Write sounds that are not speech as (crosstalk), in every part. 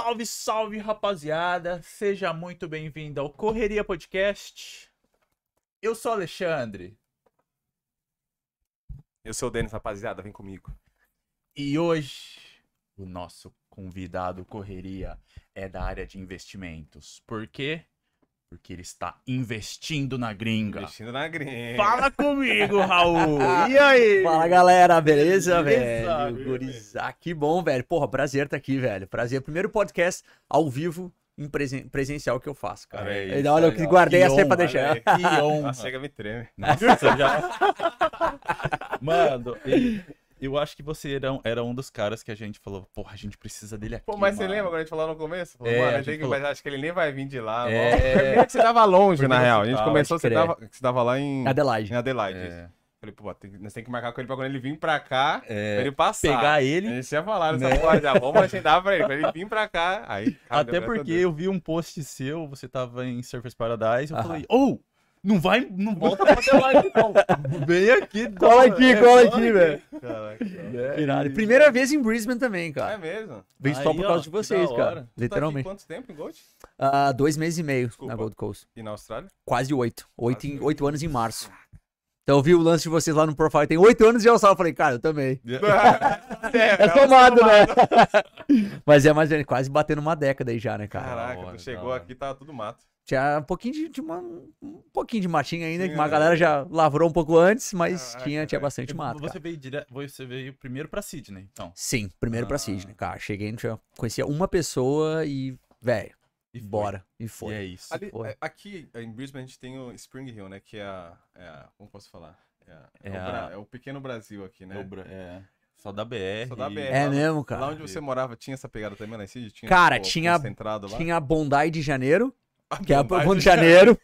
Salve, salve, rapaziada! Seja muito bem-vindo ao Correria Podcast. Eu sou o Alexandre Eu sou o Denis, rapaziada, vem comigo. e hoje o nosso convidado Correria é da área de investimentos. Por quê? Porque ele está investindo na gringa. Investindo na gringa. Fala comigo, Raul! E aí? Fala galera, beleza, Beleza, velho? Gurizá, que bom, velho. Porra, prazer estar aqui, velho. Prazer. Primeiro podcast ao vivo em presen- presencial que eu faço, cara. Olha aí, Ainda olha, eu ó. guardei Que essa aí pra deixar. Que (laughs) honra! Nossa, chega me treme. Nossa, já. (laughs) Mano, ele- eu acho que você era, um- era um dos caras que a gente falou, porra, a gente precisa dele aqui. Pô, mas você mano. lembra quando a gente falou no começo? Falou, É, mano, a gente falou- mas acho que ele nem vai vir de lá. É. É. (laughs) Que você tava longe, Porque na você real. A gente começou, você tava, você tava lá em, Adelaide. em Adelaide. É. Falei, pô, tem, nós temos que marcar com ele pra quando ele vir pra cá, É, pra ele passar. pegar ele. gente tinha falado Né? porra já. Vamos (laughs) agendar pra ele, pra ele vir pra cá. Aí, cara, Até porque eu vi um post seu, você tava em Surface Paradise, eu Aham. falei, ô, não vai, não volta pra Adelaide não. (laughs) Vem aqui. (laughs) Cola aqui, é, cola aqui, velho. Caraca. É, Irado. e- Primeira vez em Brisbane também, É cara. mesmo? Vem só por causa de vocês, cara. tá aqui Literalmente. quanto tempo em Gold? Ah, dois meses e meio Desculpa. na Gold Coast. E na Austrália? Quase oito. Oito, Quase em- oito. anos em março. Então eu vi o lance de vocês lá no profile. Tem oito anos de Austrália. Eu falei, cara, eu também. (laughs) É somado, né? Mas é mais ou menos, quase batendo uma década aí já, né, cara? Caraca, tu chegou aqui, tava tudo mato. Tinha um pouquinho de, de uma, um pouquinho de matinho ainda, Sim, que uma é. galera já lavrou um pouco antes, mas Caraca, tinha, tinha velho. bastante mato. Você cara. veio dire... você veio primeiro pra Sydney, então. Sim, primeiro pra Ah. Sydney, cara. Cheguei, não tinha, conhecia uma pessoa e, velho, E foi. bora. E E foi. é isso. Ali, foi. é, aqui em Brisbane a gente tem o Spring Hill, né? Que é a. É a como posso falar? É, a- é É o, a- Bra- é o pequeno Brasil aqui, né? É o Bra- é, só da BR. Só da BR. É lá- mesmo, Lá cara. onde você morava tinha essa pegada também lá em Sydney? Tinha, Cara, tipo, tinha- concentrado lá? Tinha Bondi de Janeiro, que é a (laughs) Bondi Rio de Janeiro,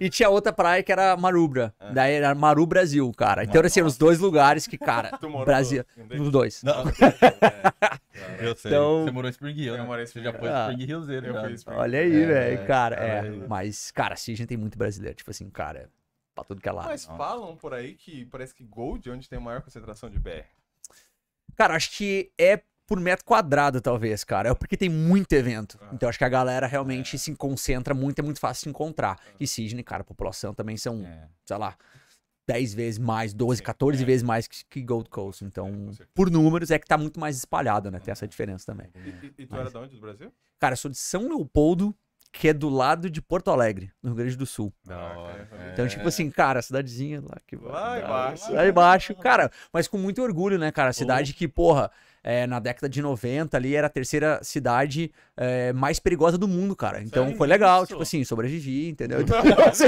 e tinha outra praia que era Marubra. Ah. Daí era Maru Brasil, cara. Então, assim, eram os dois lugares que, cara, (laughs) Tu morou Brasil. Os dois. Não, (laughs) É, eu sei. Então- Você morou em Spring Hill, Eu né? morei em Spring já foi Ah. Spring Hillzeiro, Eu fui Spring Olha aí, É, velho, cara. é, É, é. mas, cara, Sydney tem muito brasileiro. Tipo assim, cara, pra tudo que é lado. Mas falam por aí que parece que Gold é onde tem a maior concentração de BR. Cara, acho que é por metro quadrado, talvez, cara. É porque tem muito evento. Ah. Então acho que a galera realmente se concentra muito, é muito fácil de encontrar. E Sydney, cara, a população também são, É. sei lá, 10 vezes mais, 12, Sim, 14 é. vezes mais que, que Gold Coast. É, Então, certeza. por números, é que tá muito mais espalhado, né? Tem essa diferença também. E, e- e tu Mas- era de onde do Brasil? Cara, eu sou de São Leopoldo, que é do lado de Porto Alegre, no Rio Grande do Sul. Da hora. É. Então, tipo assim, cara, a cidadezinha lá que Lá da- embaixo. Lá embaixo, cara, mas com muito orgulho, né, cara? A cidade que, porra, é, na década de 90 ali era a terceira cidade é, mais perigosa do mundo, cara. Então Sério foi legal, tipo assim, sobrevivi, entendeu? (laughs) Então, assim,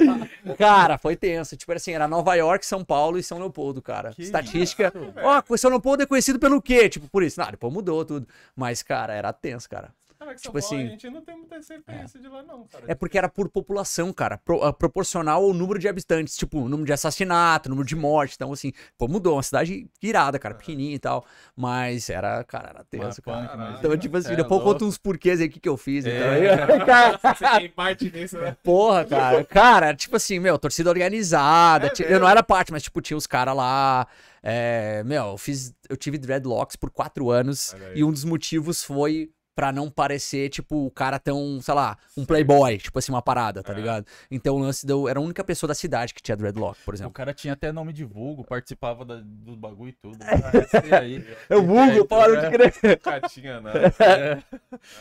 (laughs) cara, foi tenso. Tipo assim, era Nova York, São Paulo e São Leopoldo, cara. Que Estatística. Ó, São Leopoldo é conhecido pelo quê? Tipo, por isso. Não, depois mudou tudo. Mas, cara, era tenso, cara. Caraca, São Tipo Paulo, assim- a gente não tem muita referência de lá, não, cara. É porque era por população, cara. Pro- ah, proporcional ao número de habitantes. Tipo, o número de assassinato, número de morte. Então, assim, pô, mudou. Uma cidade irada, cara, pequenininha e tal. Mas era, cara, era tenso, cara. imagina. Então, tipo assim, É depois louco. conto uns porquês aí que, que eu fiz. É. Então, (laughs) cara, (laughs) Você tem parte nisso, né? porra, cara. Cara, tipo assim, meu, torcida organizada. É eu não era parte, mas, tipo, tinha os caras lá. é, meu, eu fiz. Eu tive dreadlocks por quatro anos. E um dos motivos foi. Pra não parecer, tipo, o cara tão, sei lá, um playboy, tipo assim, uma parada, tá É. ligado? Então o lance deu. Era a única pessoa da cidade que tinha dreadlock, por O exemplo. cara tinha até nome de vulgo, participava da, do bagulho e tudo. É. Esse aí. Eu (laughs) vulgo, para (laughs) é. de crer. Nunca tinha nada. É.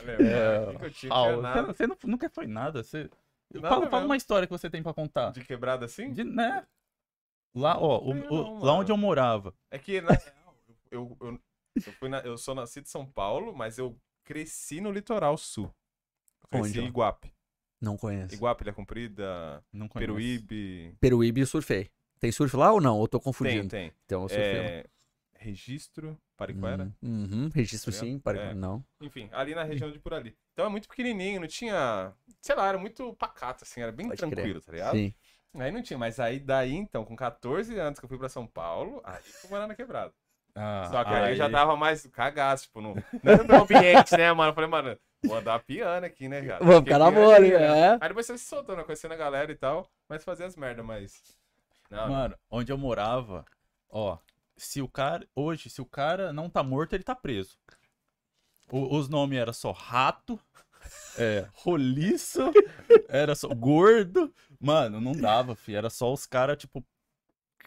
Olha, nunca tinha, Ah, você, nada. você nunca foi nada. Você... Nada fala, fala uma história que você tem pra contar. De quebrada assim? De- né? Lá, ó, o- Não, o- não, lá onde eu morava. É que, na (laughs) real, eu, eu, eu, fui na- eu sou nascido em São Paulo, mas eu cresci no litoral sul. Eu Cresci Onde, em Iguape. Não conheço. Iguape, Ilha Comprida, Não conheço. Peruíbe. Peruíbe eu surfei. Tem surf lá ou não? Ou tô Tem, confundindo? tem. Então eu surfei lá. É, registro, Pariquera. Uhum, uhum, registro Tá sim, para... É. não. Enfim, ali na região de por ali. Então é muito pequenininho, não tinha. Sei lá, era muito pacato, assim, era bem Pode crer. tranquilo, tá ligado? Sim. Aí não tinha, mas aí daí então, com 14 anos que eu fui pra São Paulo, aí fui morar na quebrada. Ah, Só que aí, eu já aí- tava mais cagaço, tipo, no, não no ambiente, né, mano? Eu falei, mano, vou andar piano aqui, né, cara? Vou ficar na boa, né? É. Aí depois você se soltou, né? Conhecendo a galera e tal, mas fazia as merda, mas. Não, Mano, onde eu morava, ó, se o cara, hoje, se o cara não tá morto, ele tá preso. O- os nomes era só rato, (laughs) é, roliço, era só gordo. Mano, não dava, fi. Era só os caras, tipo.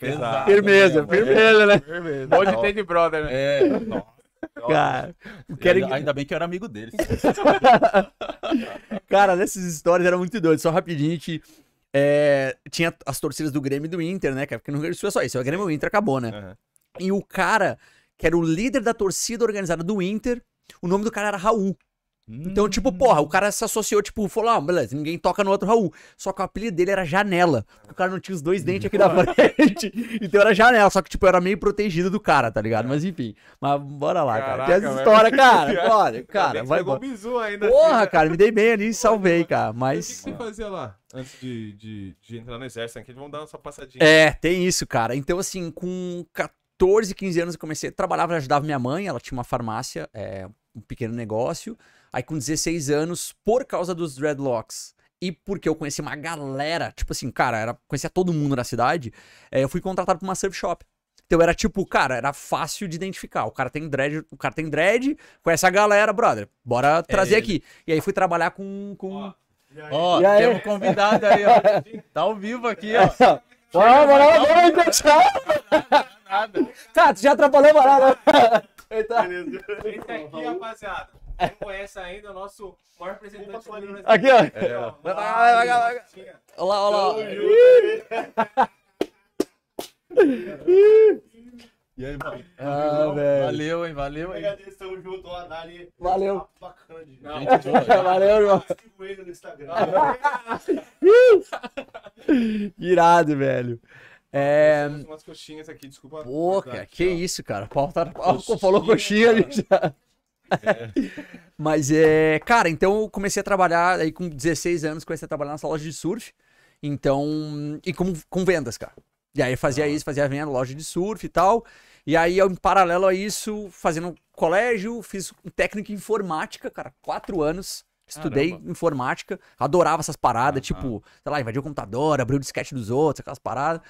Pesado Firmeza, firmeza, né? Firmeza. Onde tem de brother, né? É, nossa. Cara, o que Ainda, bem que eu era amigo deles. (laughs) Cara, nessas histórias era muito doido. Só rapidinho que é, tinha as torcidas do Grêmio e do Inter, né? Porque no Rio Grande do Sul é só isso. O Grêmio e o Inter acabou, né? Aham. E o cara, que era o líder da torcida organizada do Inter, o nome do cara era Raul. Então, tipo, porra, o cara se associou, tipo, falou, ah, beleza, ninguém toca no outro Raul. Só que o apelido dele era Janela. O cara não tinha os dois dentes aqui da frente. (laughs) Então era Janela. Só que, tipo, era meio protegido do cara, tá ligado? Mas enfim. Mas bora lá, cara. Tem Caraca, essa história, cara. (laughs) Bora, Ainda cara, vai pegou bizu ainda. Porra, cara, me dei bem ali, salvei, cara. Mas o que, que você fazia lá antes de, de, de entrar no exército? Aqui vamos dar nossa passadinha. É, tem isso, cara. Então, assim, com 14, 15 anos eu comecei. Trabalhava, ajudava minha mãe, ela tinha uma farmácia, é, um pequeno negócio. Aí, com 16 anos, por causa dos dreadlocks e porque eu conheci uma galera, tipo assim, cara, era, conhecia todo mundo na cidade, é, eu fui contratado pra uma surf shop. Então era tipo, cara, era fácil de identificar. O cara tem dread, o cara tem dread, conhece a galera, brother. Bora trazer ele. aqui. E aí fui trabalhar com. com... Ó, E aí? temos um convidado aí, ó. (laughs) Tá ao vivo aqui, ó. (laughs) Bora, bora, bora, encostar! Nada. Cara, tu já atrapalhou a parada. Eita. (laughs) Esse aqui, rapaziada. Quem não conhece ainda, o nosso maior representante do Brasil. Aqui, ó. É, Vai, vai, vai, vai, vai. Olha lá, olha lá. E aí, mano? Ah, velho. Valeu, hein? Valeu, hein? Agradeço, tamo junto, ó, Dali. Valeu. Bacana de Não, Gente boa. Valeu, irmão. Sigo ele no Instagram. (laughs) Irado, velho. É. Umas coxinhas aqui, desculpa. Pô, cara, que isso, cara. O pau tá. Coxinha, falou coxinha ali cara. (laughs) Mas é. Cara, então eu comecei a trabalhar aí com 16 anos, comecei a trabalhar nessa loja de surf. Então. E com, com vendas, cara. E aí eu fazia isso, fazia venda, loja de surf e tal. E aí, eu, em paralelo a isso, fazendo colégio, fiz um técnico em informática, cara, quatro anos. Estudei Caramba. informática, adorava essas paradas, Aham. tipo, sei lá, invadir o computador, abrir o disquete dos outros, aquelas paradas.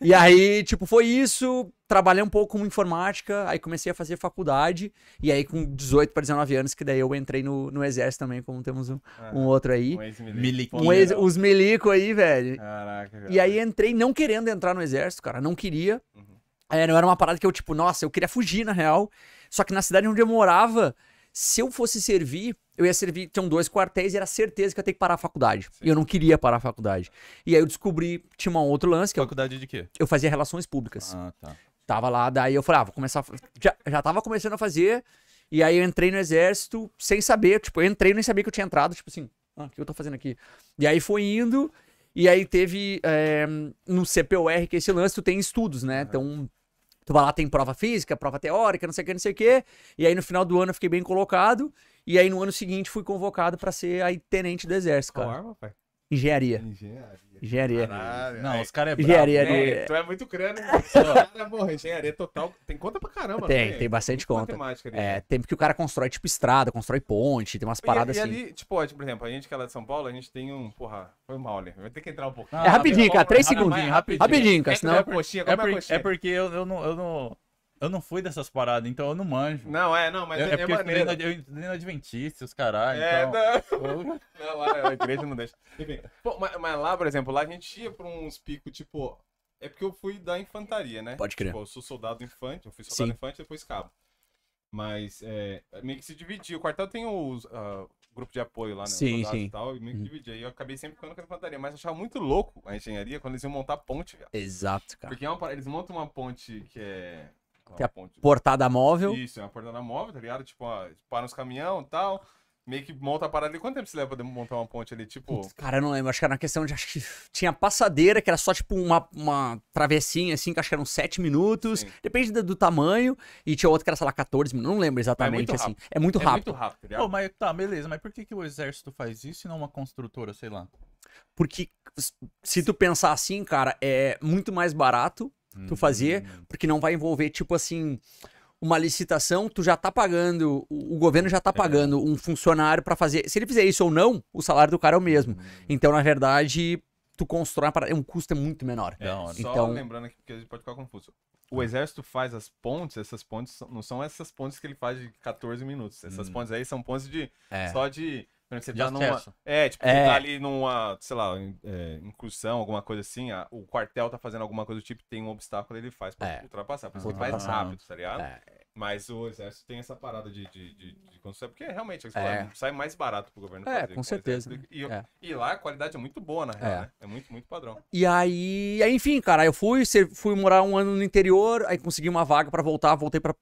e aí, tipo, foi isso. Trabalhei um pouco com informática, aí comecei a fazer faculdade. E aí, com 18 para 19 anos, que daí eu entrei no, no exército também, como temos um, um outro aí. Um. Miliquinho. Um ex, os milico aí, velho. Caraca, cara. E aí entrei não querendo entrar no exército, cara, não queria. Uhum. É, não era uma parada que eu, tipo, nossa, eu queria fugir, na real. Só que na cidade onde eu morava, se eu fosse servir, eu ia servir, tinham dois quartéis e era certeza que eu ia ter que parar a faculdade. E eu não queria parar a faculdade. E aí eu descobri, tinha um outro lance, que eu, Faculdade de quê? eu fazia relações públicas. Ah, tá. Tava lá, daí eu falei, ah, vou começar. Já, já tava começando a fazer. E aí eu entrei no exército sem saber. Tipo, eu entrei e nem sabia que eu tinha entrado. Tipo assim, ah, o que eu tô fazendo aqui? E aí foi indo. E aí teve. é, no CPOR, que é esse lance, tu tem estudos, né? Então. Tu vai lá, tem prova física, prova teórica, não sei o que, não sei o que. E aí no final do ano eu fiquei bem colocado. E aí no ano seguinte fui convocado pra ser aí tenente do exército, Qual cara. arma, pai? Engenharia. Engenharia. Engenharia. Caralho. Não, aí- os caras é Engenharia brabo. de- É, tu é muito crânio, hein? (laughs) Cara, porra, engenharia total. Tem conta pra caramba, Tem, né? tem bastante Muita conta. matemática ali, É, né? tem porque o cara constrói tipo estrada, constrói ponte, tem umas E- paradas e, assim. ali, tipo, ó, por exemplo, a gente que é lá de São Paulo, a gente tem um. Porra, foi mal, né? Vai ter que entrar um pouquinho. Ah, É rapidinho, cara, três rapidinho, segundos. rapidinho. Rapidinho, cara, É senão. é coxinha, É, é, por- é porque eu, eu, não, eu, não, eu não fui dessas paradas, então eu não manjo. Não, é, não, mas é, é, é porque eu maneiro. eu estudei na Adventista, os caralho. É, então... não. (laughs) Não, lá a igreja não deixa. Enfim, pô, mas, mas lá, por exemplo, lá a gente ia pra uns picos, tipo. É porque eu fui da infantaria, né? Pode crer. Tipo, eu sou soldado infante, eu fui soldado Sim. infante e depois cabo. Mas é, meio que se dividia. O quartel tem os ah, grupo de apoio lá, né? Sim, soldados sim. E, tal, e meio que Uhum. dividia. E eu acabei sempre ficando com a infantaria. Mas eu achava muito louco a engenharia quando eles iam montar ponte, velho. Exato, cara. Porque é uma eles montam uma ponte que é. Que é uma ponte. Portada móvel. Isso, é uma portada móvel, tá ligado? Tipo, ó, para nos caminhão e tal. Meio que monta a parada ali. Quanto tempo você leva pra montar uma ponte ali? Tipo. Putz, Cara, eu não lembro. Acho que era na questão de. Acho que tinha passadeira, que era só tipo uma, uma travessinha, assim, que acho que eram 7 minutos. Sim. Depende do, do tamanho. E tinha outra que era, sei lá, 14 minutos. Não lembro exatamente, muito assim. rápido. É muito é rápido. muito rápido, tá ligado? Pô, mas tá, beleza, mas por que, que o exército faz isso e não uma construtora, sei lá? Porque se tu pensar assim, cara, é muito mais barato tu fazer, Hum. porque não vai envolver, tipo assim, uma licitação, tu já tá pagando, o o governo já tá pagando um funcionário pra fazer. Se ele fizer isso ou não, o salário do cara é o mesmo. Então, na verdade, tu constrói uma parada, um custo é muito menor. Da hora. Só Então- lembrando aqui, porque a gente pode ficar confuso. o exército faz as pontes, essas pontes não são essas pontes que ele faz de 14 minutos. Essas Hum. pontes aí são pontes de É. só de. Por exemplo, Você De tá numa, é, tipo, É. você tá ali numa, sei lá, é, incursão, alguma coisa assim, a- o quartel tá fazendo alguma coisa do tipo, tem um obstáculo, ele faz pra É. ultrapassar. Por isso que faz rápido, tá ligado? É. Mas o exército tem essa parada de, de, de, de construção, porque realmente É. sai mais barato pro governo É, fazer. com o certeza, exército. E, É. e lá a qualidade é muito boa, na real, É. né? É muito, muito padrão. E aí, aí, enfim, cara, eu fui, fui morar um ano no interior, aí consegui uma vaga pra voltar, voltei pra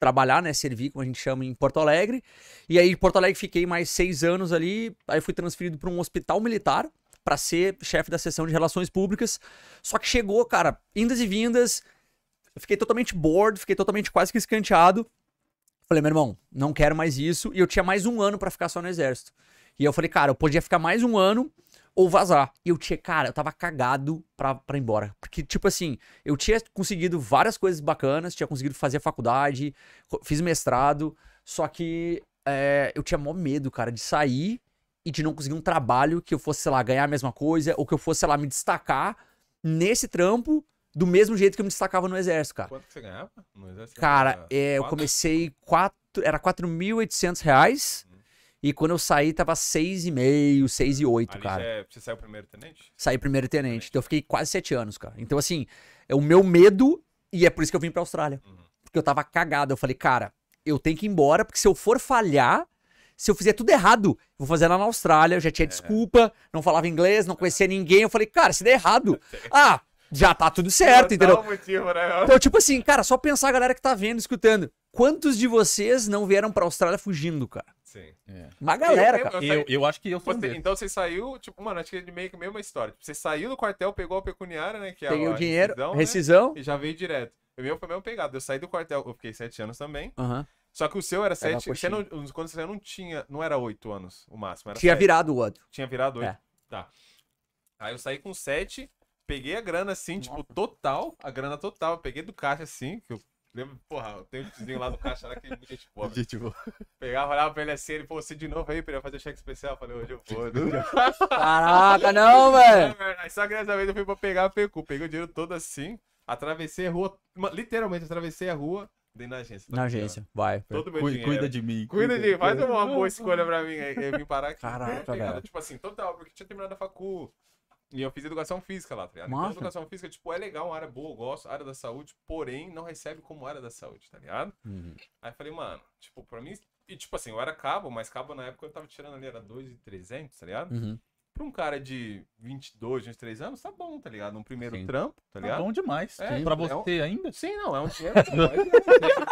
trabalhar, né, servir, como a gente chama, em Porto Alegre. E aí, em Porto Alegre, fiquei mais seis anos ali, aí fui transferido pra um hospital militar pra ser chefe da seção de relações públicas. Só que chegou, cara, indas e vindas, eu fiquei totalmente bored, fiquei totalmente quase que escanteado. Falei, meu irmão, não quero mais isso. E eu tinha mais um ano pra ficar só no exército. E eu falei, cara, eu podia ficar mais um ano ou vazar. E eu tinha, cara, eu tava cagado pra, pra ir embora. Porque, tipo assim, eu tinha conseguido várias coisas bacanas, tinha conseguido fazer faculdade, fiz mestrado, só que é, eu tinha mó medo, cara, de sair e de não conseguir um trabalho que eu fosse, sei lá, ganhar a mesma coisa, ou que eu fosse, sei lá, me destacar nesse trampo do mesmo jeito que eu me destacava no exército, cara. Quanto que você ganhava no exército? Cara, é, eu quatro? comecei quatro, era 4.800 reais. E quando eu saí, tava 6,5, 6,8, Ali cara. é- Você saiu primeiro tenente? Saí primeiro tenente. Então eu fiquei quase sete anos, cara. Então, assim, é o meu medo, e é por isso que eu vim pra Austrália. Uhum. Porque eu tava cagado. Eu falei, cara, eu tenho que ir embora, porque se eu for falhar, se eu fizer tudo errado, vou fazer lá na Austrália, eu já tinha desculpa, não falava inglês, não conhecia ninguém. Eu falei, cara, se der errado, (laughs) ah, já tá tudo certo, entendeu? motivo, né? Então, tipo assim, cara, só pensar a galera que tá vendo, escutando. Quantos de vocês não vieram pra Austrália fugindo, cara? Sim. É. Uma galera, Eu- cara. eu Eu, saí- eu acho que eu sou Você- desses. então você saiu, tipo, mano, acho que é meio que a mesma história. Tipo, Você saiu do quartel, pegou a pecuniária, né? Que é Peguei a o dinheiro, rescisão, né, rescisão. E já veio direto. O meu foi mesmo pegado. Eu saí do quartel, eu fiquei sete anos também. Aham. Só que o seu era sete. Você não, quando você saiu, não tinha. Não era oito anos o máximo. Era Tinha sete. virado o outro. Tinha virado oito. É. Tá. Aí eu saí com sete, peguei a grana assim, tipo, total. A grana total. Eu peguei do caixa assim, que eu lembro, porra, eu tenho um tiozinho lá do caixa lá que é (laughs) gente boa. velho. Tipo, Pegava, olhava pra ele assim, ele, pô, você de novo aí pra ele fazer cheque especial. Eu falei, hoje eu vou. Caraca, não, (laughs) velho. Aí só que dessa vez eu fui pra pegar a PQ. Peguei o dinheiro todo assim, atravessei a rua, literalmente atravessei a rua, dei na agência. Na agência, vai. Todo meu dinheiro. cuida de mim. Cuida de, faz uma boa escolha pra mim. Aí eu vim parar aqui. Caraca, Pegada, velho. Tipo assim, total, porque tinha terminado a facu. E eu fiz educação física lá, tá ligado? Então, Massa. educação física, tipo, é legal, uma área boa, eu gosto, área da saúde, porém, não recebe como área da saúde, tá ligado? Uhum. Aí eu falei, mano, tipo, pra mim. E tipo assim, eu era cabo, mas cabo na época eu tava tirando ali, era 2,300, tá ligado? Uhum. Pra um cara de 22, 23 anos, tá bom, tá ligado? Num primeiro Sim. trampo, tá Tá ligado? bom demais. É, pra é um- você ainda? Sim, não, é um dinheiro.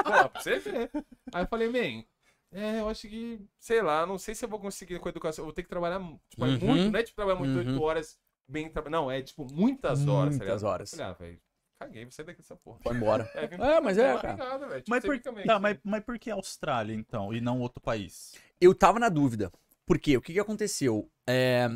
Porra, pra você ver. Aí eu falei, bem, é, eu acho que, sei lá, não sei se eu vou conseguir com a educação. Eu vou ter que trabalhar, tipo, é Uhum. muito, não é tipo trabalhar muito Uhum. 8 horas bem trabalhando. Não, é tipo muitas horas, tá Muitas horas. Falei, ah, velho, caguei, vou sair daqui dessa porra. Foi embora. (laughs) É, vim- É, mas é, cara. Tipo, Mas por, tá, que- mas, mas por que Austrália, então, e não outro país? Eu tava na dúvida. Por quê? O que que aconteceu? É,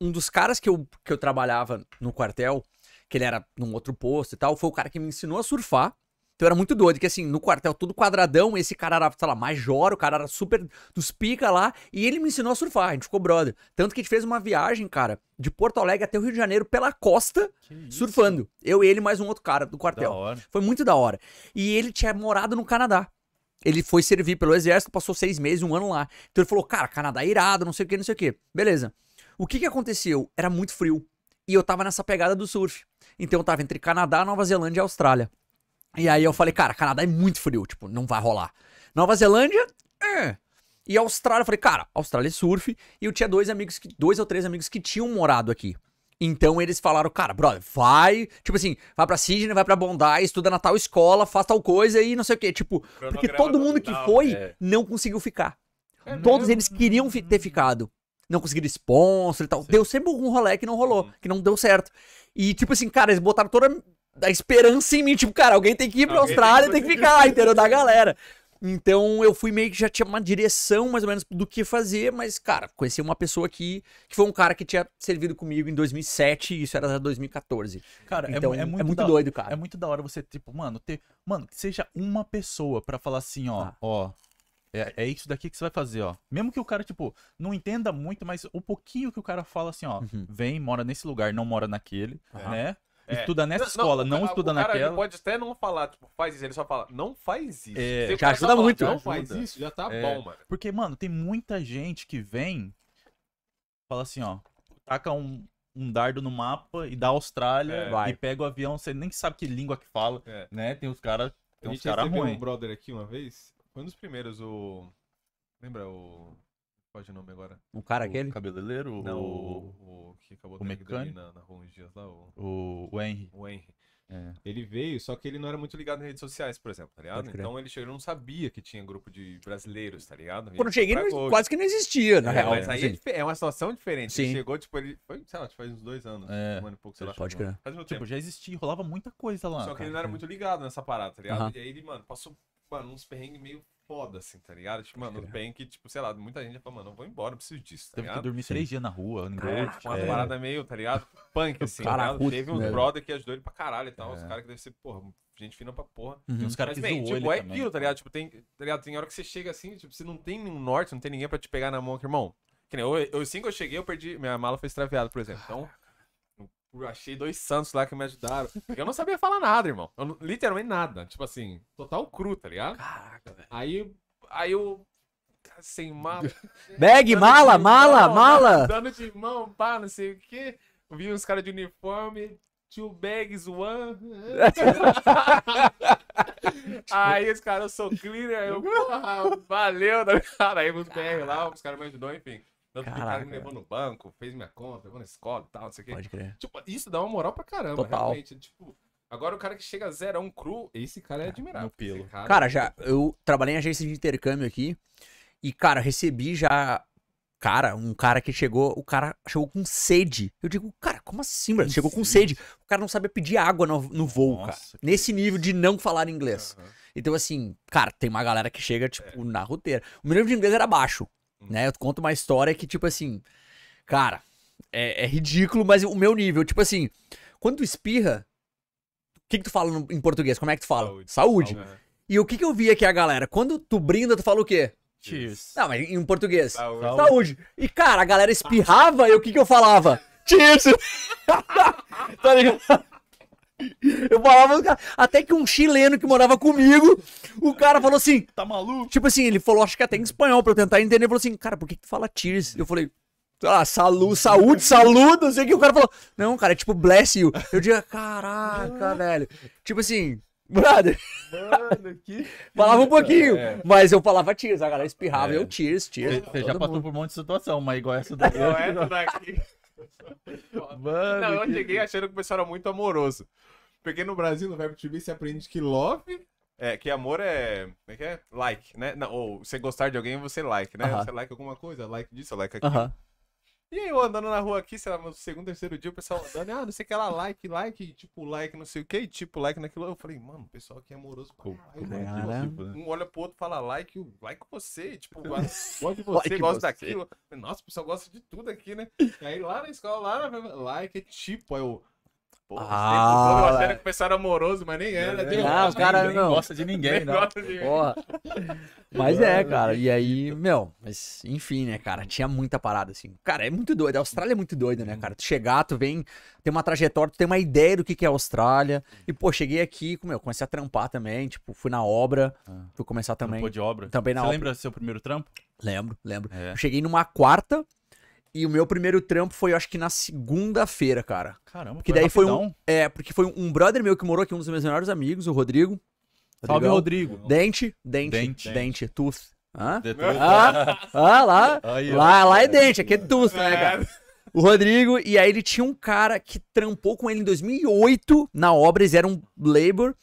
um dos caras que eu, que eu trabalhava no quartel, que ele era num outro posto e tal, foi o cara que me ensinou a surfar. Então era muito doido, que assim, no quartel tudo quadradão, esse cara era, sei lá, major, o cara era super dos pica lá, e ele me ensinou a surfar, a gente ficou brother. Tanto que a gente fez uma viagem, cara, de Porto Alegre até o Rio de Janeiro pela costa, surfando. Eu, ele e mais um outro cara do quartel. Foi muito da hora. E ele tinha morado no Canadá. Ele foi servir pelo exército, passou seis meses, um ano lá. Então ele falou, cara, Canadá é irado, não sei o que, não sei o que. Beleza. O que que aconteceu? Era muito frio. E eu tava nessa pegada do surf. Então eu tava entre Canadá, Nova Zelândia e Austrália. E aí eu falei, cara, Canadá é muito frio, tipo, não vai rolar. Nova Zelândia, é. E Austrália, eu falei, cara, Austrália é surf. E eu tinha dois amigos, que, dois ou três amigos que tinham morado aqui. Então eles falaram, cara, brother, vai, tipo assim, vai pra Sydney, vai pra Bondi, estuda na tal escola, faz tal coisa e não sei o quê. Tipo, porque todo mundo que foi é. não conseguiu ficar. É Todos mesmo? eles queriam fi- ter ficado. Não conseguiram sponsor e tal. Deu sempre algum rolê que não rolou, Uhum. que não deu certo. E, tipo assim, cara, eles botaram toda a esperança em mim. Tipo, cara, alguém tem que ir pra Alguém tem Austrália, que tem que ficar, entendeu? Da galera. Então eu fui meio que já tinha uma direção mais ou menos do que fazer, mas, cara, conheci uma pessoa aqui, que foi um cara que tinha servido comigo em 2007 e isso era 2014. Cara, é Então é, é, muito, muito da- doido, cara. É muito da hora você, tipo, mano, ter. Mano, que seja uma pessoa pra falar assim, ó, Ah. ó. É, é isso daqui que você vai fazer, ó. Mesmo que o cara, tipo, não entenda muito, mas o pouquinho que o cara fala assim, ó, Uhum. vem, mora nesse lugar, não mora naquele, Aham. né? É. Estuda nessa Não, escola, não, ca- estuda o cara, naquela. Ele pode até não falar, tipo, faz isso. Ele só fala, não faz isso. É, já cara ajuda falar, muito. Não Ajuda. faz isso, já tá É. bom, mano. Porque, mano, tem muita gente que vem, fala assim, ó, taca um, um dardo no mapa e dá Austrália É. Vai. e pega o avião, você nem sabe que língua que fala, É. né? Tem os caras, tem uns caras um brother aqui uma vez. Foi um dos primeiros, o. Lembra o. Pode o nome agora? Um cara O aquele. cabeleireiro, Não, o, o, o que acabou o mecânico? na, na rua uns dias lá, o, o, o Henry. o Henry. É. Ele veio, só que ele não era muito ligado em redes sociais, por exemplo, tá ligado? Então ele chegou, ele não sabia que tinha grupo de brasileiros, tá ligado? Quando eu ele cheguei, não- quase que não existia, na É, real. Mas aí é, é uma situação diferente. Ele Sim. chegou, tipo, ele. Foi, sei lá, faz uns dois anos. É. Um ano e pouco, sei lá. Pode crer. Faz muito Tipo, tempo. já existia, rolava muita coisa lá. Só que cara. ele não era muito ligado nessa parada, tá ligado? E aí ele, mano, passou, mano, uns perrengues meio foda, assim, tá ligado? Tipo, mano, que, tipo, sei lá, muita gente já falou, mano, eu vou embora, não preciso disso, tá Teve que ligado? dormir três dias na rua, em É, Gold. tipo, umas é. paradas meio, tá ligado? Punk, (laughs) assim, Cara, tá Teve uns né? brother que ajudou ele pra caralho e tal. Os É. caras que devem ser, porra, gente fina pra porra. Uhum. Tem uns caras que bem, tipo, ele é também. aquilo, tá ligado? Tipo, tem, tá ligado? Tem hora que você chega assim, tipo, você não tem nenhum norte, não tem ninguém pra te pegar na mão aqui, irmão. Que nem eu, eu, assim que eu cheguei, eu perdi, minha mala foi extraviada, por exemplo. Então, eu achei dois santos lá que me ajudaram. Porque eu não sabia falar nada, irmão. Não- literalmente nada. Tipo assim, total cru, tá ligado? Caraca, velho. Aí, aí eu. cara, Sem mala. (laughs) Bag, dando mala, de mala, mão, mala. Dando de mão, pá, não sei o quê. Vi uns caras de uniforme, two bags, one. aí os caras, eu sou cleaner, eu, porra, valeu, né, cara. Aí os BR lá, os caras me ajudou, enfim. Tanto que o cara me levou no banco, fez minha conta, levou na escola e tal, não sei o quê. Pode crer. Tipo, isso dá uma moral pra caramba, Total. realmente. Tipo, agora o cara que chega zerão cru, esse cara é admirável. no pelo. Cara- Cara, já, eu trabalhei em agência de intercâmbio aqui e, cara, recebi já. Cara, um cara que chegou, o cara chegou com sede. Eu digo, cara, como assim, brother? Com Chegou com sede? O cara não sabia pedir água no, no voo, cara. Nossa, que Nesse nível de não falar inglês. Aham. Então, assim, cara, tem uma galera que chega, tipo, na roteira. O meu nível de inglês era baixo. Né? Eu conto uma história que, tipo assim, cara, é, é ridículo, mas o meu nível, tipo assim, quando tu espirra, o que que tu fala no- em português? Como é que tu fala? Saúde. Saúde. Aham. E o que que eu vi aqui a galera? Quando tu brinda, tu fala o quê? Cheers. Não, mas em português. Saúde. Saúde. Saúde. E, cara, a galera espirrava e o que que eu falava? Cheers! (laughs) tá ligado? Eu falava, cara, até que um chileno que morava comigo, o cara falou assim, Tá maluco? tipo assim, ele falou, acho que até em espanhol pra eu tentar entender, ele falou assim, cara, por que que tu fala cheers? Eu falei, ah, salu, saúde, saludo, não sei o que, o cara falou, não, cara, é tipo bless you. Eu digo, caraca, velho. Tipo assim, brother, Mano, que. (laughs) falava um pouquinho, É. mas eu falava cheers, a galera espirrava, É. eu cheers, cheers. Você já passou mundo. por um monte de situação, mas igual essa (laughs) daí. Não, essa daqui. Mano, Não, eu que- cheguei achando que o pessoal era muito amoroso. Porque no Brasil, no verbo to be, você aprende que love. É, que amor é. Como é que é? Like, né? Não, ou você gostar de alguém, você like, né? Aham. Você like alguma coisa, like disso, like aquilo. Aham. E aí, eu andando na rua aqui, sei lá, no segundo, terceiro dia, o pessoal andando, ah, não sei o que lá, like, like, tipo, like, não sei o que, tipo, like naquilo. Eu falei, mano, o pessoal aqui é amoroso pra caralho. Caramba. tipo, né? Um olha pro outro, fala like, o like você, tipo, (laughs) gosta de você, Like gosta você. daquilo. Nossa, o pessoal gosta de tudo aqui, né? E aí lá na escola, lá, na- like é tipo, aí eu. Esse Ah, achando velho. que era amoroso, mas nem era. Ah, os caras Ninguém não. gosta de ninguém, não. gosta de- Porra. Mas é, cara. E aí, meu, mas enfim, né, cara? Tinha muita parada, assim. Cara, é muito doido. A Austrália é muito doida, né, cara? Tu chegar, tu vem, tem uma trajetória, tu tem uma ideia do que, que é a Austrália. E, pô, cheguei aqui, meu, comecei a trampar também. Tipo, fui na obra. Ah. Fui começar também. Trampou de obra. Também na Você obra. lembra do seu primeiro trampo? Lembro, lembro. É. Eu cheguei numa quarta. E o meu primeiro trampo foi, eu acho que na segunda-feira, cara. Caramba, Que daí foi um. rapidão. É, porque foi um brother meu que morou aqui, um dos meus melhores amigos, o Rodrigo. Salve. Rodrigo. Dente, dente, Dente. dente, tooth. Hã? Ah, ah, lá. Aí. Lá, lá é dente, aqui é tooth, né, cara? O Rodrigo, e aí ele tinha um cara que trampou com ele em 2008 na obra, eles eram labor.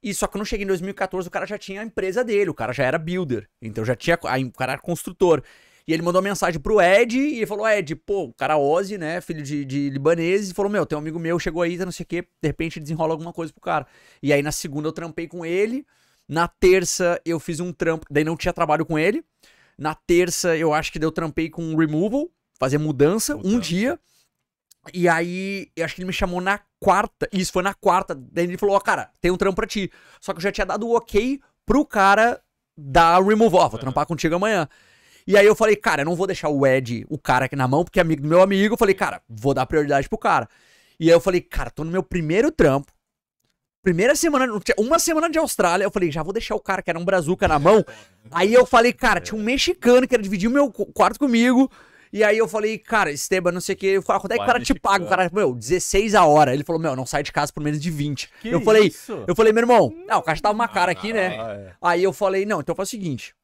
E só que quando eu cheguei em 2014, o cara já tinha a empresa dele, o cara já era builder. Então já tinha. aí O cara era construtor. E ele mandou uma mensagem pro Ed e ele falou: Ed, pô, o cara Ozzy, né? Filho de, de libaneses, e falou: Meu, tem um amigo meu, chegou aí, tá não sei o quê, de repente desenrola alguma coisa pro cara. E aí na segunda eu trampei com ele. Na terça eu fiz um trampo, daí não tinha trabalho com ele. Na terça eu acho que eu trampei com removal, fazer mudança, um Mudança. dia. E aí, eu acho que ele me chamou na quarta. Isso foi na quarta. Daí ele falou: Ó, cara, tem um trampo pra ti. Só que eu já tinha dado o ok pro cara da removal. Ó, vou trampar contigo amanhã. E aí eu falei, cara, eu não vou deixar o Ed, o cara aqui na mão, porque é amigo do meu amigo. Eu falei, cara, vou dar prioridade pro cara. E aí eu falei, cara, tô no meu primeiro trampo. Primeira semana, uma semana de Austrália, eu falei, já vou deixar o cara que era um brazuca na mão. Aí eu falei, cara, tinha um mexicano que era dividir o meu quarto comigo. E aí eu falei, cara, Esteban, não sei o que. Eu falei, quanto é que o cara te paga? O cara, meu, 16 a hora. Ele falou, meu, não sai de casa por menos de 20. Que eu falei, isso? eu falei, meu irmão, não, o cara tava uma cara aqui, né? Ah, é. Aí eu falei, não, então faz o seguinte.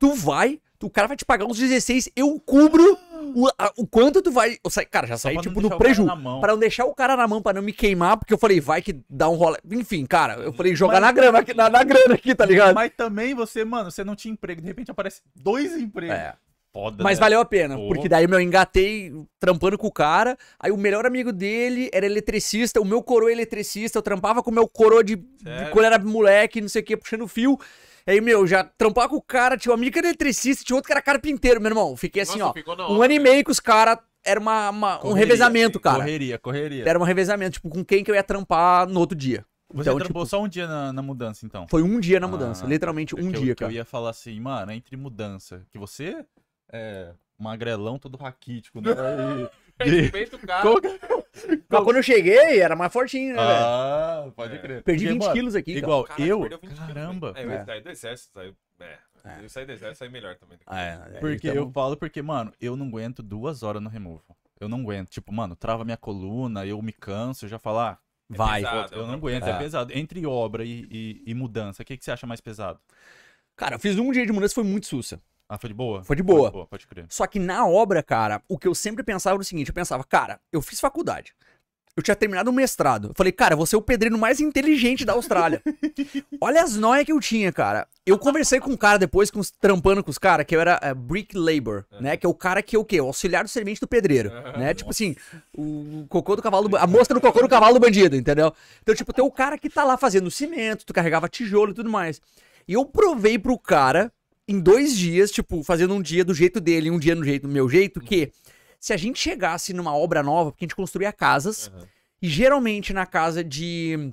Tu vai, tu- o cara vai te pagar uns 16, eu cubro o, a- o quanto tu vai. Eu saí, cara, já saí tipo no preju. Pra não deixar o cara na mão, pra não me queimar, porque eu falei, vai que dá um rola. Enfim, cara, eu falei, jogar Mas- na grama aqui, na, na grana aqui, tá ligado? Mas também você, mano, você não tinha emprego, de repente aparece dois empregos. É. Foda, Mas né? valeu a pena, Pô. porque daí, meu, eu engatei trampando com o cara. Aí o melhor amigo dele era eletricista, o meu coroa é eletricista. Eu trampava com o meu coroa de, de quando era moleque, não sei o que, puxando fio. Aí, meu, já trampava com o cara, tinha um amigo que era eletricista, tinha outro que era carpinteiro, meu irmão. Fiquei assim, Nossa, ó. Um hora, ano e meio com os caras, era uma, uma- um Correria, revezamento, cara. Correria, correria. Era um revezamento, tipo, com quem que eu ia trampar no outro dia. Você então, trampou tipo, só um dia na, na mudança, então? Foi um dia na mudança, Ah, literalmente um eu- dia, que eu cara. ia falar assim, mano, entre mudança, que você é magrelão, todo raquítico, né? (laughs) Respeita o cara. Que- Mas quando eu cheguei, era mais fortinho, né, velho? Ah, pode crer. Perdi Porque, 20 mano, quilos aqui, cara. Igual Caralho, eu, perdeu 20 quilos, caramba. hein? É, eu É. saí do exército, saiu. É. Eu saí do exército, saí melhor também. Ah, é, Porque então- eu falo porque, mano, eu não aguento duas horas no removal. Eu não aguento. Tipo, mano, trava minha coluna, eu me canso, eu já falo, ah, Vai. pesado. eu não aguento, é, É. pesado. Entre obra e, e- e mudança, o que, que você acha mais pesado? Cara, eu fiz um dia de mudança, foi muito sussa. Ah, foi de boa? Foi de boa. pode crer. Só que na obra, cara, o que eu sempre pensava era o seguinte: eu pensava, cara, eu fiz faculdade. Eu tinha terminado um mestrado. Eu falei, cara, vou ser o pedreiro mais inteligente da Austrália. (laughs) Olha as noias que eu tinha, cara. Eu conversei com um cara depois, com os, trampando com os caras, que eu era é, brick labor, né? Que é o cara que é o quê? O auxiliar do servente do pedreiro, né? Tipo assim, o cocô do cavalo, do, a mosca do cocô do cavalo do bandido, entendeu? Então, tipo, tem o cara que tá lá fazendo cimento, tu carregava tijolo e tudo mais. E eu provei pro cara, em dois dias, tipo, fazendo um dia do jeito dele e um dia no jeito do meu jeito, que se a gente chegasse numa obra nova, porque a gente construía casas, Aham. e geralmente na casa de.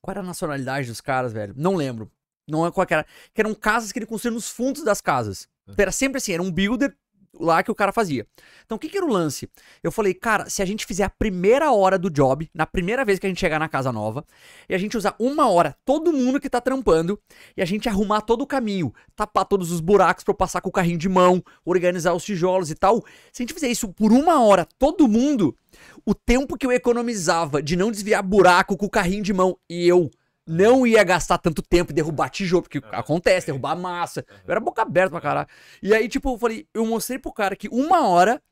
Qual era a nacionalidade dos caras, velho? Não lembro. Não é qual que era. Que eram casas que ele construía nos fundos das casas. Era sempre assim, era um builder lá que o cara fazia. Então o que, que era o lance? Eu falei, cara, se a gente fizer a primeira hora do job, na primeira vez que a gente chegar na casa nova, e a gente usar uma hora, todo mundo que tá trampando, e a gente arrumar todo o caminho, tapar todos os buracos pra eu passar com o carrinho de mão, organizar os tijolos e tal. Se a gente fizer isso por uma hora, todo mundo, o tempo que eu economizava de não desviar buraco com o carrinho de mão e eu não ia gastar tanto tempo em derrubar tijolo, porque acontece, derrubar massa. Eu era boca aberta pra caralho. E aí, tipo, eu falei, eu mostrei pro cara que uma hora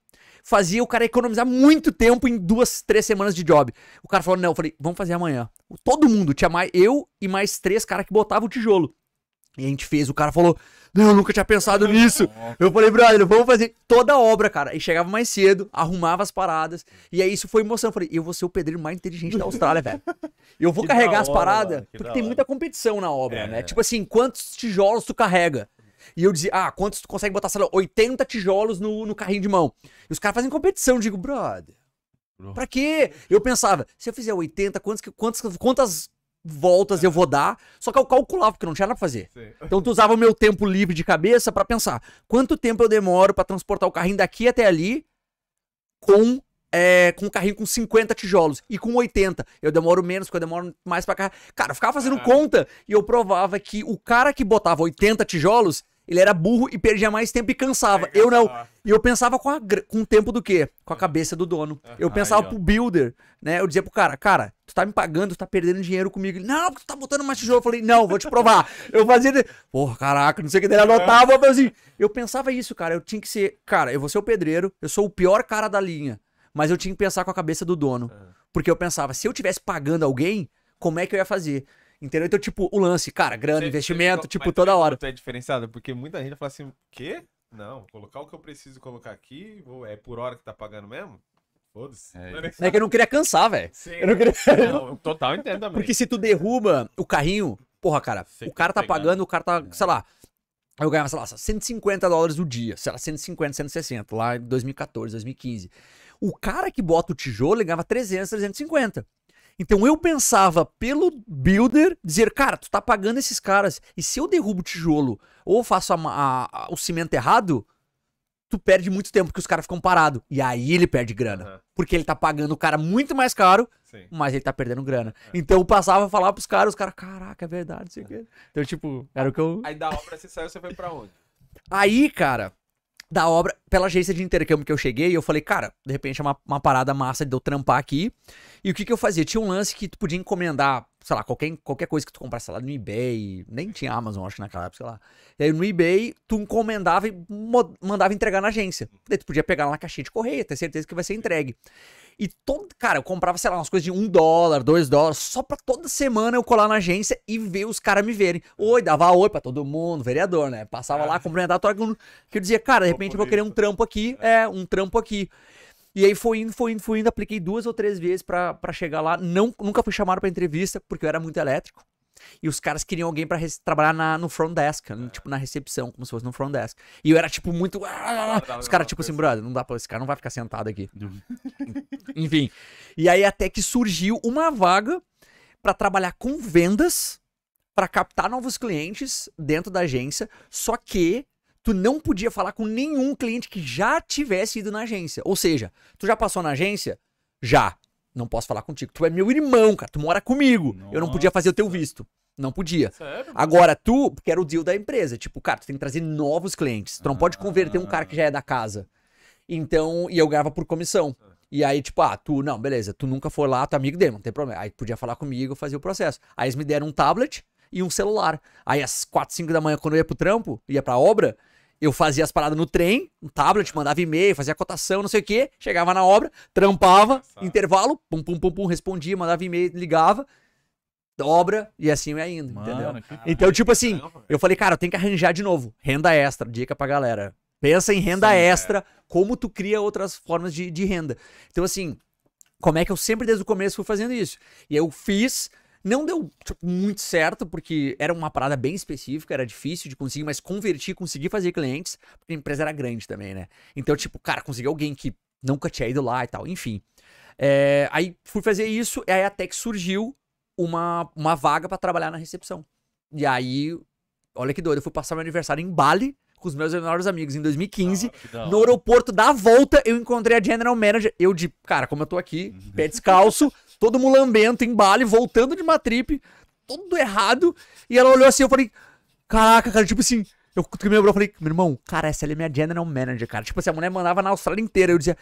fazia o cara economizar muito tempo em duas, três semanas de job. O cara falou, não, eu falei, vamos fazer amanhã. Todo mundo, tinha mais eu e mais três caras que botavam o tijolo. E a gente fez, o cara falou, não, eu nunca tinha pensado nisso. Eu falei, brother, vamos fazer toda a obra, cara. E chegava mais cedo, arrumava as paradas. E aí isso foi emoção. Eu falei, eu vou ser o pedreiro mais inteligente da Austrália, velho. Eu vou Que carregar as hora, paradas, porque tem hora. muita competição na obra, É. né? Tipo assim, quantos tijolos tu carrega? E eu dizia, ah, quantos tu consegue botar, sei lá, 80 tijolos no, no carrinho de mão? E os caras fazem competição. Eu digo, brother, Bro. pra quê? Eu pensava, se eu fizer 80, quantas, quantas, quantas voltas eu vou dar? Só que eu calculava, porque não tinha nada pra fazer. Sim. (laughs) Então tu usava o meu tempo livre de cabeça pra pensar quanto tempo eu demoro pra transportar o carrinho daqui até ali com é, com um carrinho com 50 tijolos e com 80. Eu demoro menos, porque eu demoro mais pra cá. Cara, eu ficava fazendo conta e eu provava que o cara que botava 80 tijolos, ele era burro e perdia mais tempo e cansava. Eu não. E eu pensava com, a com o tempo do quê? Com a cabeça do dono. Eu pensava Aí, pro builder, né? Eu dizia pro cara, cara, tu tá me pagando, tu tá perdendo dinheiro comigo. Ele, não, tu tá botando mais tijolo. Eu falei, não, vou te provar. (laughs) Eu fazia, porra, caraca, não sei o que, ele anotava, eu assim. Eu pensava isso, cara, eu tinha que ser, cara, eu vou ser o pedreiro, eu sou o pior cara da linha, mas eu tinha que pensar com a cabeça do dono. Porque eu pensava, se eu tivesse pagando alguém, como é que eu ia fazer? Entendeu? Então, tipo, o lance, cara, grana, Você- investimento, você- tipo, mas toda também hora. É diferenciado, porque muita gente fala assim, quê? Não, vou colocar o que eu preciso colocar aqui, vou- é por hora que tá pagando mesmo? Foda-se. É. É que eu não queria cansar, velho. Sim. Eu não queria. (laughs) Não, eu total entendo também. Porque se tu derruba o carrinho, porra, cara, Sei o cara tá tá pegando. pagando, o cara tá, sei lá. Eu ganhava, sei lá, 150 dólares o dia, sei lá, 150, 160, lá em 2014, 2015. O cara que bota o tijolo, ganhava 300, 350. Então eu pensava pelo builder dizer, cara, tu tá pagando esses caras, e se eu derrubo o tijolo ou faço a a- a- o cimento errado, tu perde muito tempo, porque os caras ficam parados. E aí ele perde grana. Aham, Porque ele tá pagando o cara muito mais caro, sim. mas ele tá perdendo grana. Então eu passava a falar pros caras, os caras, caraca, é verdade, não sei o quê. Então, tipo, era o que eu. Aí da obra você saiu, você foi pra onde? Aí, cara, da obra, pela agência de intercâmbio que eu cheguei, eu falei, cara, de repente é uma, uma parada massa de eu trampar aqui. E o que que eu fazia? Tinha um lance que tu podia encomendar, sei lá, qualquer, qualquer coisa que tu comprasse lá no eBay, nem tinha Amazon, acho que naquela época, sei lá. E aí no eBay, tu encomendava e mandava entregar na agência. Daí tu podia pegar lá na caixinha de correio, ter certeza que vai ser entregue. E todo, cara, eu comprava, sei lá, umas coisas de um dólar, dois dólares, só pra toda semana eu colar na agência e ver os caras me verem. Oi, dava oi pra todo mundo, vereador, né? Passava lá, cumprimentava todo mundo. Que eu dizia, cara, de repente eu vou querer um trampo aqui, é, um trampo aqui. E aí foi indo, foi indo, foi indo, apliquei duas ou três vezes pra, pra chegar lá. Não, nunca fui chamado pra entrevista, porque eu era muito elétrico. E os caras queriam alguém pra res- trabalhar na, no front desk, né? tipo na recepção, como se fosse no front desk. E eu era tipo muito. ah, Dava Os caras, tipo assim, brother, não dá pra. Esse cara não vai ficar sentado aqui. (laughs) Enfim. E aí até que surgiu uma vaga pra trabalhar com vendas, pra captar novos clientes dentro da agência, só que tu não podia falar com nenhum cliente que já tivesse ido na agência. Ou seja, tu já passou na agência? Já. Não posso falar contigo. Tu é meu irmão, cara. Tu mora comigo. Eu não podia fazer o teu visto. Não podia. Sério? Agora, tu, porque era o deal da empresa, tipo, cara, tu tem que trazer novos clientes. Tu não pode converter um cara que já é da casa. Então, e eu ganhava por comissão. E aí, tipo, ah, tu, não, beleza, tu nunca foi lá, tu é amigo dele, não tem problema. Aí podia falar comigo, eu fazia o processo. Aí eles me deram um tablet e um celular. Aí às 4, 5 da manhã, quando eu ia pro trampo, ia pra obra, eu fazia as paradas no trem, um tablet, mandava e-mail, fazia cotação, não sei o quê, chegava na obra, trampava, Engraçado. intervalo, pum, pum, pum, pum, respondia, mandava e-mail, ligava, obra, e assim ia indo, entendeu? Mano, que Então, tipo assim, eu falei, cara, eu tenho que arranjar de novo. Renda extra, dica pra galera. Pensa em renda Sim, é. extra, como tu cria outras formas de, de renda. Então, assim, como é que eu sempre desde o começo fui fazendo isso? E eu fiz, não deu tipo, muito certo, porque era uma parada bem específica, era difícil de conseguir, mas converti, consegui fazer clientes, porque a empresa era grande também, né? Então, tipo, cara, consegui alguém que nunca tinha ido lá e tal, enfim. É, aí fui fazer isso, e aí até que surgiu uma, uma vaga pra trabalhar na recepção. E aí, olha que doido, eu fui passar meu aniversário em Bali com os meus melhores amigos em 2015. que da No aeroporto da volta, eu encontrei a General Manager. Eu de, cara, como eu tô aqui, pé descalço, todo mulambento em Bali, voltando de uma trip, todo errado. E ela olhou assim, eu falei, caraca, cara, tipo assim, eu cutuquei meu bro, eu falei, meu irmão, cara, essa ali é minha General Manager, cara. Tipo assim, a mulher mandava na Austrália inteira. Eu dizia,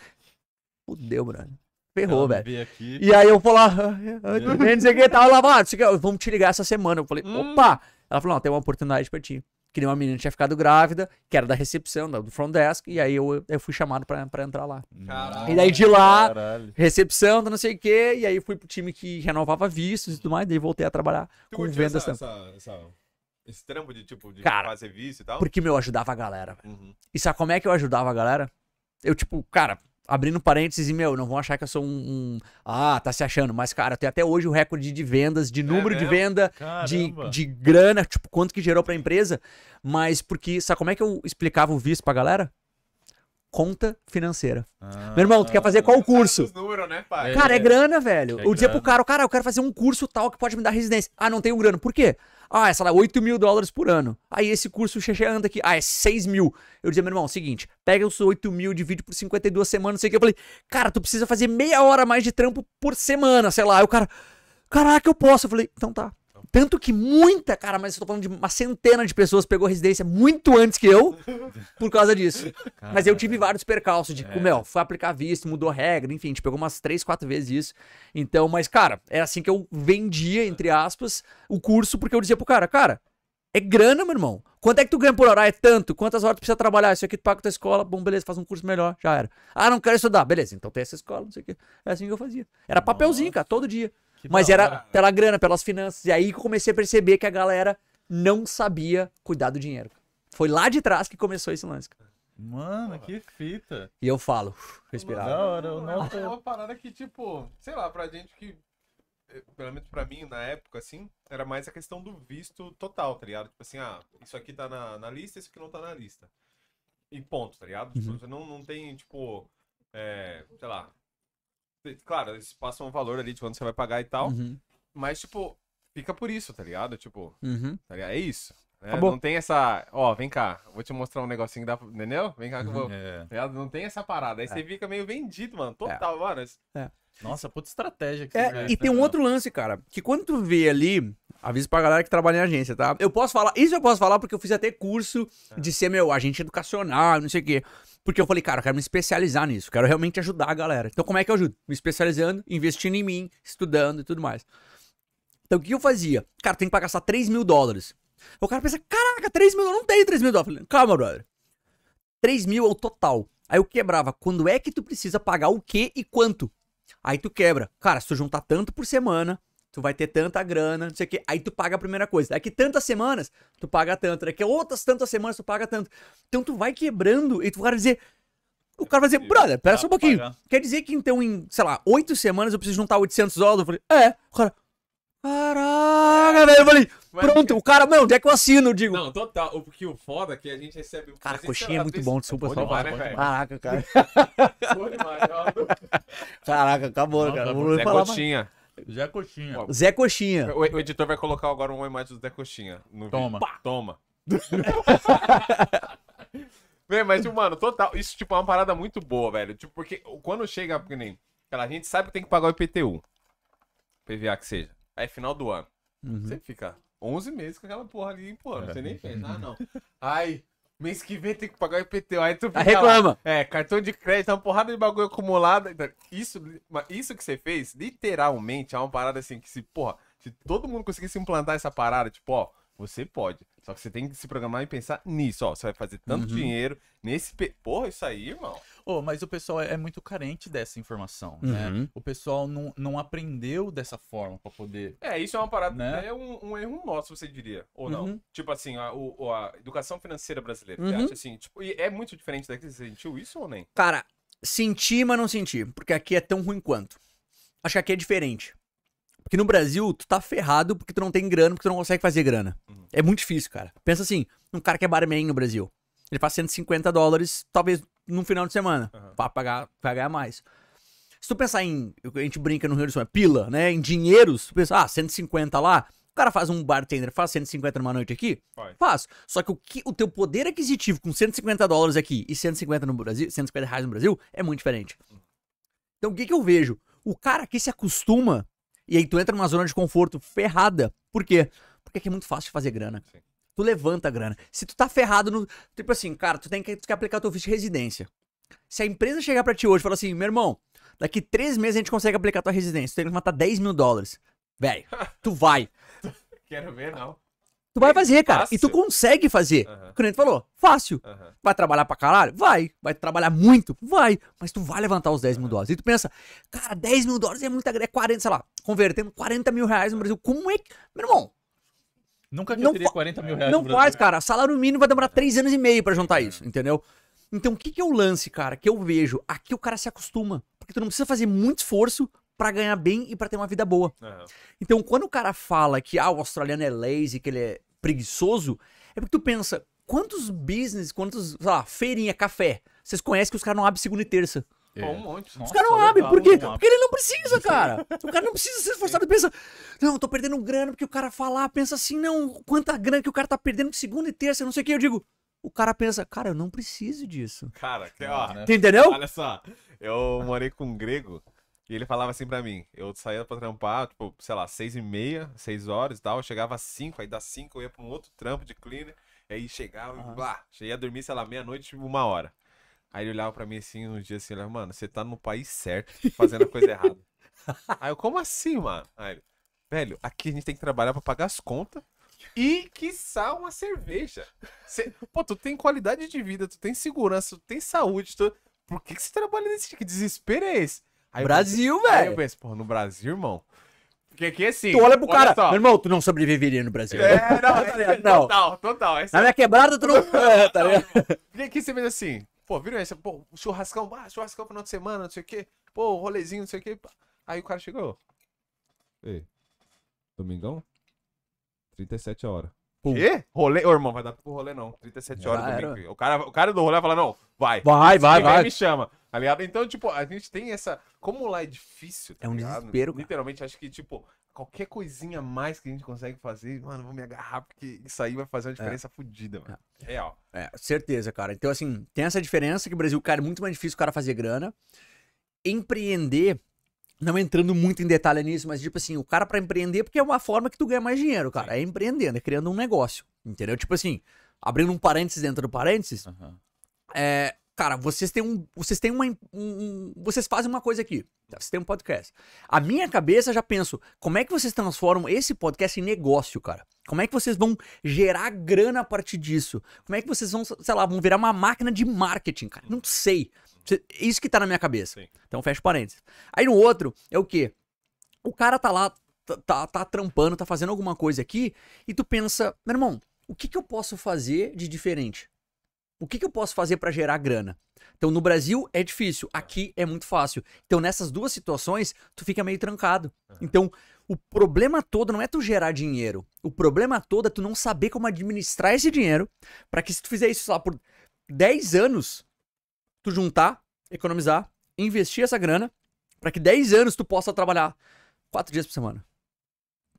fudeu, brother. Ferrou, velho. E aí eu falei, ah, ah, tudo bem, não sei o que, tava lá, ah, que, vamos te ligar essa semana. Eu falei, Hum. opa! Ela falou, não, tem uma oportunidade pra ti. Que nem uma menina tinha ficado grávida, que era da recepção, do front desk, e aí eu, eu fui chamado pra, pra entrar lá. Caralho. E daí de lá, Caralho. recepção, não sei o que, e aí fui pro time que renovava vistos e tudo mais, daí voltei a trabalhar Tu com vendas essa, também. essa, essa- esse trampo de, tipo, de Cara, fazer visto e tal? Porque, meu, eu ajudava a galera. Uhum. E sabe como é que eu ajudava a galera? Eu, tipo, cara, abrindo parênteses, e, meu, não vão achar que eu sou um. um- Ah, tá se achando. Mas, cara, eu tenho até hoje o recorde de vendas, de número de mesmo? venda, de, Caramba. de grana, tipo, quanto que gerou pra empresa. Mas porque, sabe como é que eu explicava o visto pra galera? Conta financeira. Ah. Meu irmão, tu quer fazer qual curso? Os números, né, pai? É. Cara, é grana, velho. É eu dizia pro cara, cara, eu quero fazer um curso tal que pode me dar residência. Ah, não tenho grana. Por quê? Ah, é, sei lá, 8 mil dólares por ano. Aí esse curso anda aqui. Ah, é 6 mil. Eu dizia, meu irmão, seguinte, pega os 8 mil, divide por 52 semanas, não sei o que. Eu falei, cara, tu precisa fazer meia hora mais de trampo por semana, sei lá. Aí o cara, caraca, eu posso. Eu falei, então tá. Tanto que muita, cara, mas eu tô falando de uma centena de pessoas pegou residência muito antes que eu (laughs) por causa disso. Mas eu tive vários percalços de, É. meu, foi aplicar visto, mudou regra, enfim, a gente pegou umas três, quatro vezes isso. Então, mas, cara, é assim que eu vendia, entre aspas, o curso, porque eu dizia pro cara, cara, é grana, meu irmão. Quanto é que tu ganha por hora? Ah, é tanto. Quantas horas tu precisa trabalhar? Isso aqui tu paga tua escola. Bom, beleza, faz um curso melhor. Já era. Ah, não quero estudar. Beleza, então tem essa escola, não sei o quê. É assim que eu fazia. Era papelzinho, cara, todo dia. Mas era hora. pela grana, pelas finanças. E aí que eu comecei a perceber que a galera não sabia cuidar do dinheiro. Foi lá de trás que começou esse lance. cara. Mano, que fita. E eu falo, respirar. Da hora, eu É uma- não é uma parada que, tipo, sei lá, pra gente que. eh, Pelo menos pra mim, na época, assim, era mais a questão do visto total, tá ligado? Tipo assim, ah, isso aqui tá na, na lista, isso aqui não tá na lista. E ponto, tá ligado? Tipo, Uhum. você não, não tem, tipo, é, sei lá. Claro, eles passam um valor ali de quando você vai pagar e tal, Uhum, mas, tipo, fica por isso, tá ligado? Tipo, uhum. tá ligado? É isso. né? Não tem essa. Ó, vem cá, vou te mostrar um negocinho que dá. pra- Entendeu? Vem cá que eu vou. É. Tá? Não tem essa parada. Aí você fica meio vendido, mano. Total, mano. Esse- Nossa, puta estratégia que É, você e tem um outro lance, cara, que quando tu vê ali, aviso pra galera que trabalha em agência, tá? Eu posso falar, isso eu posso falar porque eu fiz até curso de ser, meu, agente educacional, não sei o quê. Porque eu falei, cara, eu quero me especializar nisso, quero realmente ajudar a galera. Então como é que eu ajudo? Me especializando, investindo em mim, estudando e tudo mais. Então o que eu fazia? Cara, tem que pagar só 3 mil dólares. O cara pensa, caraca, 3 mil, eu não tenho 3 mil dólares. Eu falei, calma, brother. 3 mil é o total. Aí eu quebrava, quando é que tu precisa pagar o quê e quanto? Aí tu quebra. Cara, se tu juntar tanto por semana, tu vai ter tanta grana, não sei o quê. Aí tu paga a primeira coisa. Daqui tantas semanas, tu paga tanto. Daqui outras tantas semanas, tu paga tanto. Então tu vai quebrando e tu vai dizer. O cara vai dizer, brother, pera só um pouquinho. pagar. Quer dizer que então em, sei lá, oito semanas eu preciso juntar 800 dólares? Eu falei, é. O cara, caraca, velho. Eu falei, pronto. O cara, não, onde é que eu assino? Eu digo, Não, total. O porque o foda é que a gente recebe. cara, a coxinha é muito bom, desculpa só. né? Caraca, cara. (laughs) Caraca, acabou, cara. Não vou falar mais. Já coxinha. Ó, Zé Coxinha. O, o editor vai colocar agora uma imagem do Zé Coxinha. no Toma. vídeo. Toma. (laughs) Vem, mas, tipo, mano, total. Isso, tipo, é uma parada muito boa, velho. Tipo, porque quando chega, porque nem. Aquela gente sabe que tem que pagar o IPTU. PVA que seja. Aí, final do ano. Uhum. Você fica 11 meses com aquela porra ali empurrando. Você nem (laughs) pensa, ah, não. Ai, mês que vem tem que pagar o IPTU. Aí tu fica. Aí reclama. lá. É, cartão de crédito, uma porrada de bagulho acumulado. Então, Isso, isso que você fez, literalmente, é uma parada assim que se, porra, se todo mundo conseguisse implantar essa parada, tipo, ó, você pode. Só que você tem que se programar e pensar nisso, ó. Você vai fazer tanto Uhum. dinheiro nesse. pe- Porra, isso aí, irmão. Ô, mas o pessoal é é muito carente dessa informação, Uhum. né? O pessoal não, não aprendeu dessa forma pra poder. É, isso é uma parada, Né? é um, um erro nosso, você diria, ou não? Uhum. Tipo assim, a, o- a educação financeira brasileira, Uhum. você acha assim, tipo, e é muito diferente daqui, você sentiu isso ou nem? Cara, senti, mas não senti. Porque aqui é tão ruim quanto. Acho que aqui é diferente. Porque no Brasil, tu tá ferrado porque tu não tem grana, porque tu não consegue fazer grana. Uhum. É muito difícil, cara. Pensa assim, um cara que é barman no Brasil. Ele faz 150 dólares, talvez num final de semana. Uhum. Pra pagar, pra ganhar mais. Se tu pensar em. A gente brinca no Rio do Sul, é pila, né? Em dinheiros, tu pensa, ah, 150 lá. O cara faz um bartender, faz 150 numa noite aqui? Faz. Faz. Só que o, que o teu poder aquisitivo com 150 dólares aqui e 150 no Brasil, 150 reais no Brasil, é muito diferente. Então o que, que eu vejo? O cara aqui se acostuma e aí tu entra numa zona de conforto ferrada. Por quê? Porque aqui é muito fácil de fazer grana. Sim. Tu levanta a grana. Se tu tá ferrado no. Tipo assim, cara, tu tem que, tu quer aplicar teu visto de residência. Se a empresa chegar pra ti hoje e falar assim, meu irmão, daqui três meses a gente consegue aplicar tua residência, tu tem que matar 10 mil dólares. Velho, (laughs) tu vai. Quero ver, não. Tu vai fazer, cara. E tu Fácil. consegue fazer. Aham. O cliente falou, fácil. Aham. Vai trabalhar pra caralho? Vai. Vai trabalhar muito? Vai. Mas tu vai levantar os 10 mil dólares. E tu pensa, cara, 10 mil dólares é muita grana. É 40, sei lá, convertendo 40 mil reais no Brasil. Como é que. Meu irmão, Nunca que Não eu teria fa- 40 mil reais não no faz, Brasil. cara. Salário mínimo vai demorar 3 anos e meio pra juntar isso, entendeu? Então o que, que é o lance, cara, que eu vejo? Aqui o cara se acostuma. Porque tu não precisa fazer muito esforço pra ganhar bem e pra ter uma vida boa. Aham. Então, quando o cara fala que ah, o australiano é lazy, que ele é preguiçoso, é porque tu pensa, quantos business, quantos, sei lá, feirinha, café, vocês conhecem que os caras não abrem segunda e terça? Pô, um monte. Os Nossa, caras não abrem, por quê? Porque ele não precisa, cara. O cara não precisa ser esforçado. Pensa, não, eu tô perdendo grana porque o cara falar, pensa assim, não, quanta grana que o cara tá perdendo de segunda e terça, não sei o que. Eu digo, o cara pensa, cara, eu não preciso disso. Cara, que, ó, né? Entendeu? olha só. Eu morei com um grego e ele falava assim pra mim. Eu saía pra trampar, tipo, sei lá, seis e meia, seis horas e tal. Eu chegava às cinco, aí das cinco eu ia pra um outro trampo de cleaner. Aí chegava, Aham. lá, cheguei a dormir, sei lá, meia-noite, tipo, uma hora. Aí ele olhava pra mim assim, uns dias assim, ele mano, você tá no país certo, fazendo a coisa errada. (laughs) Aí eu, como assim, mano? Aí ele, velho, aqui a gente tem que trabalhar pra pagar as contas e, quiçá, uma cerveja. Cê- pô, tu tem qualidade de vida, tu tem segurança, tu tem saúde, tu... por que, que você trabalha nesse tipo? Que desespero é esse? Aí Brasil, pensei- Aí eu velho. penso, pô, no Brasil, irmão. Porque aqui é assim. Tu olha pro cara, só. meu irmão, tu não sobreviveria no Brasil. É, não, (laughs) é, Não. total, total. É Na minha quebrada, tu não. (laughs) É, tá ligado? Porque aqui você vê assim, pô, viram essa, pô, churrascão, ah, churrascão final de semana, não sei o quê, pô, rolezinho, não sei o quê. Aí o cara chegou. Ei, domingão? 37 horas. Pum. Quê? Rolê? Ô, irmão, vai dar pro rolê não. 37 Já horas domingo. O cara, o cara do rolê vai falar, não, vai. Vai, vai, vai. me chama, tá ligado? Então, tipo, a gente tem essa. Como lá é difícil. tá É um ligado? desespero, cara. Literalmente, acho que, tipo, qualquer coisinha mais que a gente consegue fazer, mano, vou me agarrar, porque isso aí vai fazer uma diferença fodida, mano. Real. É, certeza, cara. Então, assim, tem essa diferença que o Brasil, cara, é muito mais difícil o cara fazer grana. Empreender, não entrando muito em detalhe nisso, mas tipo assim, o cara pra empreender, porque é uma forma que tu ganha mais dinheiro, cara. É empreendendo, é criando um negócio. Entendeu? Tipo assim, abrindo um parênteses dentro do parênteses, Aham. é, cara, vocês têm um. Vocês têm uma. um- um- vocês fazem uma coisa aqui. tá? Vocês têm um podcast. A minha cabeça já penso, como é que vocês transformam esse podcast em negócio, cara? Como é que vocês vão gerar grana a partir disso? Como é que vocês vão, sei lá, vão virar uma máquina de marketing, cara? Não sei. Isso que tá na minha cabeça. Sim. Então fecha parênteses. Aí no outro é o quê? O cara tá lá, tá, tá, tá trampando, tá fazendo alguma coisa aqui, e tu pensa, meu irmão, o que que eu posso fazer de diferente? O que, que eu posso fazer pra gerar grana? Então, no Brasil é difícil, aqui é muito fácil. Então, nessas duas situações, tu fica meio trancado. Então, o problema todo não é tu gerar dinheiro. O problema todo é tu não saber como administrar esse dinheiro pra que se tu fizer isso, lá, por 10 anos, tu juntar, economizar, investir essa grana, pra que 10 anos tu possa trabalhar 4 dias por semana.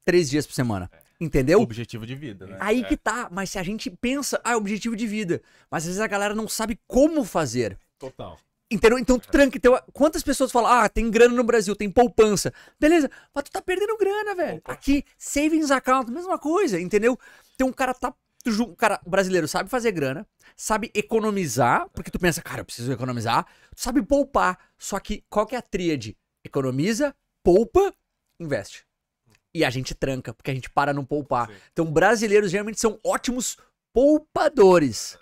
3 dias por semana. Entendeu? Objetivo de vida, né? Aí É. que tá, mas se a gente pensa, ah, é objetivo de vida, mas às vezes a galera não sabe como fazer. Total. Entendeu? Então tu tranca. Então, quantas pessoas falam, ah, tem grana no Brasil, tem poupança. Beleza, mas tu tá perdendo grana, velho. Aqui, savings account, mesma coisa, entendeu? Então o cara tá. O cara brasileiro sabe fazer grana, sabe economizar, porque tu pensa, cara, eu preciso economizar. Tu sabe poupar. Só que qual que é a tríade? Economiza, poupa, investe. E a gente tranca, porque a gente para não poupar. Sim. Então, brasileiros geralmente são ótimos poupadores.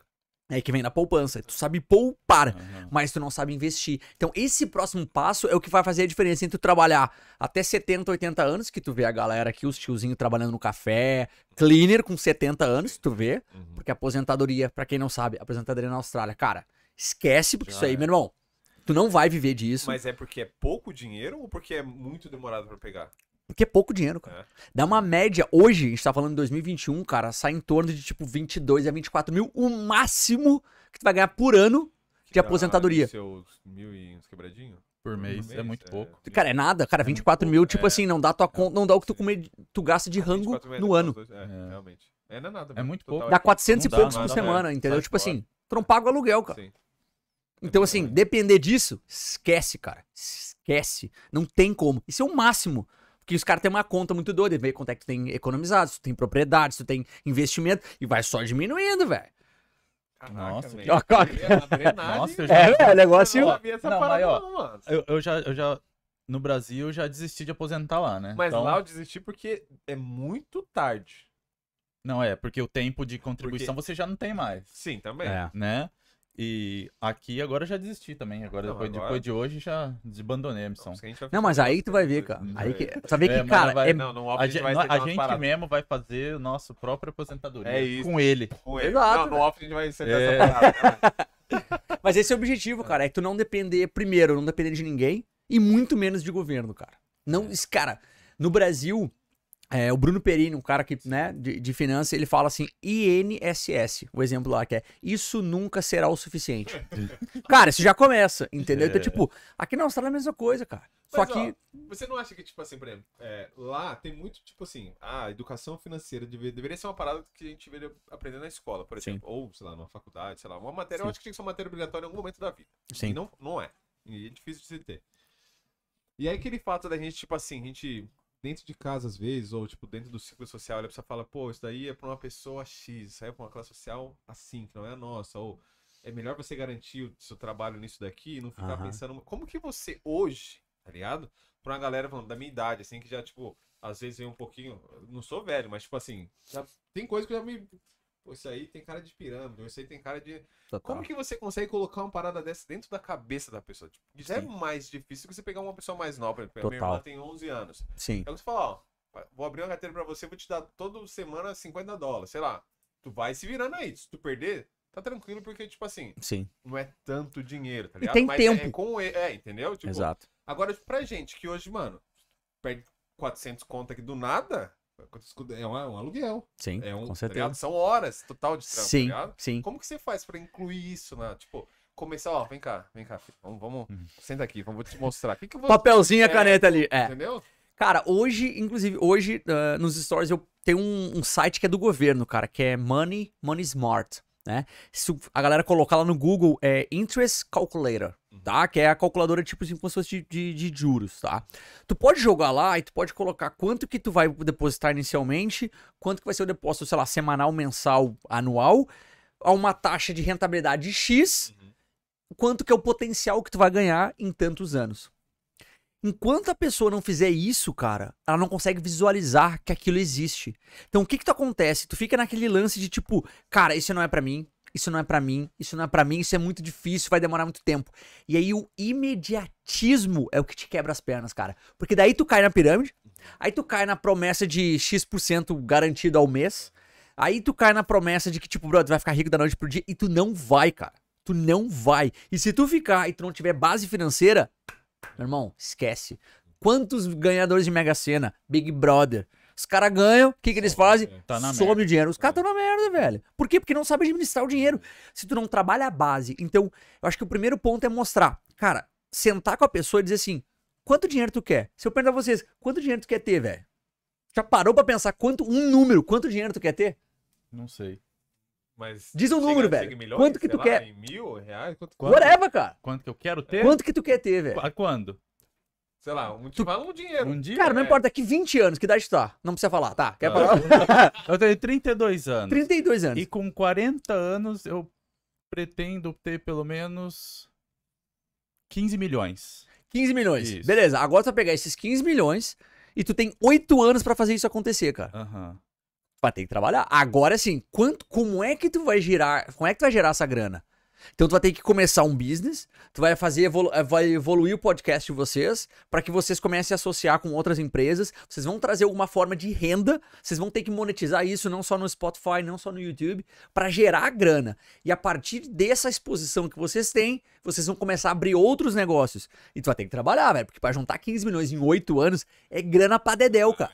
É que vem na poupança. Tu sabe poupar Aham. mas tu não sabe investir. Então, esse próximo passo é o que vai fazer a diferença entre tu trabalhar até 70, 80 anos, que tu vê a galera aqui, os tiozinhos trabalhando no café, cleaner com 70 anos, tu vê, Uhum. porque aposentadoria, pra quem não sabe, aposentadoria na Austrália, cara, esquece, porque Já isso aí, é. meu irmão, tu não vai viver disso, Mas é porque é pouco dinheiro ou porque é muito demorado pra pegar? Porque é pouco dinheiro, cara. É. Dá uma média, hoje, a gente tá falando em 2021, cara, sai em torno de tipo 22 a 24 mil, o máximo que tu vai ganhar por ano Que de aposentadoria. ali Seus mil e uns quebradinhos? Por mês, mês, é muito é. pouco. Cara, é nada, cara, 24 mil, tipo É. assim, não dá tua conta, não dá o que tu comer, tu gasta de rango 24 meses, no ano. dois- É, É. realmente. É, não é nada. É muito pouco. Dá é 400 e Não dá, poucos por semana, é. entendeu? Sai Tipo fora. assim, tu não paga o aluguel, cara. Sim. Então, É assim, depender disso, esquece, cara. Esquece. Não tem como. Isso é o máximo. Porque os caras têm uma conta muito doida, vê quanto é que tu tem economizado, se tu tem propriedade, se tu tem investimento, e vai só diminuindo, velho. Caraca, Nossa, velho. drenagem- Nossa, eu já- É, o negócio. Eu não essa mas, ó, não, mano. Eu, eu já, eu já. No Brasil, eu já desisti de aposentar lá, né? Mas Então- lá eu desisti porque é muito tarde. Não, é, porque o tempo de contribuição você já não tem mais, Sim, também. É. né? E aqui agora eu já desisti também. Agora, Não, depois, agora- depois de hoje, já desabandonei a missão. Que vai Não, mas aí tu vai ver, cara. Aí que, É. ver É, que, cara, vai- é... Não, A gente a gente mesmo vai fazer o nosso próprio aposentadoria. É isso. Com ele. Com ele. Exato, Não, no velho. off a gente vai sentar É. essa parada. né? (laughs) Mas esse é o objetivo, cara. É tu não depender, primeiro, não depender de ninguém e muito menos de governo, cara. Não, esse cara, no Brasil, é, o Bruno Perini, um cara que, né, de, de finanças, ele fala assim, INSS, o exemplo lá que é, isso nunca será o suficiente. (laughs) cara, isso já começa, entendeu? Então, É. tipo, aqui na Austrália é a mesma coisa, cara. Só Mas, que, ó, você não acha que, tipo assim, por exemplo, é, lá tem muito, tipo assim, a educação financeira deve- deveria ser uma parada que a gente deveria aprender na escola, por Sim. exemplo. Ou, sei lá, numa faculdade, sei lá. Uma matéria, eu Sim. acho que tinha que ser uma matéria obrigatória em algum momento da vida. sim, E não, não é. E é difícil de se ter. E aí aquele fato da gente, tipo assim, a gente dentro de casa às vezes, ou tipo dentro do ciclo social, a pessoa fala, pô, isso daí é pra uma pessoa X, isso aí é pra uma classe social assim, que não é a nossa, ou é melhor você garantir o seu trabalho nisso daqui e não ficar Aham. pensando. Como que você hoje, tá ligado? Pra uma galera falando, da minha idade, assim, que já, tipo, às vezes vem um pouquinho. Não sou velho, mas tipo assim, já tem coisa que já me. Pô, isso aí tem cara de pirâmide, isso aí tem cara de. total. Como que você consegue colocar uma parada dessa dentro da cabeça da pessoa? Tipo, isso é Sim. mais difícil que você pegar uma pessoa mais nova. Por exemplo, minha Total. irmã tem 11 anos. Sim, Aí você fala, ó, vou abrir uma carteira pra você, vou te dar toda semana 50 dólares, sei lá. Tu vai se virando aí. Se tu perder, tá tranquilo, porque, tipo assim, sim, não é tanto dinheiro, tá E ligado? tem Mas tempo. É, com e- é, entendeu? Tipo, exato. Agora, pra gente que hoje, mano, perde 400 conto aqui do nada, é um, é um aluguel. Sim, É um, com tá certeza. ligado? São horas total de trampo, tá sim, ligado? sim. Como que você faz pra incluir isso na, tipo, começar, ó, vem cá, vem cá, filho, vamos, vamos Uhum. senta aqui, vamos vou te mostrar. Que que vou, Papelzinho e a É, caneta ali. É. entendeu? Cara, hoje, inclusive, hoje ah, nos stories eu tenho um, um site que é do governo, cara, que é Money, Money Smart, né? Se a galera colocar lá no Google, é Interest Calculator, tá? Que é a calculadora, tipo assim, como se fosse de, de, de juros, tá? Tu pode jogar lá e tu pode colocar quanto que tu vai depositar inicialmente, quanto que vai ser o depósito, sei lá, semanal, mensal, anual, a uma taxa de rentabilidade X, quanto que é o potencial que tu vai ganhar em tantos anos. Enquanto a pessoa não fizer isso, cara, ela não consegue visualizar que aquilo existe. Então, o que que tu acontece? Tu fica naquele lance de tipo, cara, isso não é pra mim, isso não é pra mim, isso não é pra mim, isso é muito difícil, vai demorar muito tempo. E aí o imediatismo é o que te quebra as pernas, cara. Porque daí tu cai na pirâmide, aí tu cai na promessa de X% garantido ao mês, aí tu cai na promessa de que tipo, bro, tu vai ficar rico da noite pro dia e tu não vai, cara. Tu não vai. E se tu ficar e tu não tiver base financeira, meu irmão, esquece. Quantos ganhadores de Mega Sena, Big Brother, os caras ganham, o que, que eles fazem? Tá Some merda. o dinheiro. Os caras estão na merda, velho. Por quê? Porque não sabe administrar o dinheiro. Se tu não trabalha a base. Então, eu acho que o primeiro ponto é mostrar. Cara, sentar com a pessoa e dizer assim: quanto dinheiro tu quer? Se eu perguntar a vocês, quanto dinheiro tu quer ter, velho? Já parou pra pensar quanto, um número, quanto dinheiro tu quer ter? Não sei. Mas Diz um número, velho. milhões, Quanto que tu lá, quer? Em mil reais? Quanto, Quanto? Whatever, cara. Quanto que eu quero ter? Quanto que tu quer ter, velho? Qu- Quando? sei lá, um, te fala um dinheiro. Um dia? Cara, não É. importa, daqui 20 anos, que idade tu tá? Não precisa falar, tá? Quer Tá. falar? (laughs) Eu tenho 32 anos. 32 anos. E com 40 anos eu pretendo ter pelo menos 15 milhões. 15 milhões. Isso. Beleza, agora tu vai pegar esses 15 milhões e tu tem 8 anos pra fazer isso acontecer, cara. Aham. Vai ter que trabalhar. Agora sim, quanto, como é que tu vai girar, como é que tu vai gerar essa grana? Então tu vai ter que começar um business, tu vai fazer evolu eh, vai evoluir o podcast de vocês para que vocês comecem a associar com outras empresas, vocês vão trazer alguma forma de renda, vocês vão ter que monetizar isso não só no Spotify, não só no YouTube, para gerar grana. E a partir dessa exposição que vocês têm, vocês vão começar a abrir outros negócios. E tu vai ter que trabalhar, velho, porque para juntar 15 milhões em 8 anos é grana pra dedéu, cara.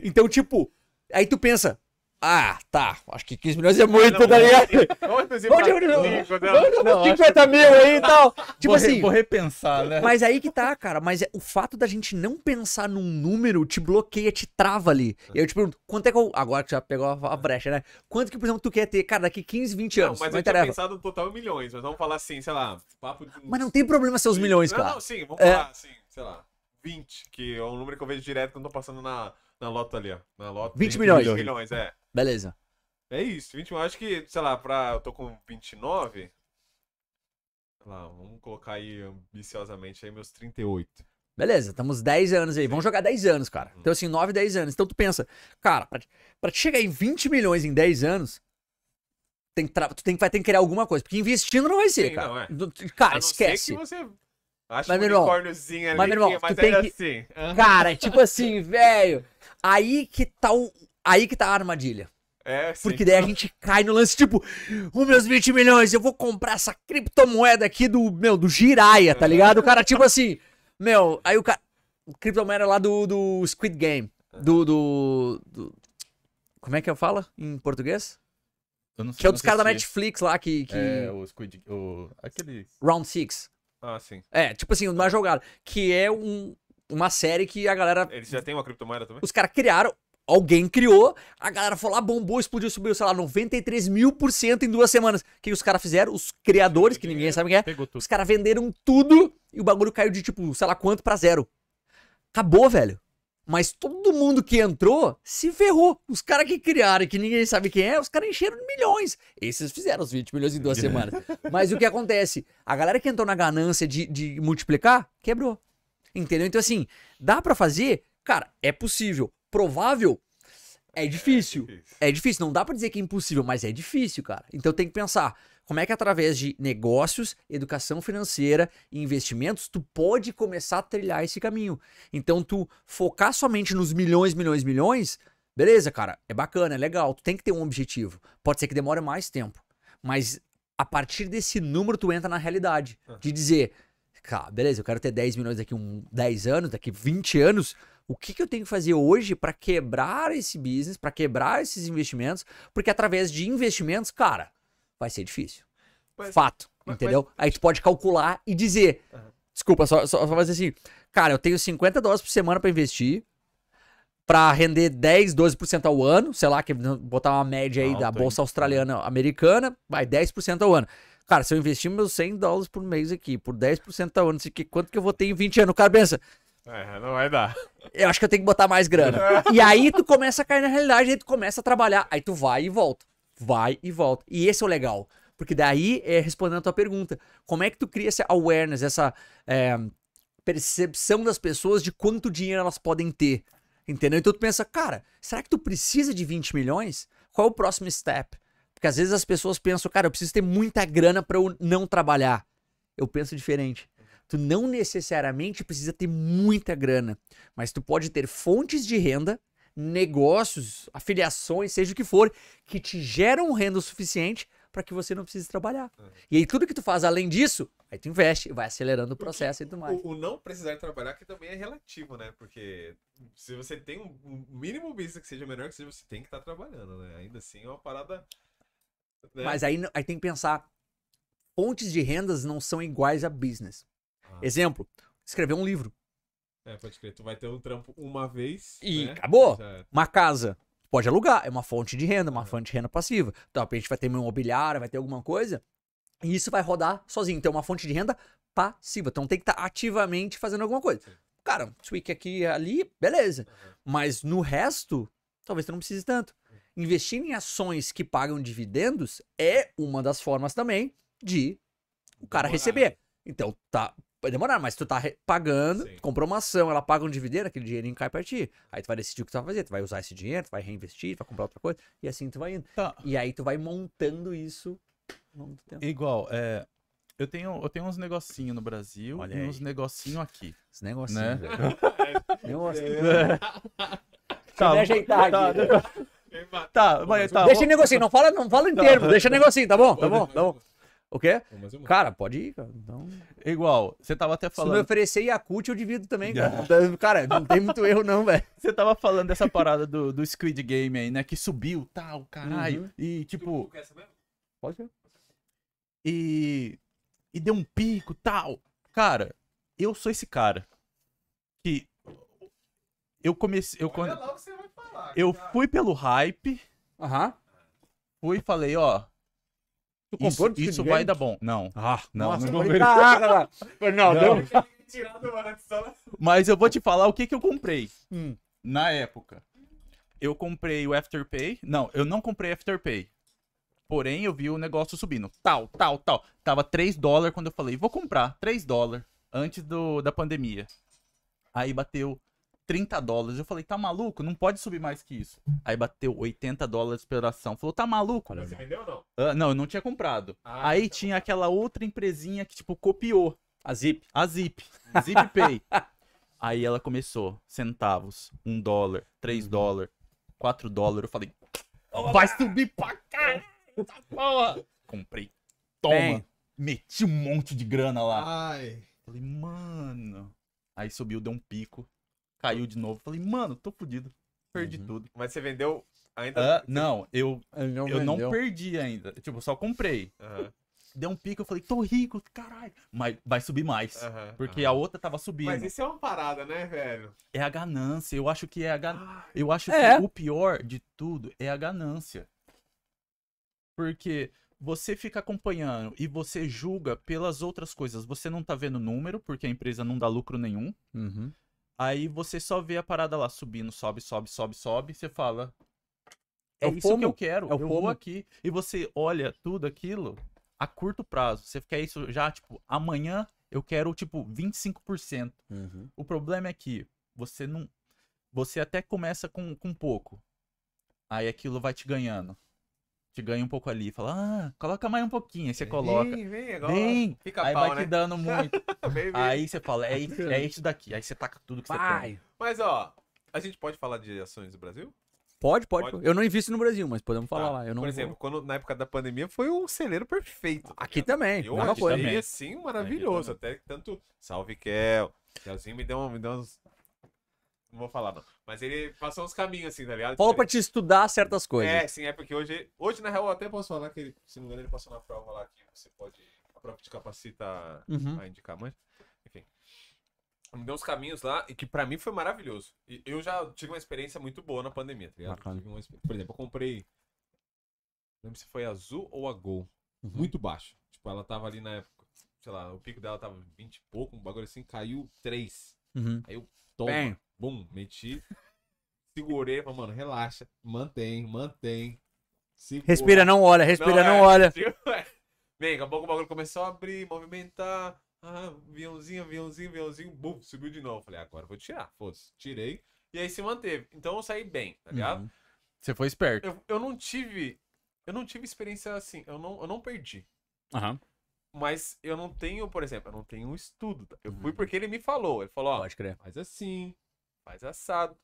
Então, tipo, aí tu pensa, ah, tá, acho que 15 milhões é muito, não, tá ligado? Vamos Vamos cinco, não. Não, acho- 50 mil aí e tal. Tipo vou, assim, vou repensar, né? mas aí que tá, cara. Mas é- o fato da gente não pensar num número te bloqueia, te trava ali. E aí eu te pergunto, quanto é que eu. Agora que já pegou a, a brecha, né? Quanto que, por exemplo, tu quer ter, cara, daqui 15, 20 Não, anos? mas Não, eu tinha interessa. pensado no total em milhões. Mas vamos falar assim, sei lá, papo de... Mas não tem problema ser os milhões, não, cara. Não, sim, vamos É. falar assim, sei lá, 20, que é um número que eu vejo direto quando eu tô passando na, na loto ali, ó. Na loto. 20 milhões. 20 milhões, é. Beleza. É isso, 20 milhões. Acho que, sei lá, pra. Eu tô com 29. Sei lá, vamos colocar aí ambiciosamente aí meus 38. Beleza, estamos 10 anos aí. Vamos jogar 10 anos, cara. Então, assim, 9, 10 anos. Então, tu pensa, cara, pra, pra te chegar em 20 milhões em 10 anos, tem que tra- tu tem, que- vai ter que criar alguma coisa. Porque investindo não vai ser, Sim, cara. não, é. Cara, esquece. que você acha Mas, um unicórniozinho ali, mas, meu irmão, mas tu tem ainda que- assim. Cara, é tipo assim, (laughs) velho. Aí que tá o. Aí que tá a armadilha. É, sim. Porque daí a gente cai no lance, tipo, os meus 20 milhões, eu vou comprar essa criptomoeda aqui do, meu, do Jiraya, tá ligado? O cara, tipo assim, meu, aí o cara. Criptomoeda lá do, do Squid Game. Do, do, do- Como é que eu falo em português? Eu não sei, Que é o dos caras da. Netflix lá, que. que... É, o Squid... O... Aquele... Round Six. Ah, sim. É, tipo assim, uma jogada. Que é um, uma série que a galera Eles já têm uma criptomoeda também? Os caras criaram, alguém criou, a galera falou, ah, bombou, explodiu, subiu, sei lá, 93 mil por cento em duas semanas. O que os caras fizeram? Os criadores, que ninguém sabe quem é, Pegou tudo. os caras venderam tudo e o bagulho caiu de tipo, sei lá quanto pra zero. Acabou, velho. Mas todo mundo que entrou se ferrou. Os caras que criaram e que ninguém sabe quem é, os caras encheram de milhões. Esses fizeram os 20 milhões em duas (laughs) semanas. Mas o que acontece? A galera que entrou na ganância de, de multiplicar, quebrou. Entendeu? Então, assim, dá pra fazer? Cara, é possível. Provável? É difícil. difícil. É difícil. Não dá pra dizer que é impossível, mas é difícil, cara. Então tem que pensar. Como é que através de negócios, educação financeira e investimentos, tu pode começar a trilhar esse caminho? Então tu focar somente nos milhões, milhões, milhões, beleza, cara, é bacana, é legal, tu tem que ter um objetivo. Pode ser que demore mais tempo, mas a partir desse número tu entra na realidade de dizer, cara, beleza, eu quero ter 10 milhões daqui um 10 anos, daqui 20 anos, o que, que eu tenho que fazer hoje para quebrar esse business, para quebrar esses investimentos? Porque através de investimentos, cara, vai ser difícil. Mas- Fato, mas- entendeu? Aí tu pode calcular e dizer, desculpa, só, só, só fazer assim, cara, eu tenho 50 dólares por semana para investir, pra render 10, 12% ao ano, sei lá, que botar uma média aí Alto, da hein? bolsa australiana americana, vai 10% ao ano. Cara, se eu investir meus 100 dólares por mês aqui, por 10% ao ano, sei que- quanto que eu vou ter em 20 anos? O cara pensa, É, não vai dar. eu acho que eu tenho que botar mais grana. e aí tu começa a cair na realidade, aí tu começa a trabalhar, aí tu vai e volta. Vai e volta. E esse é o legal. Porque daí é respondendo a tua pergunta. Como é que tu cria essa awareness, essa é, percepção das pessoas de quanto dinheiro elas podem ter? Entendeu? Então tu pensa, cara, será que tu precisa de 20 milhões? Qual é o próximo step? Porque às vezes as pessoas pensam, cara, eu preciso ter muita grana pra eu não trabalhar. Eu penso diferente. Tu não necessariamente precisa ter muita grana, mas tu pode ter fontes de renda, negócios, afiliações, seja o que for, que te geram renda o suficiente para que você não precise trabalhar. E aí tudo que tu faz além disso, aí tu investe, vai acelerando o processo e tudo mais. O, o não precisar trabalhar que também é relativo, né? Porque se você tem um, um mínimo business que seja menor que seja, você tem que estar trabalhando, né? Ainda assim é uma parada. Né? Mas aí, aí tem que pensar, fontes de rendas não são iguais a business. Ah. Exemplo, escrever um livro. É, pode crer. Tu vai ter um trampo uma vez. E né? acabou. Era. Uma casa, pode alugar, é uma fonte de renda, uma Uhum. fonte de renda passiva. Então, a gente vai ter uma imobiliária, vai ter alguma coisa, e isso vai rodar sozinho. Então, é uma fonte de renda passiva. Então, tem que estar ativamente fazendo alguma coisa. Sim. Cara, um tweak aqui e ali, beleza. Uhum. Mas no resto, talvez tu não precise tanto. Investir em ações que pagam dividendos é uma das formas também de o cara Demorar, receber. Então, tá. Vai demorar, mas tu tá pagando, Sim. comprou uma ação, ela paga um dividendo, aquele dinheirinho cai pra ti. Aí tu vai decidir o que tu vai fazer. Tu vai usar esse dinheiro, tu vai reinvestir, tu vai comprar outra coisa, e assim tu vai indo. Tá. E aí tu vai montando isso ao longo do tempo. Igual, é. Eu tenho, eu tenho uns negocinhos no Brasil Olha e aí. uns negocinhos aqui. Esse (laughs) negocinho, Né? velho. Negócio. Tá, ajeitar tá, aqui. Tá, mas tá. deixa em negocinho, não fala, não fala em termos, deixa negocinho, tá bom? Tá bom, tá bom. O quê? Cara, pode ir, cara. Então, Igual, você tava até se me falando. oferecer Yakut, eu divido também, cara. Então, Cara, não tem muito erro não, velho. Você tava falando dessa parada do, do Squid Game aí, né? Que subiu, tal, caralho. Uhum. E tipo, Quer saber? Pode ser. e. E deu um pico, tal. Cara, eu sou esse cara. Que. Eu comecei. Eu, Olha quando, lá o que você vai falar. Eu fui pelo hype, Aham. fui e falei, ó. Tu Isso, comprou isso vai dar bom. Não. Ah, Não, nossa, não caraca, cara. Não, Não. deu. Só- Mas eu vou te falar o que, que eu comprei. Hum. Na época. Eu comprei o Afterpay. Não, eu não comprei Afterpay. Porém, eu vi o negócio subindo. Tal, tal, tal. Tava 3 dólares quando eu falei, vou comprar. 3 dólares. Antes do, da pandemia. Aí bateu 30 dólares. Eu falei, tá maluco? Não pode subir mais que isso. Aí bateu 80 dólares pela ação. Falou, tá maluco? Você vendeu ou não? Ah, não, eu não tinha comprado. Ah, Aí tá tinha aquela outra empresinha que, tipo, copiou. A Zip. A Zip. Zip Pay. (laughs) Aí ela começou. Centavos. Um dólar. Três dólares. Quatro dólares. Eu falei. Vai subir pra caralho. essa porra." Comprei. Toma. Bem. Meti um monte de grana lá. Ai. Falei, mano. Aí subiu, deu um pico. Caiu de novo. Falei, mano, tô fudido. Perdi Uhum. tudo. Mas você vendeu ainda. Ah, não, eu, Ele não eu não perdi ainda. Tipo, só comprei. Aham, Deu um pico, eu falei, tô rico, caralho. Mas vai subir mais. aham, Porque a outra tava subindo. Mas isso é uma parada, né, velho? É a ganância. Eu acho que é a ganância. Eu acho É. que o pior de tudo é a ganância. Porque você fica acompanhando e você julga pelas outras coisas. Você não tá vendo número, porque a empresa não dá lucro nenhum. Uhum. Aí você só vê a parada lá subindo, sobe, sobe, sobe, sobe. Você fala. É, É isso que eu quero. É eu vou aqui. E você olha tudo aquilo a curto prazo. Você quer isso já, tipo, amanhã eu quero, tipo, 25%. Uhum. O problema é que você não. Você até começa com, com pouco. Aí aquilo vai te ganhando. Te ganha um pouco ali. Fala, ah, coloca mais um pouquinho. Aí você coloca. Vem, vem agora. Vem! Fica Aí pau, vai né? te dando muito. (laughs) Vem, vem. Aí você fala, é, isso- é isso daqui. Aí você taca tudo que você tem. Mas, ó, a gente pode falar de ações do Brasil? Pode, pode, Pode. Eu não invisto no Brasil, mas podemos falar Tá. lá. Eu não Por vou- exemplo, quando, na época da pandemia foi um celeiro perfeito. tá Aqui ligado? também, Eu achei coisa. também. assim maravilhoso. Até que tanto. Salve, Kel. Kelzinho me deu, me deu uns. Não vou falar, não. Mas ele passou uns caminhos assim, tá ligado? Falou pra te estudar certas coisas. É, sim, é porque hoje. Hoje, na real, eu até posso falar que ele, se não me engano, ele passou na prova lá que você pode. A prova te capacita Uhum. a indicar, mas. Enfim. me deu uns caminhos lá e que pra mim foi maravilhoso. E eu já tive uma experiência muito boa na pandemia, tá ligado? Uma Por exemplo, eu comprei. Não lembro se foi a azul ou a Gol. Uhum. Muito baixo. Tipo, ela tava ali na época. Sei lá, o pico dela tava 20 e pouco, um bagulho assim, caiu 3. Uhum. Aí eu toma, Bem. Bum, meti. Segurei, falei, mano, relaxa. Mantém, mantém. segura. Respira, não olha, respira, não, é, olha. tipo, é. Bem, daqui a pouco o bagulho começou a abrir, movimentar. Ah, aviãozinho, aviãozinho, aviãozinho, bum, subiu de novo. Falei, agora eu vou tirar. Foda-se, tirei. E aí se manteve. Então eu saí bem, tá ligado? Uhum. Você foi esperto. Eu, eu não tive. Eu não tive experiência assim. Eu não, eu não perdi. Aham. Mas eu não tenho, por exemplo, eu não tenho um estudo. tá? Eu fui Uhum. porque ele me falou. Ele falou, ó, Pode crer. faz assim, faz assado,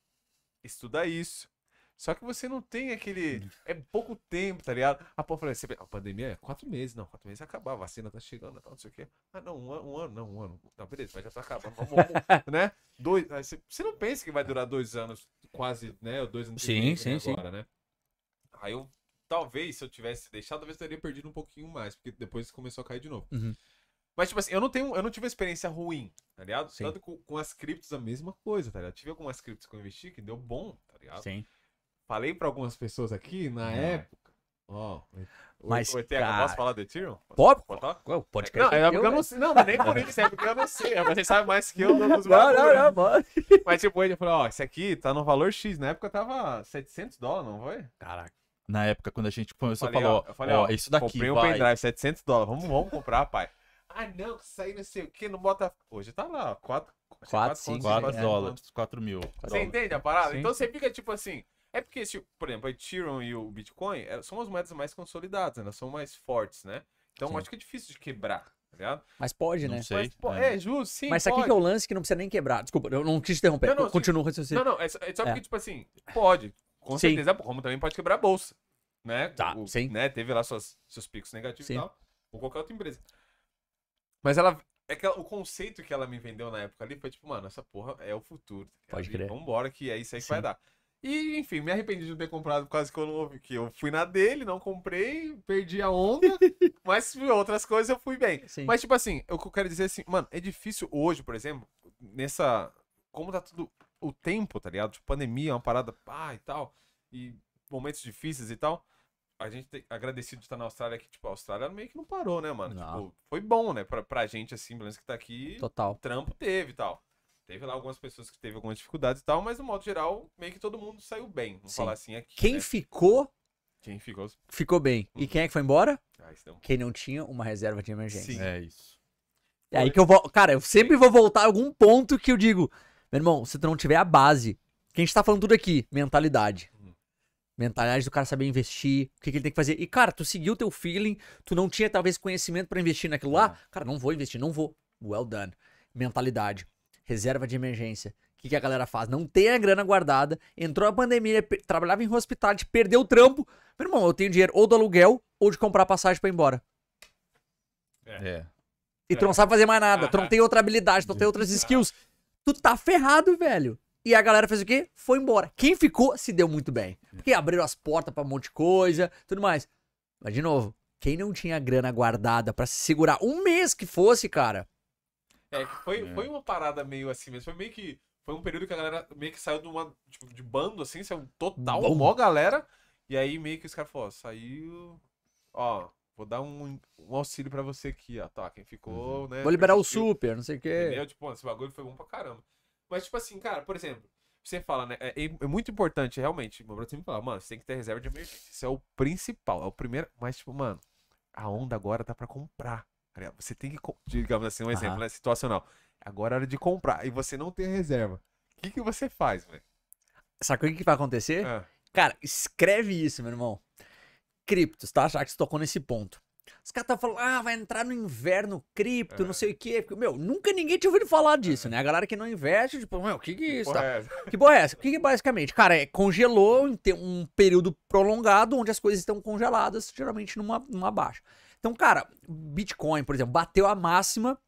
estuda isso. Só que você não tem aquele. É pouco tempo, tá ligado? A pô, falei, a pandemia é quatro meses, não, quatro meses acabar, a vacina tá chegando, tal, não sei o quê. Ah, não, um, ano- um ano, não, um ano. Não, beleza, mas já tá acabando. Vamos, vamos, (laughs) né? Dois. Você, você não pensa que vai durar dois anos, quase, né? Ou dois anos Sim, meio, sim, né, sim. agora, né? Aí eu, talvez, se eu tivesse deixado, talvez eu teria perdido um pouquinho mais, porque depois começou a cair de novo. Uhum. Mas, tipo assim, eu não tenho, eu não tive uma experiência ruim, tá ligado? Sim. Tanto com, com as criptos a mesma coisa, tá ligado? Tive algumas criptos que eu investi que deu bom, tá ligado? Sim. Falei pra algumas pessoas aqui na Não. época. Ó, Mas, o ETH, cara- posso falar do Ethereum? Pode? Pode podcast Não, é porque eu não sei. Não, não é nem por isso, é porque eu não sei. Mas vocês sabem mais que eu (laughs) dos Não, não, bagulhos. não, pode. Mas tipo, ele falou, ó, esse aqui tá no valor X. Na época tava 700 dólares, não foi? Caraca. Na época, quando a gente começou, falou, ó, eu falei, ó, ó, isso daqui Comprei um pendrive, 700 dólares. Vamos, vamos comprar, pai. Ah, não, que isso aí não sei o que, não bota... Hoje tá lá, 4... Quatro, cinco, 4 é, dólares, 4 mil. Você dólares. entende a parada? Sim. Então você fica tipo assim. É porque, tipo, por exemplo, a Ethereum e o Bitcoin eh, são as moedas mais consolidadas, né? Elas são mais fortes, né? Então Sim. acho que é difícil de quebrar, tá ligado? Mas pode, Não né? sei. Mas, pô, é. é. justo, sim. Mas isso aqui que é o lance que não precisa nem quebrar. Desculpa, eu não quis te interromper. Não, não. Continua o raciocínio. Não, não, é só, é só É. porque, tipo assim, pode. Com Sim. certeza, como também pode quebrar a bolsa. Né? Tá, O- sim. Né? Teve lá suas, seus picos negativos Sim. e tal. Ou qualquer outra empresa. Mas ela. É que ela- o conceito que ela me vendeu na época ali foi tipo, mano, essa porra é o futuro. tá? Pode crer. Vambora, que é isso aí que Sim. vai dar. E, enfim, me arrependi de não ter comprado quase que eu não ouvi. Que eu fui na dele, não comprei, perdi a onda. (laughs) mas outras coisas eu fui bem. Sim. Mas, tipo assim, o que eu quero dizer é assim, mano, é difícil hoje, por exemplo, nessa. Como tá tudo. O tempo, tá ligado? Tipo, pandemia, uma parada, pá, e tal. E momentos difíceis e tal. A gente tem agradecido de estar na Austrália que, tipo, a Austrália meio que não parou, né, mano? Não. Tipo, foi bom, né? Pra, pra gente, assim, pelo menos que tá aqui, Total. trampo teve e tal. Teve lá algumas pessoas que teve algumas dificuldades e tal, mas no modo geral, meio que todo mundo saiu bem. Vamos Sim. falar assim aqui. Quem né? ficou, Quem ficou. ficou bem. E Uhum. quem é que foi embora? Ah, Quem não tinha uma reserva de emergência. Sim. É isso. É aí que eu vou. Cara, eu sempre vou voltar a algum ponto que eu digo, meu irmão, se tu não tiver a base, que a gente tá falando tudo aqui, mentalidade. Mentalidade do cara saber investir, o que, que ele tem que fazer. E, cara, tu seguiu o teu feeling, tu não tinha talvez conhecimento pra investir naquilo lá. Cara, não vou investir, não vou. Well done. Mentalidade. Reserva de emergência. O que, que a galera faz? Não tem a grana guardada, entrou a pandemia, trabalhava em hospitality, perdeu o trampo. Meu irmão, eu tenho dinheiro ou do aluguel ou de comprar passagem pra ir embora. É. E tu não sabe fazer mais nada, tu não (laughs) tem outra habilidade, tu não tem outras skills. Tu tá ferrado, velho. E a galera fez o quê? Foi embora. Quem ficou se deu muito bem. Porque abriram as portas pra um monte de coisa, tudo mais. Mas, de novo, quem não tinha grana guardada pra se segurar um mês que fosse, cara. É, que foi, É. foi uma parada meio assim mesmo. Foi meio que. Foi um período que a galera meio que saiu de uma. Tipo, de bando, assim, saiu total, Bom. mó galera. E aí meio que os caras falaram, ó, saiu. Ó, vou dar um, um auxílio pra você aqui, ó. Tá, quem ficou, né? Vou liberar o super, não sei o quê. Entendeu? Tipo, mano, esse bagulho foi bom pra caramba. Mas, tipo assim, cara, por exemplo, você fala, né? É, é muito importante, realmente. Meu brother sempre fala, mano, você tem que ter reserva de emergência. Isso é o principal, é o primeiro. Mas, tipo, mano, a onda agora tá pra comprar. tá? Você tem que, digamos assim, um exemplo, Aham. né? Situacional. Agora é hora de comprar. E você não tem reserva. O que, que você faz, velho? Sabe o que que vai acontecer? Ah, Cara, escreve isso, meu irmão. Criptos, tá? Já que você tocou nesse ponto. Os caras estão falando, ah, vai entrar no inverno cripto, É. não sei o quê. Meu, nunca ninguém tinha ouvido falar disso, né? A galera que não investe, tipo, meu, o que que é isso? porra Tá? é essa? Que é essa? O que, que é basicamente? Cara, é, congelou um período prolongado onde as coisas estão congeladas, geralmente numa, numa baixa. Então, cara, Bitcoin, por exemplo, bateu a máxima,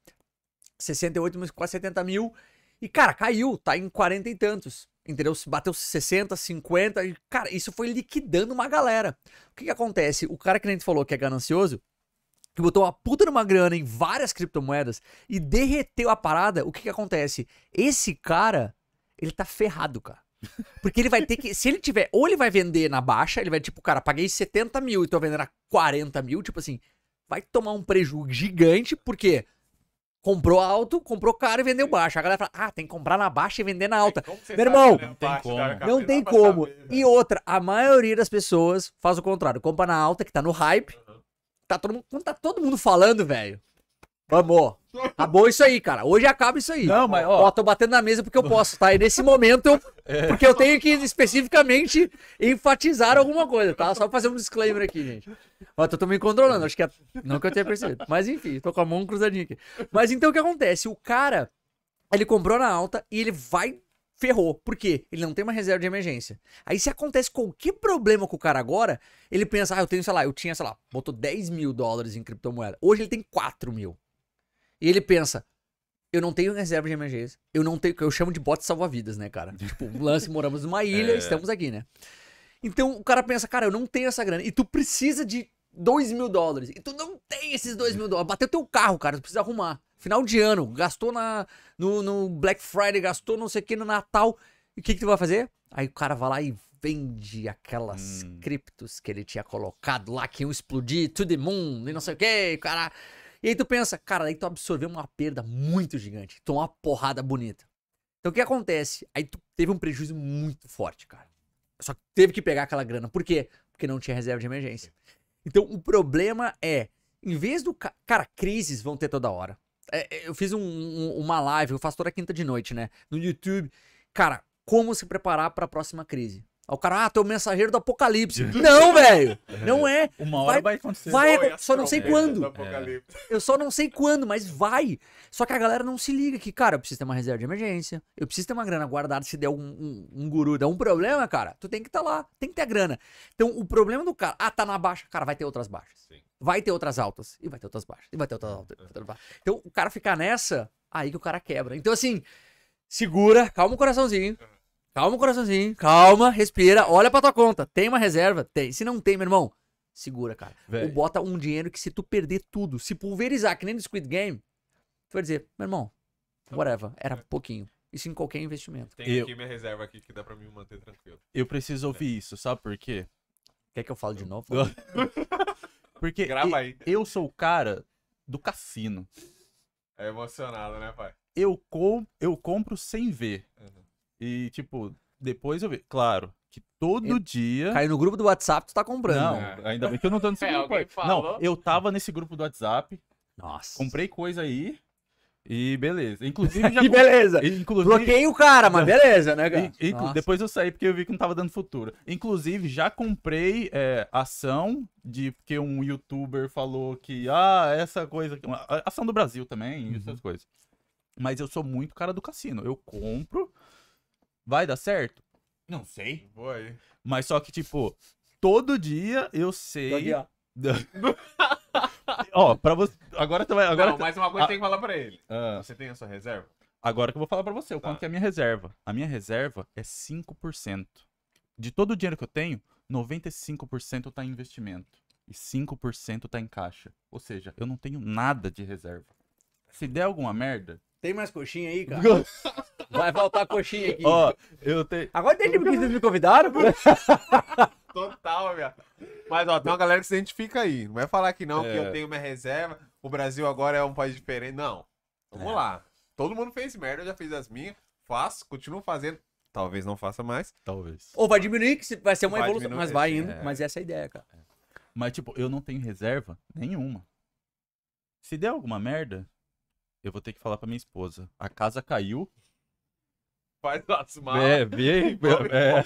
68 mil, quase 70 mil, e, cara, caiu, tá em 40 e tantos. Entendeu? Bateu 60, 50, e, cara, isso foi liquidando uma galera. O que que acontece? O cara que a gente falou que é ganancioso, que botou uma puta numa grana em várias criptomoedas e derreteu a parada, o que que acontece? Esse cara, ele tá ferrado, cara. Porque ele vai ter que. Se ele tiver. Ou ele vai vender na baixa, ele vai, tipo, cara, paguei 70 mil e tô vendendo a 40 mil, tipo assim, vai tomar um prejuízo gigante, porque comprou alto, comprou caro e vendeu baixo. A galera fala, ah, tem que comprar na baixa e vender na alta. Meu irmão, que não tem como. Não tem como. E outra, a maioria das pessoas faz o contrário. Compra na alta, que tá no hype. Tá todo mundo, quando tá todo mundo falando, velho. Vamos. Acabou isso aí, cara. Hoje acaba isso aí. Não, mas, ó. Ó, tô batendo na mesa porque eu posso, tá? E nesse momento eu. Porque eu tenho que especificamente enfatizar alguma coisa, tá? Só pra fazer um disclaimer aqui, gente. Ó, tô, tô me controlando, acho que é. Não que eu tenha percebido. Mas enfim, tô com a mão cruzadinha aqui. Mas então o que acontece? O cara, ele comprou na alta e ele vai. Ferrou. Por quê? Ele não tem uma reserva de emergência. Aí se acontece qualquer problema com o cara agora, ele pensa, ah, eu tenho, sei lá, eu tinha, sei lá, botou 10 mil dólares em criptomoeda. Hoje ele tem 4 mil. E ele pensa, eu não tenho reserva de emergência. Eu não tenho, eu chamo de bote salva-vidas, né, cara? (laughs) Tipo, um lance, moramos numa ilha, É. estamos aqui, né? Então o cara pensa, cara, eu não tenho essa grana. E tu precisa de 2 mil dólares. E tu não tem esses 2 mil dólares. Bateu teu carro, cara, tu precisa arrumar. Final de ano, gastou na, no, no Black Friday, gastou não sei o que no Natal. E o que, que tu vai fazer? Aí o cara vai lá e vende aquelas Hum. criptos que ele tinha colocado lá, que iam explodir, to the moon, e não sei o que, cara. E aí tu pensa, cara, aí tu absorveu uma perda muito gigante, tomou uma porrada bonita. Então o que acontece? Aí tu teve um prejuízo muito forte, cara. Só que teve que pegar aquela grana. Por quê? Porque não tinha reserva de emergência. Então o problema é, em vez do. ca- Cara, crises vão ter toda hora. É, é, eu fiz um- um- uma live, eu faço toda quinta de noite, né? No YouTube. Cara, como se preparar pra próxima crise. Aí o cara, ah, tu é o mensageiro do apocalipse. (laughs) não, velho! Não é. (laughs) Uma hora Vai- vai, acontecer. vai- Olha só não sei quando. Eu só não sei quando, mas vai. Só que a galera não se liga que, cara, eu preciso ter uma reserva de emergência. Eu preciso ter uma grana guardada. Se der um, um, um guru, der um problema, cara, tu tem que estar lá. Tem que ter a grana. Então, o problema do cara, ah, tá na baixa. Cara, vai ter outras baixas. Sim. Vai ter outras altas. E vai ter outras baixas. E vai ter outras altas. vai ter outras baixas. Então, o cara ficar nessa, aí que o cara quebra. Então, assim, segura, calma o coraçãozinho. Calma o coraçãozinho. Calma, respira. Olha pra tua conta. Tem uma reserva? Tem. Se não tem, meu irmão, segura, cara. Véi. Ou bota um dinheiro que se tu perder tudo, se pulverizar, que nem no Squid Game, tu vai dizer, meu irmão, whatever, era pouquinho. Isso em qualquer investimento. Tem Eu- aqui minha reserva aqui que dá pra me manter tranquilo. Eu preciso ouvir isso, sabe por quê? Quer que eu fale de novo? (laughs) (laughs) Porque Grava aí. eu sou o cara do cassino. É emocionado, né, pai? Eu, com, eu compro sem ver. Uhum. E, tipo, depois eu vejo. Claro, que todo dia. Caiu no grupo do WhatsApp, tu tá comprando. Não, né? ainda bem que eu não tô nesse (laughs) É, grupo. Não, eu tava nesse grupo do WhatsApp, Nossa. comprei coisa aí e beleza. Inclusive (laughs) já. E beleza. Inclusive, Bloqueei o cara, mas beleza, né, cara? E- e- depois eu saí porque eu vi que não tava dando futuro. Inclusive, já comprei é, ação de porque um youtuber falou que, ah, essa coisa. aqui- Ação do Brasil também, Uhum. essas coisas. Mas eu sou muito cara do cassino. Eu compro. Vai dar certo? Não sei. Vou aí. Mas só que, tipo, todo dia eu sei. aqui, (laughs) ó. Pra você. Agora tu vai. Agora, não, mas uma coisa Ah. tem que falar pra ele. Ah, Você tem a sua reserva? agora que eu vou falar pra você o Tá. quanto que é a minha reserva. A minha reserva é 5%. De todo o dinheiro que eu tenho, 95% tá em investimento. E 5% tá em caixa. Ou seja, eu não tenho nada de reserva. Se der alguma merda. Tem mais coxinha aí, cara? (laughs) Vai faltar coxinha aqui. Ó, eu tenho. Agora entendi por que vocês me convidaram. (laughs) Total, minha. Mas, ó, tem uma galera que se identifica aí. Não vai falar que não, que É. eu tenho minha reserva, o Brasil agora é um país diferente. Não. Vamos É. lá. Todo mundo fez merda, eu já fiz as minhas. Faço, continuo fazendo. Talvez não faça mais. Talvez. Ou vai diminuir, que vai ser uma Vai evolução. Mas vai sim, indo. é. Mas essa é a ideia, cara. Mas, tipo, eu não tenho reserva nenhuma. Se der alguma merda, eu vou ter que falar pra minha esposa. A casa caiu. Faz as malas. É, vê. (laughs) é,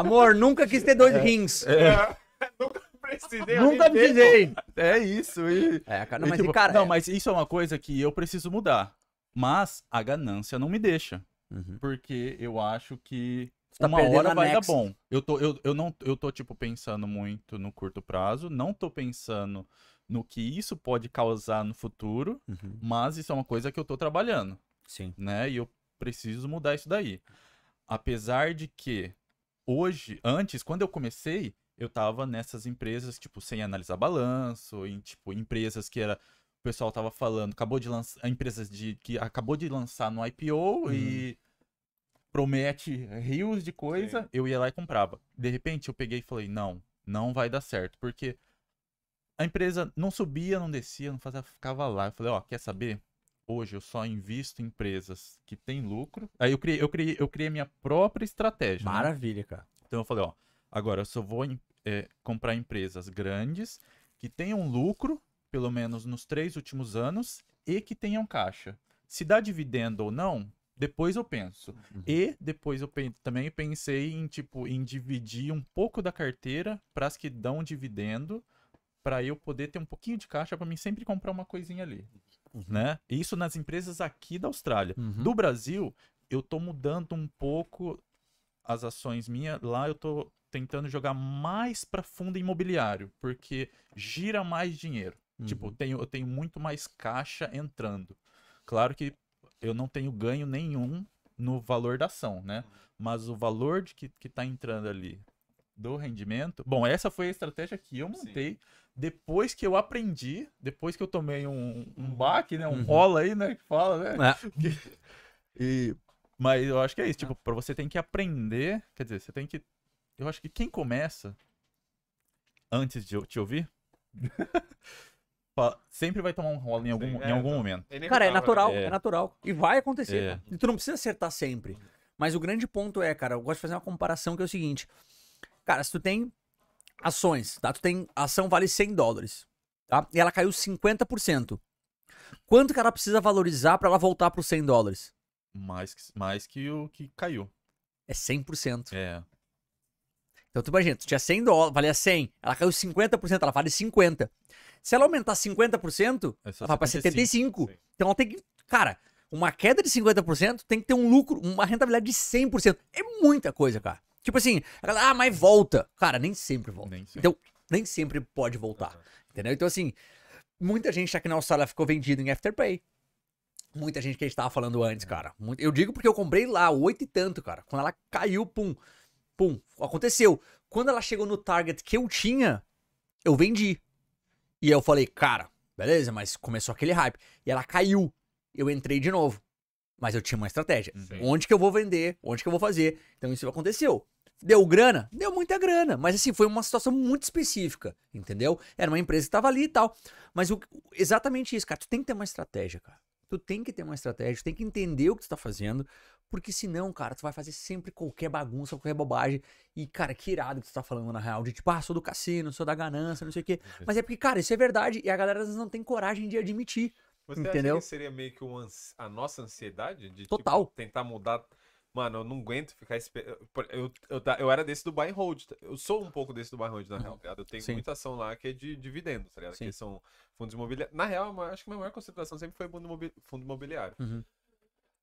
Amor, nunca quis ter dois rins. (laughs) Nunca precisei. Nunca precisei. é isso. E, É, cara, não, e, mas, tipo, cara. não, é- mas isso é uma coisa que eu preciso mudar. Mas a ganância não me deixa. Uhum. Porque eu acho que tá uma hora vai next. dar bom. Eu tô, eu, eu não, eu tô, tipo, pensando muito no curto prazo. Não tô pensando no que isso pode causar no futuro. Uhum. Mas isso é uma coisa que eu tô trabalhando. Sim. né? E eu preciso mudar isso daí. Apesar de que hoje, antes, quando eu comecei, eu tava nessas empresas, tipo, sem analisar balanço, em, tipo, empresas que era. O pessoal tava falando, acabou de lançar. Empresas de, que acabou de lançar no IPO e promete rios de coisa, Sim. eu ia lá e comprava. De repente eu peguei e falei, não, não vai dar certo, porque a empresa não subia, não descia, não fazia, ficava lá. Eu falei, ó, quer saber? Hoje eu só invisto em empresas que têm lucro. Aí eu criei, eu criei, eu criei a minha própria estratégia. né? Maravilha, cara. Então eu falei, ó, agora eu só vou é, comprar empresas grandes que tenham lucro, pelo menos nos três últimos anos, e que tenham caixa. Se dá dividendo ou não, depois eu penso. Uhum. E depois eu pen- também pensei em tipo em dividir um pouco da carteira para as que dão dividendo, para eu poder ter um pouquinho de caixa para mim sempre comprar uma coisinha ali, Uhum. né? Isso nas empresas aqui da Austrália. Uhum. Do Brasil, eu tô mudando um pouco as ações minhas. Lá eu tô tentando jogar mais para fundo imobiliário, porque gira mais dinheiro. Tipo, Uhum. tenho, eu tenho muito mais caixa entrando. Claro que eu não tenho ganho nenhum no valor da ação, né? Mas o valor de que, que tá entrando ali do rendimento. Bom, essa foi a estratégia que eu Sim. montei depois que eu aprendi, depois que eu tomei um, um baque, né? Um Uhum. rola aí, né? Que fala, né? É. (laughs) E, mas eu acho que é isso, tipo, pra você tem que aprender, quer dizer, você tem que, eu acho que quem começa antes de eu te ouvir, (laughs) sempre vai tomar um rolo em algum, Sim, em é, algum então. momento. Cara, é natural, É. é natural. E vai acontecer. É. E tu não precisa acertar sempre. Mas o grande ponto é, cara, eu gosto de fazer uma comparação que é o seguinte. Cara, se tu tem ações, tá? Tu tem ação vale 100 dólares, tá? E ela caiu 50%. Quanto que ela precisa valorizar pra ela voltar pros 100 dólares? Mais, que- mais que o que caiu. É 100%. É. Então tu imagina, tu tinha 100 dólares, valia 100, ela caiu 50%, ela vale 50. Se ela aumentar 50%, É ela vai 75. 75. Sim. Então ela tem que. Cara, uma queda de 50% tem que ter um lucro, uma rentabilidade de 100%. É muita coisa, cara. Tipo assim, ah, mas volta. Cara, nem sempre volta. Nem sei. Então, nem sempre pode voltar. Entendeu? Então, assim, muita gente aqui na Austrália ficou vendido em Afterpay. Muita gente que a gente tava falando antes, cara. Muito- Eu digo porque eu comprei lá, oito e tanto, cara. Quando ela caiu, pum, pum, aconteceu. Quando ela chegou no target que eu tinha, eu vendi. E eu falei, cara, beleza, mas começou aquele hype. E ela caiu. Eu entrei de novo. Mas eu tinha uma estratégia. Sim. Onde que eu vou vender? Onde que eu vou fazer? Então isso aconteceu. Deu grana? Deu muita grana. Mas assim, foi uma situação muito específica, entendeu? Era uma empresa que tava ali e tal. Mas o- exatamente isso, cara. Tu tem que ter uma estratégia, cara. Tu tem que ter uma estratégia, tu tem que entender o que tu tá fazendo. Porque senão, cara, tu vai fazer sempre qualquer bagunça, qualquer bobagem. E, cara, que irado que tu tá falando na real. De tipo, ah, sou do cassino, sou da ganância, não sei o quê. Mas é porque, cara, isso é verdade. E a galera às vezes não tem coragem de admitir. Você Entendeu? acha que seria meio que ans- a nossa ansiedade de Total. tipo, tentar mudar? Mano, eu não aguento ficar esperando. Eu, eu, eu era desse do buy and hold. tá? Eu sou um pouco desse do buy and hold, na real. tá ligado? Eu tenho Sim. muita ação lá que é de dividendos, tá ligado? Sim. Que são fundos imobiliários. Na real, acho que a minha maior concentração sempre foi fundo imobiliário. Uhum.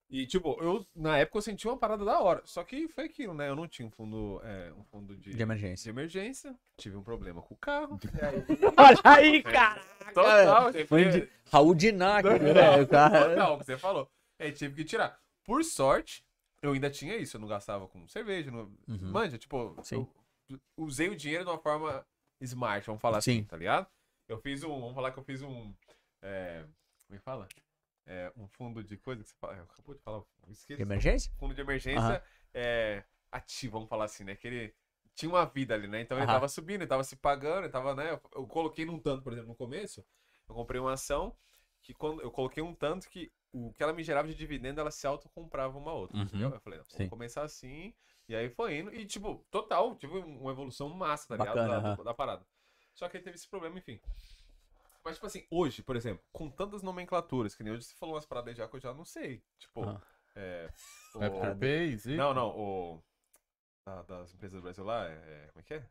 E, tipo, eu, na época eu senti uma parada da hora. Só que foi aquilo, né? Eu não tinha um fundo, é, um fundo de, De emergência. de emergência. Tive um problema com o carro. E (laughs) aí, Olha aí, (laughs) cara! total, Foi foi de Raul Dinac, né? O cara. Total, o que você falou. Aí tive que tirar. Por sorte, eu ainda tinha isso. Eu não gastava com cerveja. Não... Uhum. Manja, tipo, Sim. eu usei o dinheiro de uma forma smart, vamos falar assim, Sim. tá ligado? Eu fiz um. Vamos falar que eu fiz um. É, como é que fala? É, um fundo de coisa que você fala. Acabou de falar. Esqueci. De emergência? Fundo de emergência Aham. é, ativo, vamos falar assim, né? Que ele tinha uma vida ali, né? Então ele Aham. tava subindo, ele tava se pagando, ele tava, né? Eu, coloquei num tanto, por exemplo, no começo, eu comprei uma ação que quando eu coloquei um tanto que o que ela me gerava de dividendo, ela se autocomprava uma outra, Uhum. entendeu? Eu falei, não, vamos começar assim, e aí foi indo, e tipo, total, tive uma evolução massa, tá ligado? Bacana, Da, aham. da parada. Só que aí teve esse problema, enfim. Mas, tipo assim, hoje, por exemplo, com tantas nomenclaturas, que nem hoje você falou umas paradas já que eu já não sei. Tipo, Aham. é. (laughs) o- Afterpay, Zico. não, não, o. da- das empresas do Brasil lá, é. Como é que é?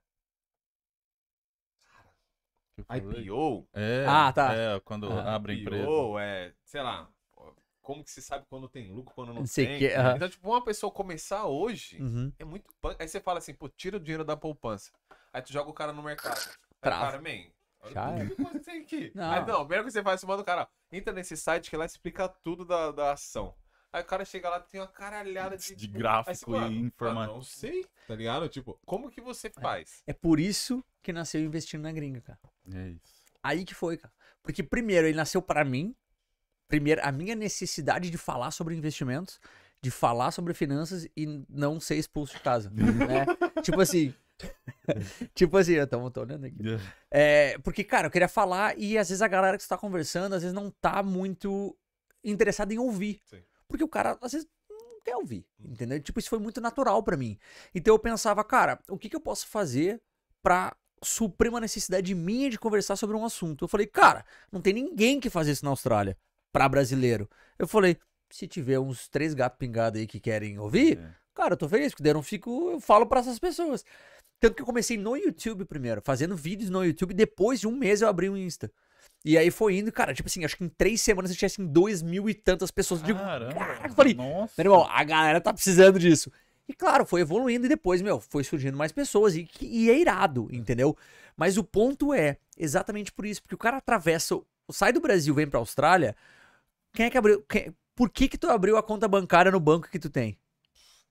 que falei. IPO. É, Ah, tá. É, quando Ah. abre a empresa. IPO, é. Sei lá. Como que se sabe quando tem lucro, quando não, Não sei tem. que- aham. Então, tipo, uma pessoa começar hoje Uhum. é muito. Aí você fala assim, pô, tira o dinheiro da poupança. Aí tu joga o cara no mercado. Aí Trava. cara, man. Já o é. que coisa que tem aqui. Não. Aí não, primeiro que você faz, você manda o cara, ó, entra nesse site que lá explica tudo da, da ação. Aí o cara chega lá tem uma caralhada de. De Aí gráfico você fala, e "Mano, informativo. Não sei, tá ligado? Tipo, como que você faz? É por isso que nasceu investindo na gringa, cara. É isso. Aí que foi, cara. Porque primeiro ele nasceu pra mim. Primeiro, a minha necessidade de falar sobre investimentos, de falar sobre finanças e não ser expulso de casa. (laughs) né? Tipo assim. (laughs) tipo assim, eu tô, tô olhando aqui. É, porque, cara, eu queria falar e às vezes a galera que você tá conversando, às vezes não tá muito interessada em ouvir. Sim. Porque o cara, às vezes, não quer ouvir, entendeu? Tipo, isso foi muito natural pra mim. Então eu pensava, cara, o que que eu posso fazer pra suprir uma necessidade minha de conversar sobre um assunto? Eu falei, cara, não tem ninguém que faz isso na Austrália pra brasileiro. Eu falei, se tiver uns três gatos pingados aí que querem ouvir, É. Cara, eu tô feliz, porque daí eu não fico, eu falo pra essas pessoas. Tanto que eu comecei no YouTube primeiro, fazendo vídeos no YouTube, depois de um mês eu abri um Insta. E aí foi indo, cara, tipo assim, acho que em três semanas eu tinha assim, dois mil e tantas pessoas. Eu digo, Caramba. caraca, eu falei, Nossa. meu irmão, a galera tá precisando disso. E claro, foi evoluindo e depois, meu, foi surgindo mais pessoas e, que- e é irado, entendeu? Mas o ponto é exatamente por isso, porque o cara atravessa, sai do Brasil, vem pra Austrália, quem é que abriu, quem- por que que tu abriu a conta bancária no banco que tu tem?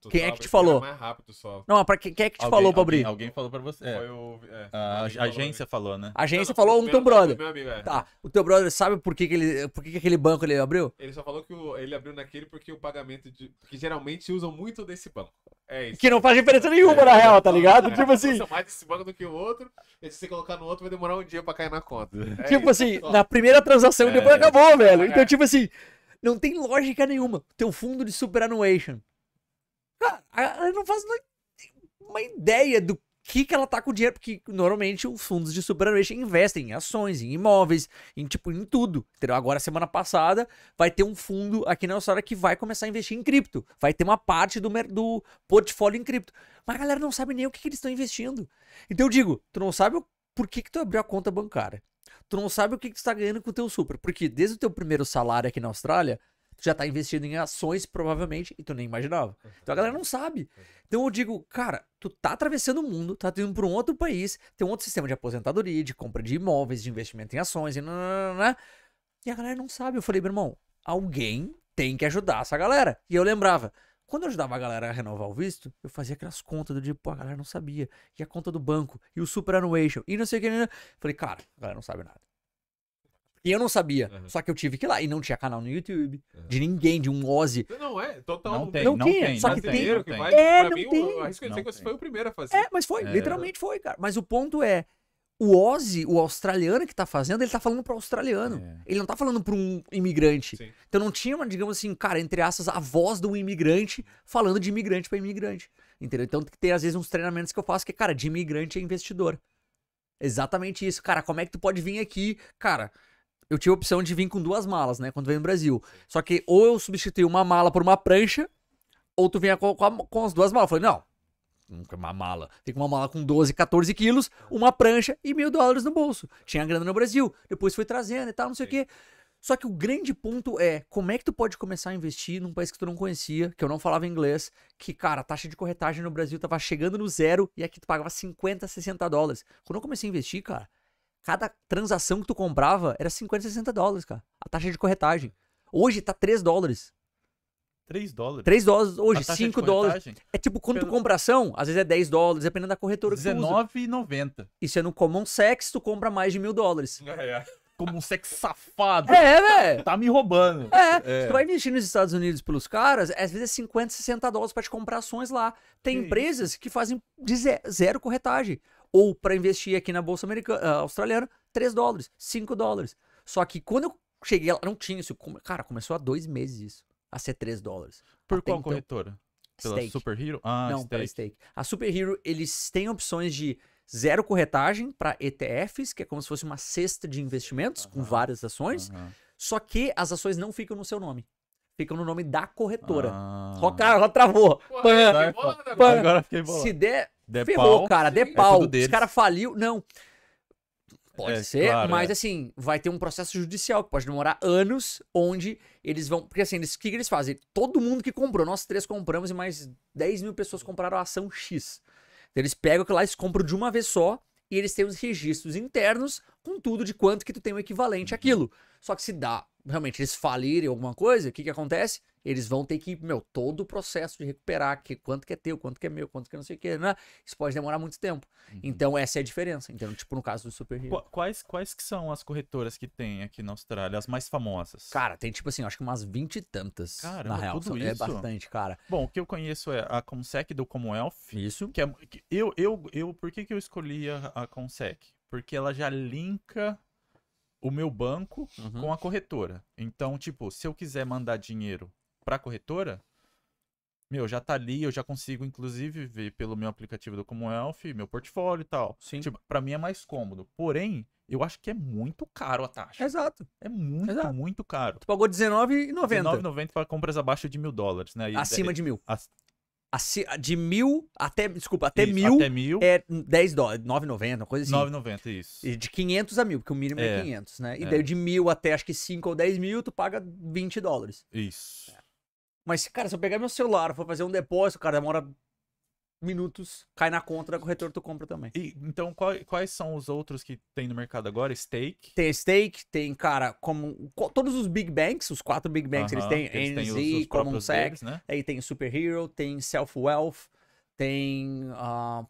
Tu Quem é que te porque falou? mais rápido só. Não, pra quem, quem é que te Alguém- falou pra alguém- abrir? Alguém falou pra você. É. Foi o. É, A, a falou, agência falou, né? A agência Não, falou o um teu brother. Meu amigo, é. Tá, o teu brother sabe por que, que, ele, por que, que aquele banco ele abriu? Ele só falou que o- ele abriu naquele porque o pagamento de. Que geralmente usam muito desse banco. É isso. Que não faz diferença nenhuma, na real, tá ligado? Tipo assim, Usa mais desse banco do que o outro. E se você colocar no outro, vai demorar um dia pra cair na conta. É tipo isso. assim, Só. na primeira transação depois É. acabou, velho. É. Então, tipo assim, não tem lógica nenhuma. Teu fundo de superannuation. Cara, ela não faz uma ideia do que que ela tá com o dinheiro, porque normalmente os fundos de superannuation investem em ações, em imóveis, em tipo, em tudo. Entendeu? Agora, semana passada, vai ter um fundo aqui na Austrália que vai começar a investir em cripto. Vai ter uma parte do, do portfólio em cripto. Mas a galera não sabe nem o que, que eles estão investindo. Então eu digo, tu não sabe por que, que tu abriu a conta bancária. Tu não sabe o que, que tu tá ganhando com o teu super. Porque desde o teu primeiro salário aqui na Austrália, tu já tá investindo em ações, provavelmente, e tu nem imaginava. Então a galera não sabe. Então eu digo, cara, tu tá atravessando o mundo, tá indo pra um outro país, tem um outro sistema de aposentadoria, de compra de imóveis, de investimento em ações, e nananana, e a galera não sabe. Eu falei, meu irmão, alguém tem que ajudar essa galera. E eu lembrava, quando eu ajudava a galera a renovar o visto, eu fazia aquelas contas do tipo, pô, a galera não sabia. E a conta do banco, e o superannuation, e não sei o que. né? Falei, cara, a galera não sabe nada. E eu não sabia. Uhum. Só que eu tive que ir lá. E não tinha canal no YouTube, de ninguém, de um Ozzy. Não é, total. Não tem, Não não, tinha, tem. só não que tem, tem- não Brasileiro que tem. vai. É, pra não mim, tem. o- arrisco dizer que você tem. foi o primeiro a fazer. É, mas foi, É. literalmente foi, cara. Mas o ponto é, o Ozzy, o australiano que tá fazendo, ele tá falando pro australiano. É. Ele não tá falando pra um imigrante. Sim. Então não tinha uma, digamos assim, cara, entre aspas, a voz do imigrante falando de imigrante pra imigrante. Entendeu? Então tem às vezes uns treinamentos que eu faço que, cara, de imigrante é investidor. Exatamente isso. Cara, como é que tu pode vir aqui? Cara, eu tive a opção de vir com duas malas, né? Quando veio no Brasil. Só que ou eu substituí uma mala por uma prancha, ou tu vinha com, com, a- com as duas malas. Eu falei, não. Nunca uma mala. Tem uma mala com 12, 14 quilos, uma prancha e mil dólares no bolso. Tinha grana no Brasil. Depois foi trazendo e tal, não sei o quê. Só que o grande ponto é, como é que tu pode começar a investir num país que tu não conhecia, que eu não falava inglês, que, cara, a taxa de corretagem no Brasil tava chegando no zero e aqui tu pagava 50, 60 dólares. Quando eu comecei a investir, cara, cada transação que tu comprava era 50, 60 dólares, cara. A taxa de corretagem. Hoje tá 3 dólares. 3 dólares. 3 dólares hoje, A taxa de 5 dólares. É tipo, quando tu Pelo- compra ação, às vezes é 10 dólares, dependendo da corretora que tu usa. R$19,90. Isso é no Common Sex, tu compra mais de mil dólares. É, é. Como um sexo safado. É, velho. Tá me roubando. É, É. tu vai investir nos Estados Unidos pelos caras, às vezes é 50, 60 dólares pra te comprar ações lá. Tem Que empresas que fazem de ze- zero corretagem. Ou pra investir aqui na Bolsa Americana, ah, Australiana, 3 dólares, 5 dólares. Só que quando eu cheguei lá, não tinha isso. Cara, começou há dois meses isso. A ser 3 dólares. Por Até qual então, corretora? Pela Stake. Super Hero? Ah, não, pela Stake. stake. A Super Hero, eles têm opções de zero corretagem para ETFs, que é como se fosse uma cesta de investimentos com Aham. várias ações. Aham. Só que as ações não ficam no seu nome. Ficam no nome da corretora. Ah. Ó, cara, ó, travou. Porra, Pã. Pã. Agora fiquei bolado. Se der, Der ferrou, pau, cara. Der sim. pau. É Os caras faliu. Não. Pode É, ser, claro, mas é. assim, vai ter um processo judicial que pode demorar anos, onde eles vão. Porque assim, eles- o que, que eles fazem? Todo mundo que comprou, nós três compramos e mais 10 mil pessoas compraram a ação X. Então, eles pegam aquilo lá, eles compram de uma vez só e eles têm os registros internos com tudo de quanto que tu tem o equivalente àquilo. Só que se dá, realmente, eles falirem alguma coisa, o que que acontece? Eles vão ter que, meu, todo o processo de recuperar, que, quanto que é teu, quanto que é meu, quanto que é não sei o que, né? Isso pode demorar muito tempo. Então, essa é a diferença. Então, tipo, no caso do Super Hero. Qu- Quais, quais que são as corretoras que tem aqui na Austrália, as mais famosas? Cara, tem tipo assim, acho que umas 20 e tantas. Caramba, na real. tudo É isso? bastante, cara. Bom, o que eu conheço é a Consec do Commonwealth, Isso. que é que eu eu eu por que que eu escolhi a, a Consec? Porque ela já linka o meu banco Uhum. com a corretora. Então, tipo, se eu quiser mandar dinheiro pra corretora, meu, já tá ali, eu já consigo inclusive ver pelo meu aplicativo do Commonwealth, meu portfólio e tal. Sim. Tipo, para mim é mais cômodo. Porém, eu acho que é muito caro a taxa. Exato. É muito, Exato. muito caro. Tu pagou R$19,90. R$19,90 para compras abaixo de mil dólares, né? E- Acima de mil. De mil até. Desculpa, até isso, mil Até mil, é 10 dólares, 9,90, uma coisa assim. 9,90, isso. E de 500 a mil, porque o mínimo é, É, 500, né? E é. daí de mil até acho que 5 ou 10 mil, tu paga 20 dólares. Isso. Mas, cara, se eu pegar meu celular, for fazer um depósito, cara, demora minutos, cai na conta da corretora, tu compra também. E, então, qual- quais são os outros que tem no mercado agora? Stake. Tem stake, tem, cara, como co- todos os big banks, os quatro big banks, eles têm que eles têm os- NZ, CommonSec, deles, né? aí tem Super Hero, tem Self Wealth, tem uh,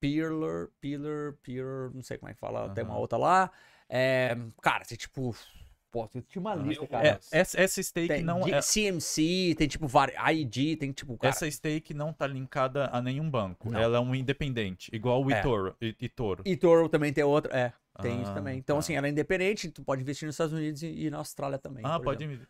Peerler, Peerler, não sei como é que fala, tem uma outra lá. É, cara, tem tipo, pô, tinha uma lista, cara. É, essa, essa stake Tem não é, CMC, tem tipo ID, tem tipo, cara, essa stake não tá linkada a nenhum banco. Não. Ela é um independente, igual o É. eToro. e- eToro. e Toro também tem outro, é, tem isso Ah, também. Então, tá. assim, ela é independente, tu pode investir nos Estados Unidos e, e na Austrália também. Ah, por pode, exemplo.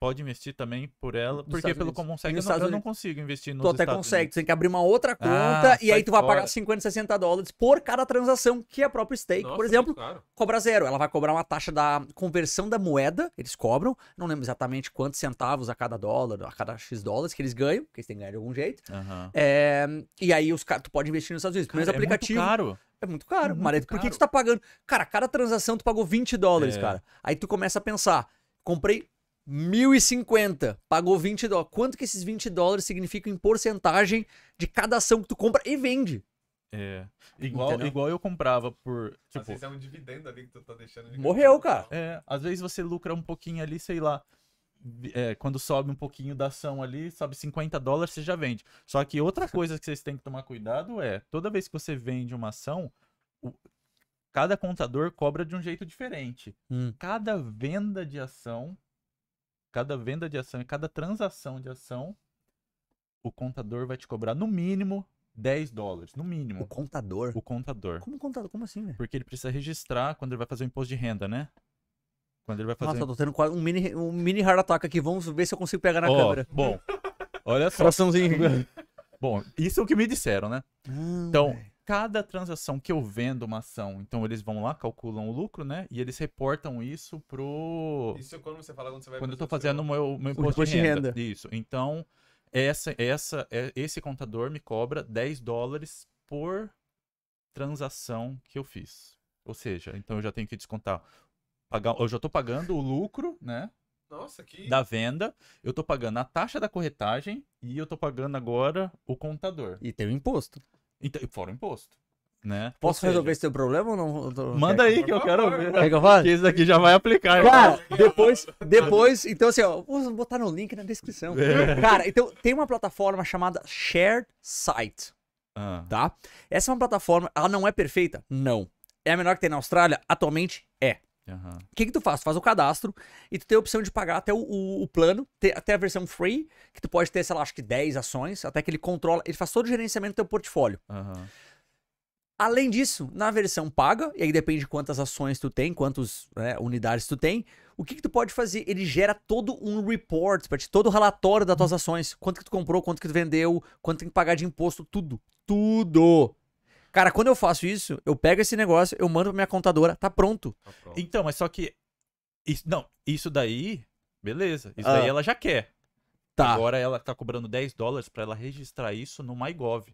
Pode investir também por ela, porque Estados pelo. Commonsec eu, eu não consigo investir nos Tu até Estados consegue, Unidos. tu tem que abrir uma outra conta Ah, e aí tu vai pagar fora. 50, 60 dólares por cada transação, que é a própria stake, Nossa, por exemplo, muito cobra zero. Ela vai cobrar uma taxa da conversão da moeda, eles cobram, não lembro exatamente quantos centavos a cada dólar, a cada X dólares que eles ganham, que eles têm que ganhar de algum jeito. Aham. É, e aí os tu pode investir nos Estados Unidos. Cara, é muito aplicativo caro. é muito caro, muito mas por que, que tu tá pagando? Cara, cada transação tu pagou 20 dólares, É. cara. Aí tu começa a pensar, comprei 1.050, pagou 20 dólares. Quanto que esses 20 dólares significam em porcentagem de cada ação que tu compra e vende? É. Igual, Entendeu? igual eu comprava por. Às Tipo, vezes é um dividendo ali que tu tá deixando. de Morreu, ganhar. cara. É, às vezes você lucra um pouquinho ali, sei lá. é, quando sobe um pouquinho da ação ali, sobe 50 dólares, você já vende. Só que outra (laughs) coisa que vocês têm que tomar cuidado é, toda vez que você vende uma ação, o- cada contador cobra de um jeito diferente. Hum. Cada venda de ação, cada venda de ação e cada transação de ação, o contador vai te cobrar no mínimo 10 dólares. No O mínimo. contador. O contador. Como contador? Como assim, velho? Porque ele precisa registrar quando ele vai fazer o imposto de renda, né? Quando ele vai fazer Nossa, tô tendo quase um mini, um mini heart attack aqui. Vamos ver se eu consigo pegar na Ó, câmera. Bom, olha só. Coraçãozinho. Bom, isso é o que me disseram, né? Não, Então, velho. Cada transação que eu vendo uma ação, então eles vão lá, calculam o lucro, né? E eles reportam isso pro. Isso é quando você fala quando você vai Quando eu tô fazendo o meu, meu imposto de imposto de renda. renda. Isso. Então, essa, essa, é- esse contador me cobra 10 dólares por transação que eu fiz. Ou seja, então eu já tenho que descontar. Pagar, eu já tô pagando o lucro, né? Nossa, que. da venda, eu tô pagando a taxa da corretagem e eu tô pagando agora o contador. E tem o imposto. Então, fora o imposto, né? Posso seja, resolver esse teu problema ou não? Tô- Manda aí que eu quero ver. Quer que eu? Que esse daqui já vai aplicar. Cara, depois, depois, então assim, ó, vou botar no link na descrição. É. Cara, então tem uma plataforma chamada Shared Site, Ah, tá? Essa é uma plataforma, ela não é perfeita? Não. É a menor que tem na Austrália? Atualmente é. O que que tu faz? Tu faz o cadastro e tu tem a opção de pagar até o, o- o plano, ter- até a versão free, que tu pode ter, sei lá, acho que 10 ações, até que ele controla, ele faz todo o gerenciamento do teu portfólio. aham. Além disso, na versão paga, e aí depende de quantas ações tu tem, quantas né, unidades tu tem, o que, que tu pode fazer? Ele gera todo um report todo o relatório das tuas ações. Quanto que tu comprou, quanto que tu vendeu, quanto tem que pagar de imposto, tudo. Tudo! Cara, quando eu faço isso, eu pego esse negócio, eu mando pra minha contadora, tá pronto. Tá pronto. Então, mas só que. Isso, não, isso daí. Beleza. Isso Ah. daí ela já quer. Tá. Agora ela tá cobrando 10 dólares pra ela registrar isso no MyGov.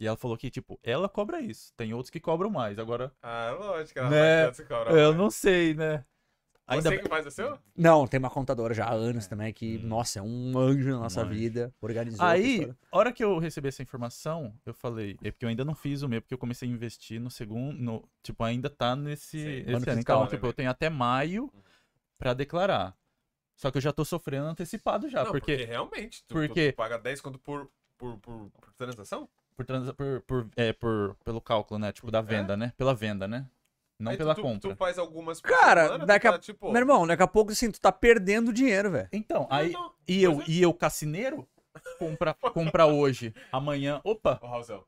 E ela falou que, tipo, ela cobra isso. Tem outros que cobram mais. Agora, Ah, lógico, ela Né, vai cobrar eu mais. não sei, né? Ainda Você que faz o seu? Não, tem uma contadora já há anos também que, nossa, é um anjo na nossa Um anjo. vida. Organizou. Aí, a hora que eu recebi essa informação, eu falei, é porque eu ainda não fiz o meu, porque eu comecei a investir no segundo, no, tipo, ainda tá nesse Sim, esse ano fiscal, Então, né, tipo, eu tenho até maio pra declarar. Só que eu já tô sofrendo antecipado já, não, porque, realmente. Tu, porque- tu paga 10 quanto por, por, por, por transação? por, trans, por, por, é, por, pelo cálculo, né, tipo, da venda, né, pela venda, né, não Aí pela tu, compra. Tu faz algumas Cara, semana, daqui a- tá, tipo... Meu irmão, daqui a pouco, assim, tu tá perdendo dinheiro, velho. Então, aí, Não, não. e eu, é. e eu, cassineiro, compra, compra hoje, amanhã, opa, Ô, Raulzão,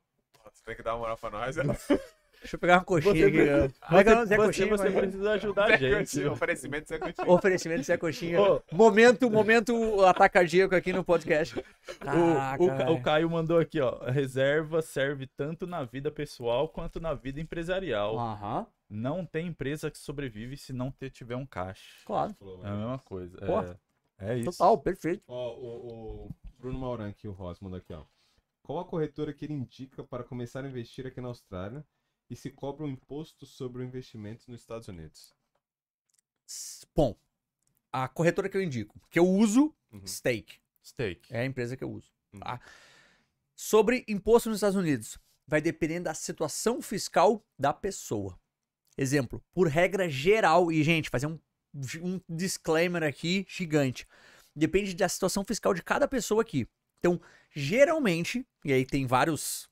você tem que dar uma moral pra nós. (laughs) Deixa eu pegar uma coxinha Você- aqui. o nome? Zé você, Coxinha? você precisa ajudar a gente. Oferecimento Zé Coutinho. Oferecimento Zé Coxinha. Ô. Momento, momento ataque cardíaco aqui no podcast. Caraca, O, o, velho. o Caio mandou aqui, ó. Reserva serve tanto na vida pessoal quanto na vida empresarial. Aham, Não tem empresa que sobrevive se não ter, tiver um caixa. claro. É a mesma coisa. Pô. É, é isso. Total, perfeito. Ó, o, o Bruno Mauran aqui, o Ross, mandou aqui, ó. Qual a corretora que ele indica para começar a investir aqui na Austrália e se cobra um imposto sobre o investimento nos Estados Unidos? Bom, a corretora que eu indico, que eu uso, Uhum. Stake. Steak. É a empresa que eu uso. Uhum. Tá? Sobre imposto nos Estados Unidos, vai depender da situação fiscal da pessoa. Exemplo, por regra geral, e gente, fazer um, um disclaimer aqui gigante. Depende da situação fiscal de cada pessoa aqui. Então, geralmente, e aí tem vários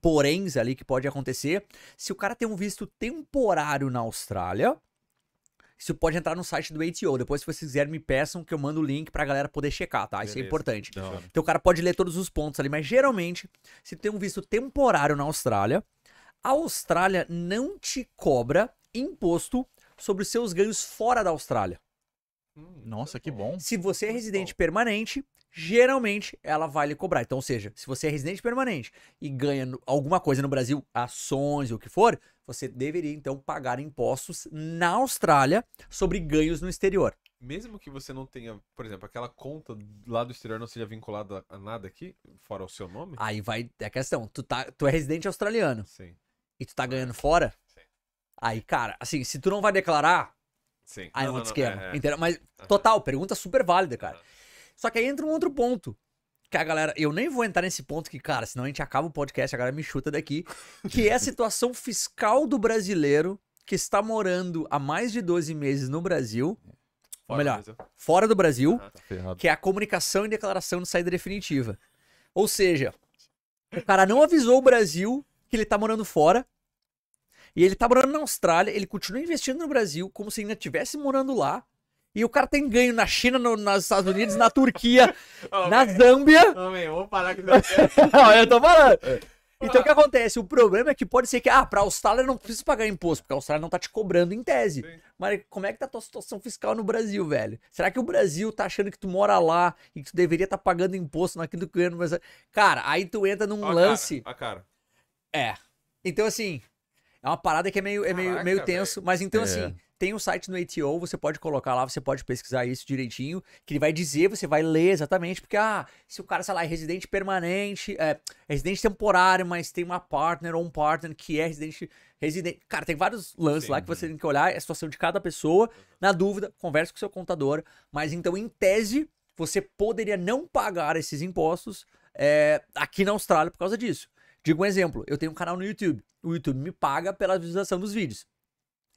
poréns ali que pode acontecer, se o cara tem um visto temporário na Austrália, isso pode entrar no site do ATO. Depois, se vocês quiserem, me peçam que eu mando o link pra galera poder checar, tá? Isso é Beleza. importante. Hora. Então o cara pode ler todos os pontos ali, mas geralmente, se tu tem um visto temporário na Austrália, a Austrália não te cobra imposto sobre os seus ganhos fora da Austrália. Hum, Nossa, que bom. Se você é residente bom. permanente, geralmente ela vai lhe cobrar. Então, ou seja, se você é residente permanente e ganha alguma coisa no Brasil, ações ou o que for, você deveria então pagar impostos na Austrália sobre ganhos no exterior. Mesmo que você não tenha, por exemplo, aquela conta lá do exterior não seja vinculada a nada aqui, fora o seu nome? Aí vai é a questão, tu tá, tu é residente australiano Sim, e tu tá ganhando fora, sim. Aí, cara, assim, se tu não vai declarar, Sim. aí é Não, um outro esquema. é, é. Mas, total, pergunta super válida, cara. Aham. Só que aí entra um outro ponto. Que a galera. Eu nem vou entrar nesse ponto que, cara, senão a gente acaba o podcast, a galera me chuta daqui. Que é a (laughs) situação fiscal do brasileiro que está morando há mais de 12 meses no Brasil, Fora melhor. do Brasil. fora do Brasil. Tá ferrado. que é a comunicação e declaração de saída definitiva. Ou seja, o cara não avisou o Brasil que ele tá morando fora. E ele tá morando na Austrália, ele continua investindo no Brasil como se ainda estivesse morando lá. E o cara tem ganho na China, no- nos Estados Unidos, na (laughs) Turquia, Ô, na véi, Zâmbia. Véi, vamos parar com isso. (laughs) Não, eu tô falando. Então o que acontece? O problema é que pode ser que, ah, pra Austrália não precisa pagar imposto, porque a Austrália não tá te cobrando em tese. Sim. Mas como é que tá a tua situação fiscal no Brasil, velho? Será que o Brasil tá achando que tu mora lá e que tu deveria estar pagando imposto naquilo que ganha no Brasil? Cara, aí tu entra num a lance. Cara, a cara. É. Então, assim, é uma parada que é meio, é meio, Caraca, meio tenso, mas então, É. assim, tem um site no ATO, você pode colocar lá, você pode pesquisar isso direitinho, que ele vai dizer, você vai ler exatamente, porque, ah, se o cara, sei lá, é residente permanente, é, é residente temporário, mas tem uma partner ou um partner que é residente. residente. Cara, tem vários lances Sim. lá que você tem que olhar, é a situação de cada pessoa. Na dúvida, converse com o seu contador. Mas então, em tese, você poderia não pagar esses impostos é, aqui na Austrália por causa disso. Digo um exemplo, eu tenho um canal no YouTube. O YouTube me paga pela visualização dos vídeos.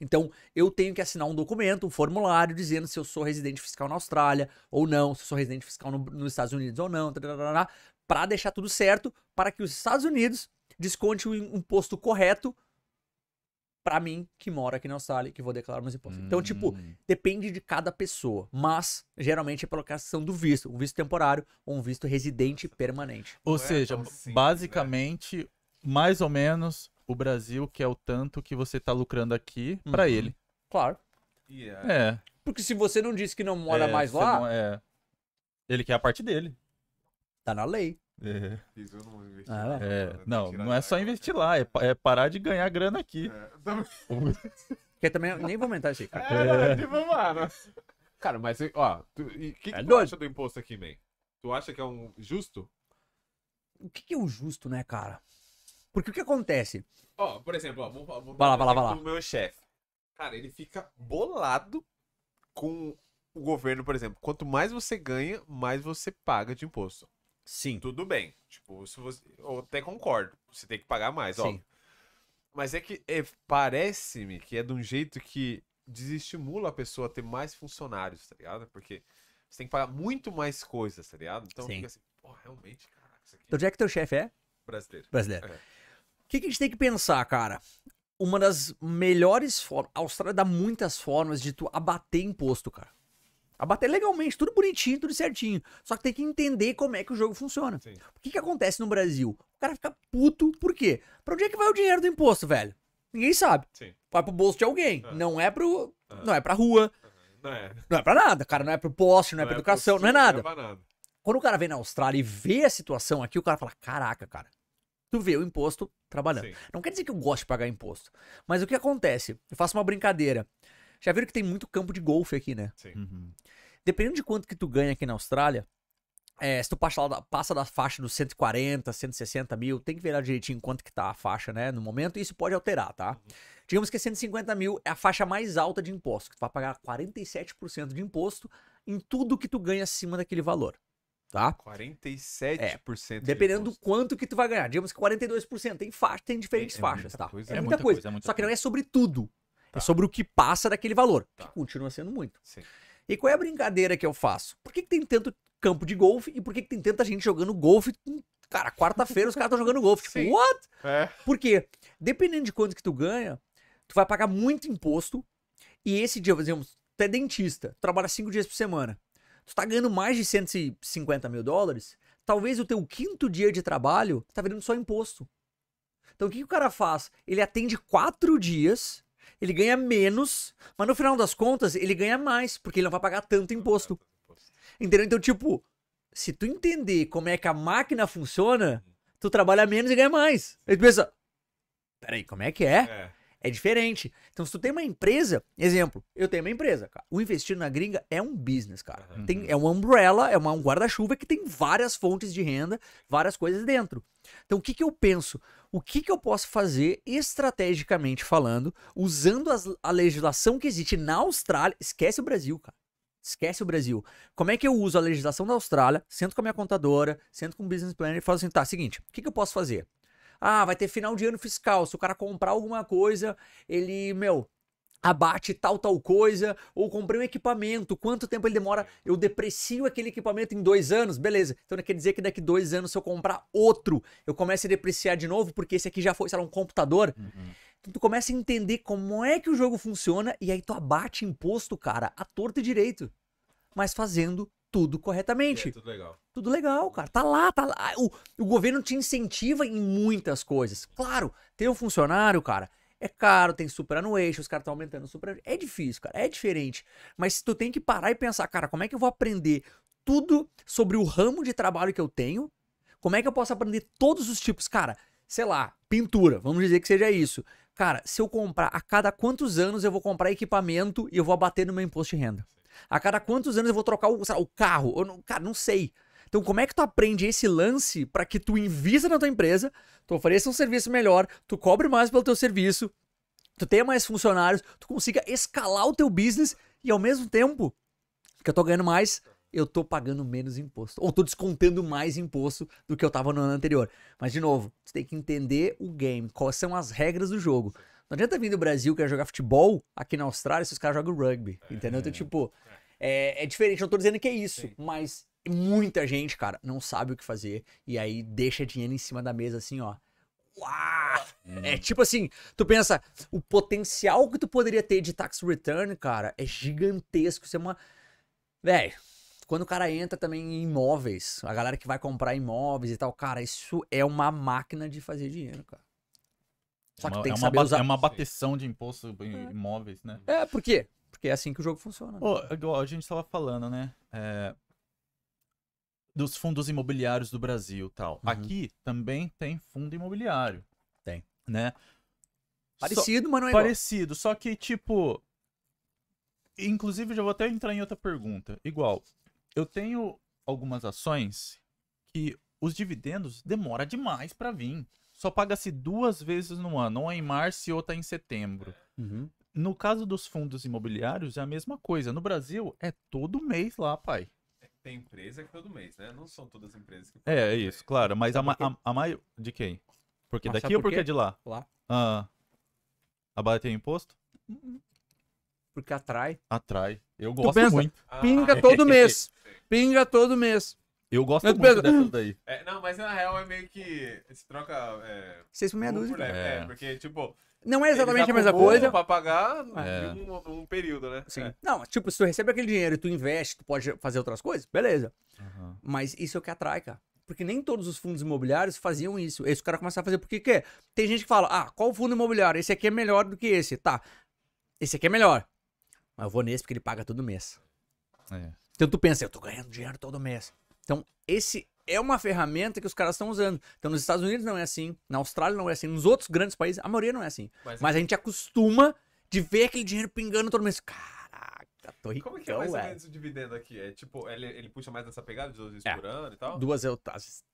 Então, eu tenho que assinar um documento, um formulário, dizendo se eu sou residente fiscal na Austrália ou não, se eu sou residente fiscal no- nos Estados Unidos ou não, para deixar tudo certo, para que os Estados Unidos desconte o im- imposto correto para mim, que mora aqui na Austrália, que vou declarar meus impostos. Então, tipo, Hum. depende de cada pessoa, mas geralmente é pela questão do visto, um visto temporário ou um visto residente permanente. Ou é seja, simples, basicamente, mais ou menos, o Brasil quer o tanto que você tá lucrando aqui pra Uhum. ele. Claro. Yeah. É. Porque se você não disse que não mora é, mais lá, não- é. Ele quer a parte dele. tá na lei. É. Isso eu não investi Ah, lá, É, não, não é só investir lá, é, é parar de ganhar grana aqui. É, também- (laughs) Porque também nem vou aumentar isso aí, cara. É, tipo, mano. Cara, mas, ó, o que, que É tu doido. acha do imposto aqui, man? Tu acha que é um justo? O que, que é o justo, né, cara? Porque o que acontece? Ó, por exemplo, ó, vamos, vamos Vai lá, dar vai lá, vai exemplo do meu chefe. Cara, ele fica bolado com o governo, por exemplo, quanto mais você ganha, mais você paga de imposto. Sim. Tudo bem. Tipo, se você. Eu até concordo. Você tem que pagar mais, Sim. ó. Mas é que é, parece-me que é de um jeito que desestimula a pessoa a ter mais funcionários, tá ligado? Porque você tem que pagar muito mais coisas, tá ligado? Então Sim. fica assim, pô, realmente, caraca, isso aqui Então, onde é que teu chefe é? brasileiro. Brasileiro. É. O que, que a gente tem que pensar, cara? Uma das melhores formas. A Austrália dá muitas formas de tu abater imposto, cara. Abater legalmente, tudo bonitinho, tudo certinho. Só que tem que entender como é que o jogo funciona. Sim. O que, que acontece no Brasil? O cara fica puto, por quê? Pra onde é que vai o dinheiro do imposto, velho? Ninguém sabe. Sim. Vai pro bolso de alguém. Ah. Não é pro. Ah. Não é pra rua, Não é. não é pra nada, cara. Não é pro poste, não, é pra educação, não é nada. Não é pra nada. Quando o cara vem na Austrália e vê a situação aqui, o cara fala: caraca, cara. Tu vê o imposto trabalhando. Sim. Não quer dizer que eu gosto de pagar imposto. Mas o que acontece? Eu faço uma brincadeira. Já viram que tem muito campo de golfe aqui, né? Sim. Uhum. Dependendo de quanto que tu ganha aqui na Austrália, é, se tu passa, lá da- passa da faixa dos 140, 160 mil, tem que ver lá direitinho quanto que tá a faixa, né? No momento, e isso pode alterar, tá? Digamos que 150 mil é a faixa mais alta de imposto, que tu vai pagar 47% de imposto em tudo que tu ganha acima daquele valor, tá? 47% de Dependendo do imposto. quanto que tu vai ganhar. Digamos que 42%. Tem faixa, tem diferentes É- é faixas, tá? coisa. é, É muita, muita coisa. coisa, é Só que não é sobre tudo. Tá. É sobre o que passa daquele valor, Tá. que continua sendo muito. Sim. E qual é a brincadeira que eu faço? Por que, que tem tanto campo de golfe e por que, que tem tanta gente jogando golfe? Cara, quarta-feira os caras estão jogando golfe. Tipo, Sim. what? É. Por quê? Dependendo de quanto que tu ganha, tu vai pagar muito imposto. E esse dia, por exemplo, tu é dentista, tu trabalha cinco dias por semana. Tu tá ganhando mais de 150 mil dólares. Talvez o teu quinto dia de trabalho tá virando só imposto. Então o que, que o cara faz? Ele atende quatro dias, ele ganha menos, mas no final das contas ele ganha mais, porque ele não vai pagar tanto imposto. Entendeu? Então, tipo, se tu entender como é que a máquina funciona, tu trabalha menos e ganha mais. Aí tu pensa, peraí, como é que é? É. É diferente. Então, se tu tem uma empresa, exemplo, eu tenho uma empresa, cara. O investir na gringa é um business, cara. Uhum. Tem, é uma umbrella, é uma, um guarda-chuva que tem várias fontes de renda, várias coisas dentro. Então, o que, que eu penso? O que, que eu posso fazer estrategicamente falando, usando as- a legislação que existe na Austrália? Esquece o Brasil, cara. Esquece o Brasil. Como é que eu uso a legislação da Austrália? Sento com a minha contadora, sento com o business planner e falo assim: tá, seguinte, o que, que eu posso fazer? Ah, vai ter final de ano fiscal. Se o cara comprar alguma coisa, ele, meu, abate tal, tal coisa. Ou comprei um equipamento, quanto tempo ele demora? Eu deprecio aquele equipamento em dois anos, beleza. Então quer dizer que daqui dois anos, se eu comprar outro, eu começo a depreciar de novo, porque esse aqui já foi, sei lá, um computador. Uhum. Então tu começa a entender como é que o jogo funciona e aí tu abate imposto, cara, a torto e direito. Mas fazendo tudo corretamente. É tudo legal. Tudo legal, cara. Tá lá, tá lá. O, o governo te incentiva em muitas coisas. Claro, ter um funcionário, cara, é caro, tem superannuation, os caras estão aumentando o super. É difícil, cara. É diferente. Mas tu tem que parar e pensar, cara, como é que eu vou aprender tudo sobre o ramo de trabalho que eu tenho? Como é que eu posso aprender todos os tipos? Cara, sei lá, pintura, vamos dizer que seja isso. Cara, se eu comprar, a cada quantos anos eu vou comprar equipamento e eu vou abater no meu imposto de renda? A cada quantos anos eu vou trocar o, o carro? Eu não- cara, não sei. Então, como é que tu aprende esse lance para que tu invista na tua empresa, tu ofereça um serviço melhor, tu cobre mais pelo teu serviço, tu tenha mais funcionários, tu consiga escalar o teu business e ao mesmo tempo que eu tô ganhando mais, eu tô pagando menos imposto. Ou tô descontando mais imposto do que eu tava no ano anterior. Mas, de novo, tu tem que entender o game, quais são as regras do jogo. Não adianta vir do Brasil, quer jogar futebol aqui na Austrália, se os caras jogam rugby. Entendeu? Então, tipo, é, é diferente. Não tô dizendo que é isso, Sim. mas muita gente, cara, não sabe o que fazer. E aí deixa dinheiro em cima da mesa, assim, ó. Uau! É tipo assim, tu pensa, o potencial que tu poderia ter de tax return, cara, é gigantesco. Isso é uma. Véi, quando o cara entra também em imóveis, a galera que vai comprar imóveis e tal, cara, isso é uma máquina de fazer dinheiro, cara. Só que Uma- tem é que uma saber usar. É uma bateção de imposto em imóveis, né? É, por quê? Porque é assim que o jogo funciona. Ô, igual a gente tava falando, né? É, dos fundos imobiliários do Brasil e tal. Uhum. Aqui também tem fundo imobiliário. Tem. Né? Só- Parecido, mas não é igual. parecido, só que, tipo. Inclusive, já vou até entrar em outra pergunta. Igual, eu tenho algumas ações que os dividendos demora demais pra vir. Só paga-se duas vezes no ano, uma em março e outra em setembro. Uhum. No caso dos fundos imobiliários, é a mesma coisa. No Brasil, é todo mês lá, pai. Tem empresa que todo mês, né? Não são todas as empresas que É, é isso, claro. Mas a, Sabe por a, a maio- De quem? Porque Mas daqui ou por porque é de lá? Lá. Ah, abater imposto? Porque atrai. Atrai. Eu gosto pensa- muito. Ah, Pinga todo (laughs) mês. Pinga todo mês. Eu gosto Mas muito dessas daí. é, não, mas na real é meio que. Se troca. É, Seis por meia dúzia. por leve, É. é, porque, tipo. Não é exatamente eles a mesma coisa. Pra pagar É. em um, um período, né? Sim. É. Não, tipo, se tu recebe aquele dinheiro e tu investe, tu pode fazer outras coisas, beleza. Aham. Mas isso é o que atrai, cara. Porque nem todos os fundos imobiliários faziam isso. Esse cara começaram a fazer porque quê? Tem gente que fala, ah, qual fundo imobiliário? Esse aqui é melhor do que esse. Tá, esse aqui é melhor. Mas eu vou nesse porque ele paga todo mês. É. Então tu pensa, eu tô ganhando dinheiro todo mês. Então, esse é uma ferramenta que os caras estão usando. Então, nos Estados Unidos não é assim, na Austrália não é assim, nos outros grandes países, a maioria não é assim. Mas, Mas a gente acostuma de ver aquele dinheiro pingando todo mês. Caraca, tô ricão, como é que é mais ou menos o dividendo aqui? É tipo, ele, ele puxa mais nessa pegada de duas vezes É. por ano e tal? Duas eu, às vezes,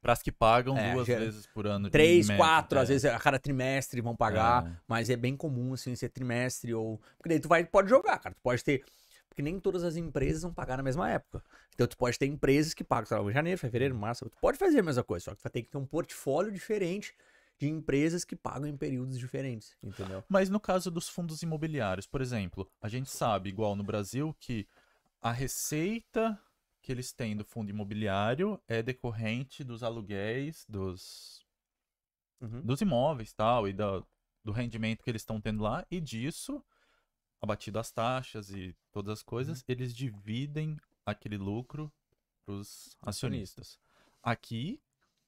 Pras que pagam É, duas gera- vezes por ano. três, média, quatro, é. às vezes a cada trimestre vão pagar, É. mas é bem comum assim ser trimestre ou porque daí tu vai pode jogar, cara. Tu pode ter porque nem todas as empresas vão pagar na mesma época. Então tu pode ter empresas que pagam, sei lá, em janeiro, fevereiro, março, tu pode fazer a mesma coisa, só que tu vai ter que ter um portfólio diferente de empresas que pagam em períodos diferentes, entendeu? Mas no caso dos fundos imobiliários, por exemplo, a gente sabe, igual no Brasil, que a receita que eles têm do fundo imobiliário é decorrente dos aluguéis, dos, Uhum. dos imóveis tal, e da- do rendimento que eles estão tendo lá, e disso, abatido as taxas e todas as coisas, eles dividem aquele lucro para os acionistas. Aqui,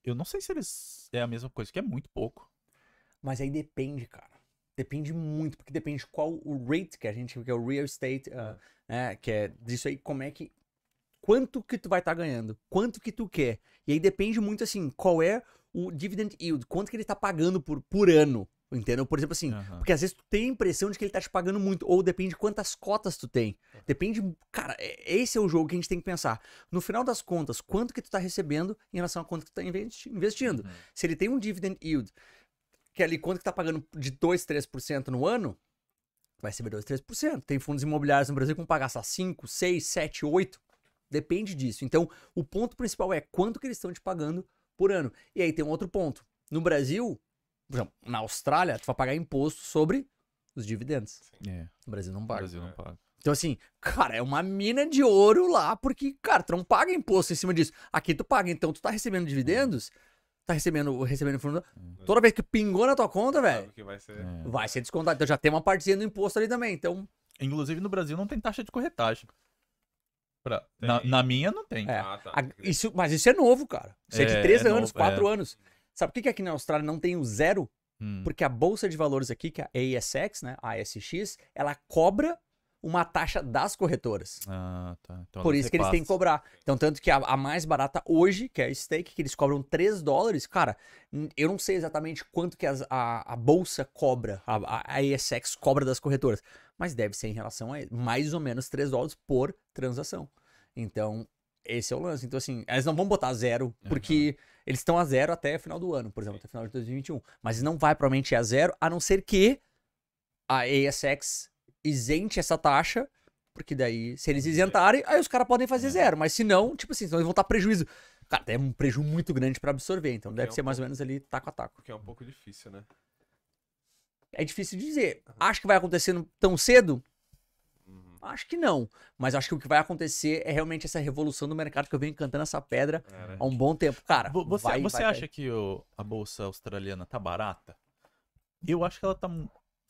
eu não sei se eles é a mesma coisa, que é muito pouco. Mas aí depende, cara. Depende muito, porque depende qual o rate que a gente, que é o real estate, ah, né, que é disso aí, como é que, quanto que tu vai estar ganhando, quanto que tu quer. E aí depende muito, assim, qual é o dividend yield, quanto que ele tá pagando por, por ano, entendeu? Por exemplo, assim, Aham. porque às vezes tu tem a impressão de que ele tá te pagando muito, ou depende de quantas cotas tu tem. Depende, cara, é- esse é o jogo que a gente tem que pensar. No final das contas, quanto que tu tá recebendo em relação a quanto que tu tá investi- investindo. Uhum. Se ele tem um dividend yield, que é ali quanto que tá pagando de 2, 3% no ano, vai receber 2, 3%. Tem fundos imobiliários no Brasil que vão pagar só 5, 6, 7, 8. Depende disso. Então, o ponto principal é quanto que eles estão te pagando por ano. E aí tem um outro ponto. No Brasil, por exemplo, na Austrália, tu vai pagar imposto sobre os dividendos. É, No Brasil não o paga. Brasil não paga. Então, assim, cara, é uma mina de ouro lá, porque, cara, tu não paga imposto em cima disso. Aqui tu paga, então tu tá recebendo dividendos, tá recebendo, recebendo fundo. Toda vez que pingou na tua conta, velho, vai ser. É. vai ser descontado. Então já tem uma partezinha do imposto ali também. Então, Inclusive no Brasil não tem taxa de corretagem. Pra- na, na minha não tem. É. Ah, tá. a- isso, mas isso é novo, cara. Isso é, de É, 3 é anos, novo, 4 é. anos. Sabe por que, que aqui na Austrália não tem o zero? Hum. Porque a bolsa de valores aqui, que é a ASX, né, a ASX, ela cobra uma taxa das corretoras. Ah, tá. Então Por isso que eles têm que cobrar. Então, tanto que a, a mais barata hoje, que é a Stake, que eles cobram 3 dólares, cara, eu não sei exatamente quanto que as- a, a bolsa cobra, a, a, ASX cobra das corretoras, mas deve ser em relação a mais ou menos 3 dólares por transação. Então, esse é o lance. Então, assim, eles não vão botar zero, porque eles estão a zero até final do ano, por exemplo, até final de 2021. Mas não vai provavelmente a zero, a não ser que a ASX isente essa taxa, porque daí, se eles isentarem, aí os caras podem fazer zero. Mas se não, tipo assim, senão eles vão estar prejuízo. Cara, é um prejuízo muito grande pra absorver, então deve é um ser mais ou pouco- menos ali taco a taco. Porque é um pouco difícil, né? É difícil de dizer. Acho que vai acontecer no- tão cedo? Acho que não. Mas acho que o que vai acontecer é realmente essa revolução do mercado que eu venho cantando essa pedra né? há um bom tempo. Cara, Vo- Você, vai- você vai acha que o- a bolsa australiana tá barata? Eu acho que ela tá,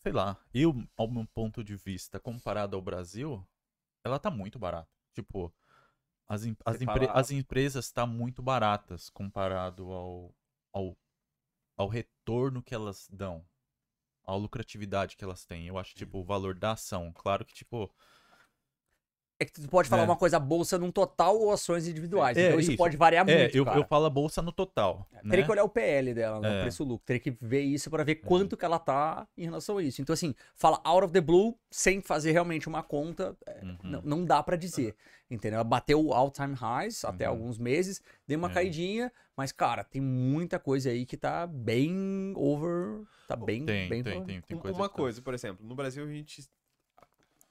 sei lá, eu, ao meu ponto de vista, comparado ao Brasil, ela tá muito barata. Tipo, as, as, Você empre- fala- as empresas tá muito baratas comparado ao, ao, ao retorno que elas dão, à lucratividade que elas têm. Eu acho, tipo, o valor da ação. Claro que, tipo, É que tu pode falar É. uma coisa bolsa num total ou ações individuais. É, então isso, isso. pode variar É, muito, eu, cara. eu falo a bolsa no total. Teria né? que olhar o PL dela, né? o É. preço-lucro. Teria que ver isso pra ver quanto que ela tá em relação a isso. Então, assim, fala out of the blue, sem fazer realmente uma conta, é, Uhum. não, não dá pra dizer. Entendeu? Ela bateu o all-time highs até Uhum. alguns meses, deu uma É. caidinha, mas, cara, tem muita coisa aí que tá bem over. Tá bem. Tem, bem tem, tem, tem coisa uma tá- coisa, por exemplo, no Brasil a gente.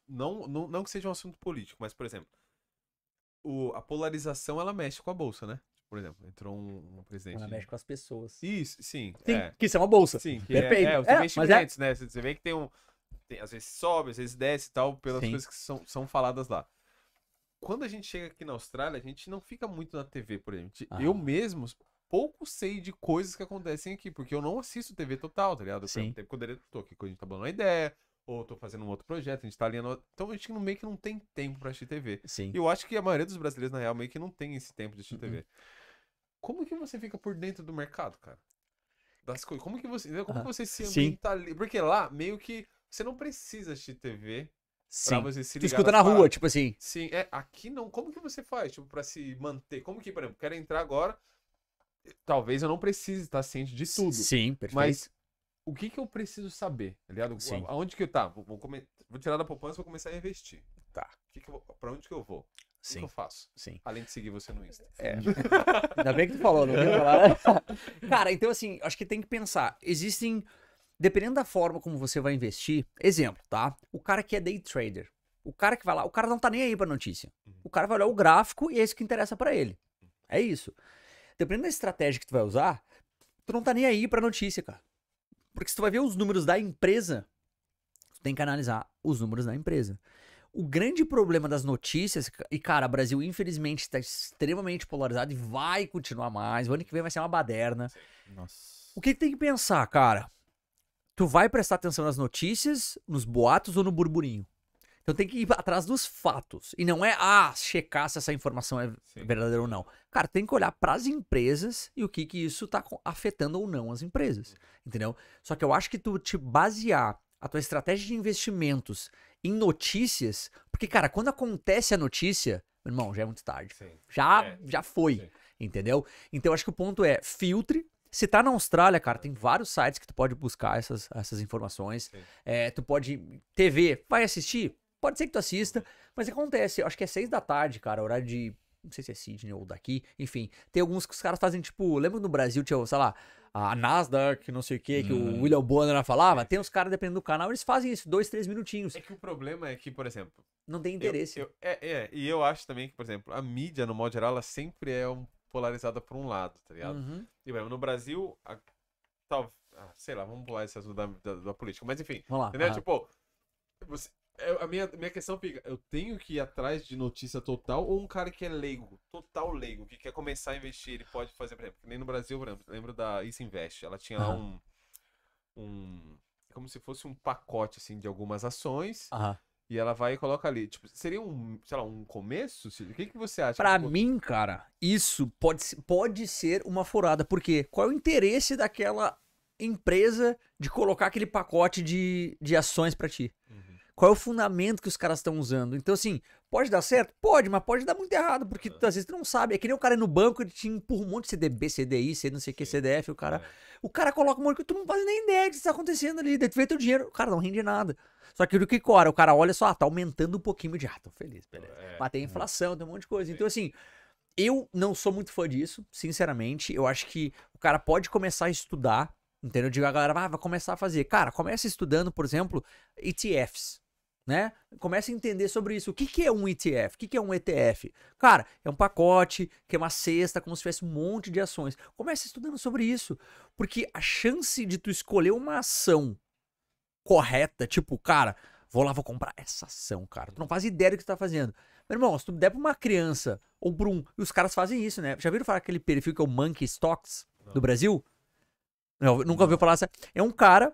Não, não, não que seja um assunto político, mas, por exemplo, o, a polarização ela mexe com a bolsa, né? Por exemplo, entrou um, um presidente. Ela mexe com as pessoas. Isso, sim. Sim, é. que isso é uma bolsa. Sim, que Perfeito. é, é, os É, é- investimentos, né? Você vê que tem um. tem- às vezes sobe, às vezes desce e tal, pelas Sim. coisas que são, são faladas lá. Quando a gente chega aqui na Austrália, a gente não fica muito na TV, por exemplo. Ah. Eu mesmo pouco sei de coisas que acontecem aqui, porque eu não assisto TV total, tá ligado? Por Sim. que eu tô aqui, quando a gente tá dando uma ideia, ou tô fazendo um outro projeto, a gente tá alinhando. Então a gente no meio que não tem tempo pra assistir TV. Sim. E eu acho que a maioria dos brasileiros, na real, meio que não tem esse tempo de assistir Uhum. TV. Como que você fica por dentro do mercado, cara? Das coisas. Como que você. Como Ah, que você se sim. ambientaliza? Porque lá, meio que você não precisa assistir TV pra Sim. você se Tu ligar. escuta nas na rua, tipo assim. Sim, é. Aqui não. Como que você faz, tipo, pra se manter? Como que, por exemplo, quero entrar agora. Talvez eu não precise estar ciente de tudo. Sim, perfeito. Mas o que que eu preciso saber, tá ligado? Sim. Aonde que eu tá? Vou, vou come- vou tirar da poupança e vou começar a investir. Tá. Que que eu vou... Pra onde que eu vou? O que, Sim, eu faço? sim. Além de seguir você no Insta. É. (laughs) Ainda bem que tu falou, não que falar. (laughs) Cara, então assim, acho que tem que pensar. Existem. Dependendo da forma como você vai investir, exemplo, tá? O cara que é day trader. O cara que vai lá, o cara não tá nem aí pra notícia. O cara vai olhar o gráfico e é isso que interessa pra ele. É isso. Dependendo da estratégia que tu vai usar, tu não tá nem aí pra notícia, cara. Porque se tu vai ver os números da empresa, tu tem que analisar os números da empresa. O grande problema das notícias, e cara, o Brasil infelizmente está extremamente polarizado e vai continuar mais. O ano que vem vai ser uma baderna. Nossa. O que tem que pensar, cara? Tu vai prestar atenção nas notícias, nos boatos ou no burburinho? Então tem que ir atrás dos fatos. E não é, ah, checar se essa informação é Sim. verdadeira ou não. Cara, tem que olhar pras empresas e o que que isso tá afetando ou não as empresas. Entendeu? Só que eu acho que tu te basear a tua estratégia de investimentos em notícias, porque, cara, quando acontece a notícia, meu irmão, já é muito tarde. Sim. Já, É. já foi. Sim. Entendeu? Então eu acho que o ponto é filtre. Se tá na Austrália, cara, tem vários sites que tu pode buscar essas, essas informações. É, tu pode. TV, vai assistir? Pode ser que tu assista, mas acontece. Eu acho que é seis da tarde, cara, horário de. Não sei se é Sydney ou daqui. Enfim, tem alguns que os caras fazem, tipo. Lembra no Brasil, tinha, sei lá, a Nasdaq, não sei o que, que Hum. o William Bonner falava? Tem uns caras, dependendo do canal, eles fazem isso, dois, três minutinhos. É que o problema é que, por exemplo. Não tem eu- interesse. eu- é, é, e eu acho também que, por exemplo, a mídia, no modo geral, ela sempre é um, polarizada por um lado, tá ligado? Uhum. E, exemplo, no Brasil, a, tal, ah, sei lá, vamos pular esse assunto da, da, da política. Mas enfim, Vamos lá. entendeu? aham. Tipo, você, a minha, minha questão fica, eu tenho que ir atrás de notícia total ou um cara que é leigo, total leigo, que quer começar a investir, ele pode fazer, por exemplo, que nem no Brasil, por exemplo, lembro da Isso Invest, ela tinha lá um, um, como se fosse um pacote, assim, de algumas ações, Aham. e ela vai e coloca ali, tipo, seria um, sei lá, um começo? O que, que você acha? Pra Tipo, mim, cara, isso pode, pode ser uma furada. Por quê? Qual é o interesse daquela empresa de colocar aquele pacote de, de ações pra ti? Uhum. Qual é o fundamento que os caras estão usando? Então, assim, pode dar certo? Pode, mas pode dar muito errado, porque tu, às vezes tu não sabe. É que nem o cara ir no banco, ele te empurra um monte de CDB, CDI, C não sei o que. CDF, o cara... É. O cara coloca um monte coisa, tu não faz nem ideia do que está acontecendo ali. Daí tu vê teu dinheiro, o cara não rende nada. Só que o que cora, o cara olha só, ah, tá aumentando um pouquinho de. Ah, tô feliz, beleza. É. Mas tem inflação, tem um monte de coisa. Então, assim, eu não sou muito fã disso, sinceramente. Eu acho que o cara pode começar a estudar, entendeu? Eu digo, a galera ah, vai começar a fazer. Cara, começa estudando, por exemplo, ETFs. Né? Começa a entender sobre isso. O que, que é um ETF? O que, que é um ETF? Cara, é um pacote, que é uma cesta, como se tivesse um monte de ações. Começa estudando sobre isso. Porque a chance de tu escolher uma ação correta, tipo, cara, vou lá, vou comprar essa ação, cara. Tu não faz ideia do que tu tá fazendo. Meu irmão, se tu der pra uma criança ou pra um. E os caras fazem isso, né? Já viram falar aquele perfil que é o Monkey Stocks do Brasil? Não, nunca ouviu falar. É um cara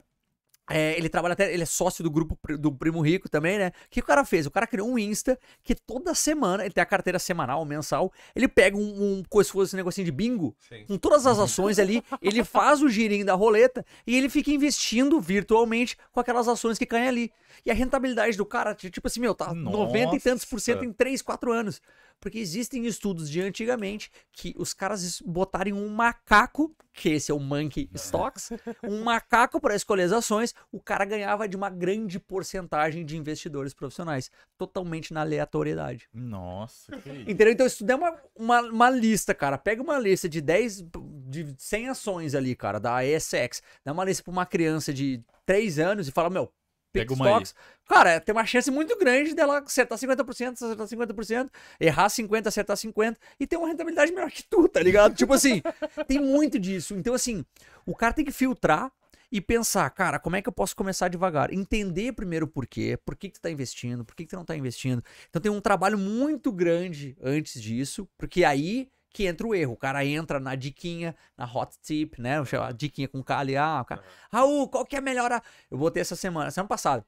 É, ele trabalha até, ele é sócio do grupo do Primo Rico também, né? O que o cara fez? O cara criou um Insta que toda semana, ele tem a carteira semanal, mensal, ele pega um, um coisa, se fosse um negocinho de bingo, Sim. com todas as ações ali, ele faz o girinho da roleta e ele fica investindo virtualmente com aquelas ações que caem ali. E a rentabilidade do cara, tipo assim, meu, tá 90 e tantos por cento Nossa. em 3, 4 anos. Porque existem estudos de antigamente que os caras botarem um macaco, que esse é o Monkey Stocks, (laughs) um macaco para escolher as ações, o cara ganhava de uma grande porcentagem de investidores profissionais, totalmente na aleatoriedade. Nossa, que isso. Entendeu? Então, tu der uma, uma, uma lista, cara, pega uma lista de 10, de 100 ações ali, cara, da ESX, dá uma lista pra uma criança de 3 anos e fala, meu, Pega uma aí. Stocks, cara, tem uma chance muito grande dela acertar 50%, acertar 50%, errar 50%, acertar 50% e ter uma rentabilidade melhor que tu, tá ligado? tipo assim, (laughs) tem muito disso. Então, assim, o cara tem que filtrar e pensar, cara, como é que eu posso começar devagar? Entender primeiro o porquê, por que, que tu tá investindo, por que, que tu não tá investindo. Então tem um trabalho muito grande antes disso, porque aí que entra o erro. O cara entra na diquinha, na hot tip, né? A diquinha com ali, ah, o cara, Raul, qual que é a melhor? a-" Eu botei essa semana, semana passada.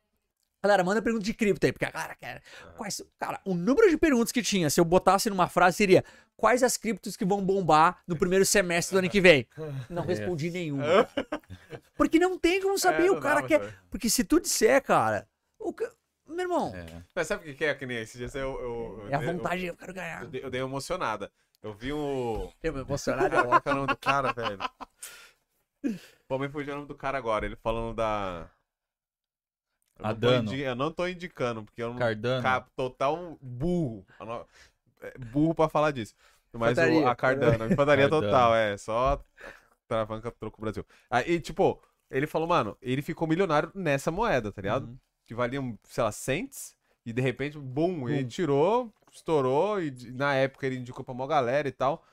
Galera, manda pergunta de cripto aí, porque a cara quer. Quais, cara, o número de perguntas que tinha, se eu botasse numa frase, seria: quais as criptos que vão bombar no primeiro semestre do ano que vem? Não (laughs) respondi nenhuma. Porque não tem como saber, É, o cara quer. saber. Porque se tu disser, cara, o meu irmão, é, É. Mas sabe o que é que nem esse dia? Eu, eu, eu, a eu- vontade, eu quero ganhar. Eu, dei- eu dei emocionada. Eu vi um. Eu me emocionado. Qual é o nome do cara, velho? Pô, me fugiu o nome do cara agora. Ele falando da. Eu não, tô Adano. indi- eu não tô indicando, porque eu não. Cardano. Ca- Total burro. Não- é, Burro pra falar disso. Mas o, a Cardano, Cardano. total, é. Só travanca troco Brasil. Aí, tipo, ele falou, mano, ele ficou milionário nessa moeda, tá ligado? Uhum. Que valiam, sei lá, cents. E de repente, bum, ele tirou, estourou. E na época ele indicou pra uma galera e tal.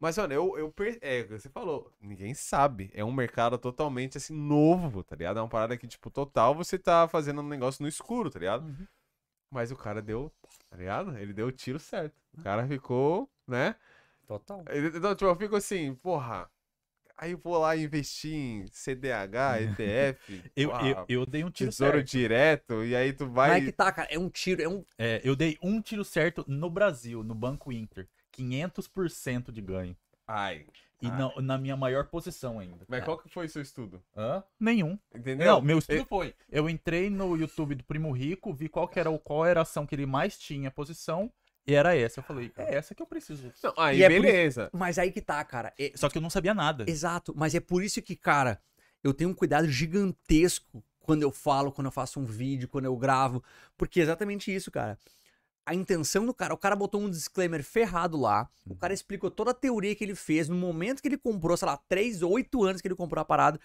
Mas, mano, eu, eu per- é, o que você falou, ninguém sabe. É um mercado totalmente assim, novo, tá ligado? É uma parada que, tipo, total você tá fazendo um negócio no escuro, tá ligado? Uhum. Mas o cara deu, tá ligado? Ele deu o tiro certo. O cara ficou, né? Total. Ele- Então, tipo, eu fico assim, porra. Aí eu vou lá investir em CDH, (laughs) ETF, Eu, porra, eu, eu dei um tiro tesouro certo. direto, e aí tu Mas vai. é que tá, cara, é um tiro, é um. É, eu dei um tiro certo no Brasil, no Banco Inter. 500% de ganho. Ai. E Ah. na, na minha maior posição ainda. Mas qual que foi o seu estudo? Hã? Nenhum. Entendeu? Não, meu estudo E- foi. Eu entrei no YouTube do Primo Rico, vi qual que era, o- qual era a ação que ele mais tinha posição, e era essa. Eu falei, é essa que eu preciso. Não, aí E é beleza. Mas aí que tá, cara. é- Só que eu não sabia nada. Exato, mas é por isso que, cara, eu tenho um cuidado gigantesco quando eu falo, quando eu faço um vídeo, quando eu gravo, porque é exatamente isso, cara. A intenção do cara, o cara botou um disclaimer ferrado lá, o cara explicou toda a teoria que ele fez no momento que ele comprou, sei lá, 3, 8 anos que ele comprou a parada,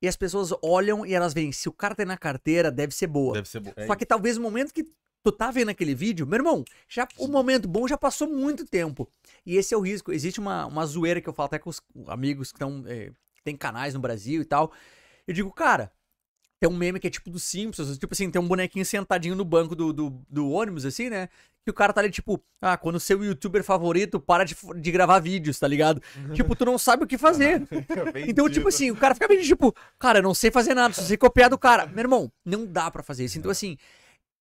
e as pessoas olham e elas veem, se o cara tem na carteira, deve ser boa. Deve ser bom. É Só que talvez no momento que tu tá vendo aquele vídeo, meu irmão, já o momento bom já passou muito tempo. E esse é o risco. Existe uma, uma zoeira que eu falo até com os amigos que estão. É, tem canais no Brasil e tal. Eu digo, cara, tem um meme que é tipo dos Simpsons, tipo assim, tem um bonequinho sentadinho no banco do, do, do ônibus, assim, né? Que o cara tá ali, tipo, ah, quando o seu youtuber favorito para de, de gravar vídeos, tá ligado? tipo, tu não sabe o que fazer. (laughs) Então, tipo assim, o cara fica meio tipo, cara, eu não sei fazer nada, só sei copiar do cara. Meu irmão, não dá pra fazer isso. Então, assim,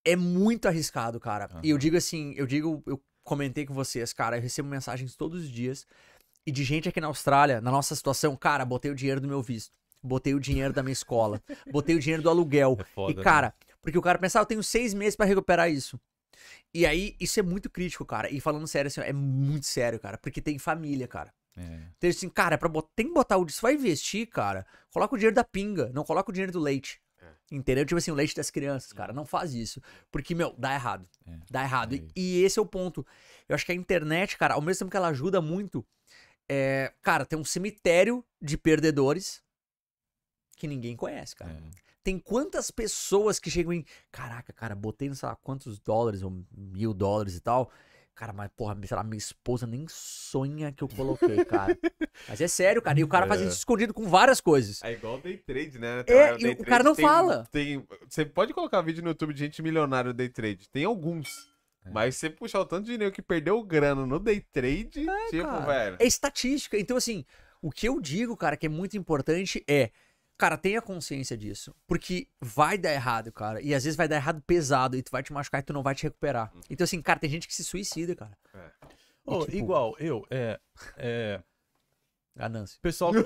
é muito arriscado, cara. E eu digo assim, eu digo, eu comentei com vocês, cara, eu recebo mensagens todos os dias e de gente aqui na Austrália, na nossa situação, cara, botei o dinheiro do meu visto, botei o dinheiro da minha escola, (laughs) botei o dinheiro do aluguel. É foda, e, cara, porque o cara pensa, ah, eu tenho seis meses pra recuperar isso. E aí, isso é muito crítico, cara. E falando sério, assim, é muito sério, cara. Porque tem família, cara. É. Então, assim, cara, pra bot... tem que botar o. Se vai investir, cara, coloca o dinheiro da pinga, não coloca o dinheiro do leite. Entendeu? Tipo assim, o leite das crianças, cara. Não faz isso. Porque, meu, dá errado. É, Dá errado. é E- esse é o ponto. Eu acho que a internet, cara, ao mesmo tempo que ela ajuda muito, é, cara, tem um cemitério de perdedores que ninguém conhece, cara. É. Tem quantas pessoas que chegam em. Caraca, cara, botei não sei lá quantos dólares, ou mil dólares e tal. Cara, mas porra, sei lá, minha esposa nem sonha que eu coloquei, cara. (laughs) mas é sério, cara. E o cara faz isso escondido com várias coisas. É igual day trade, né? É, o e o cara não tem- fala. Tem, você pode colocar vídeo no YouTube de gente milionária day trade. Tem alguns. É. Mas você puxar o tanto de dinheiro que perdeu grana no day trade, tipo, cara. velho. É estatística. Então, assim, o que eu digo, cara, que é muito importante é Cara, tenha consciência disso. Porque vai dar errado, cara. E às vezes vai dar errado pesado e tu vai te machucar e tu não vai te recuperar. Então, assim, cara, tem gente que se suicida, cara. Ô, tipo- Igual, eu, é. É. Ganância. Pessoal. (laughs)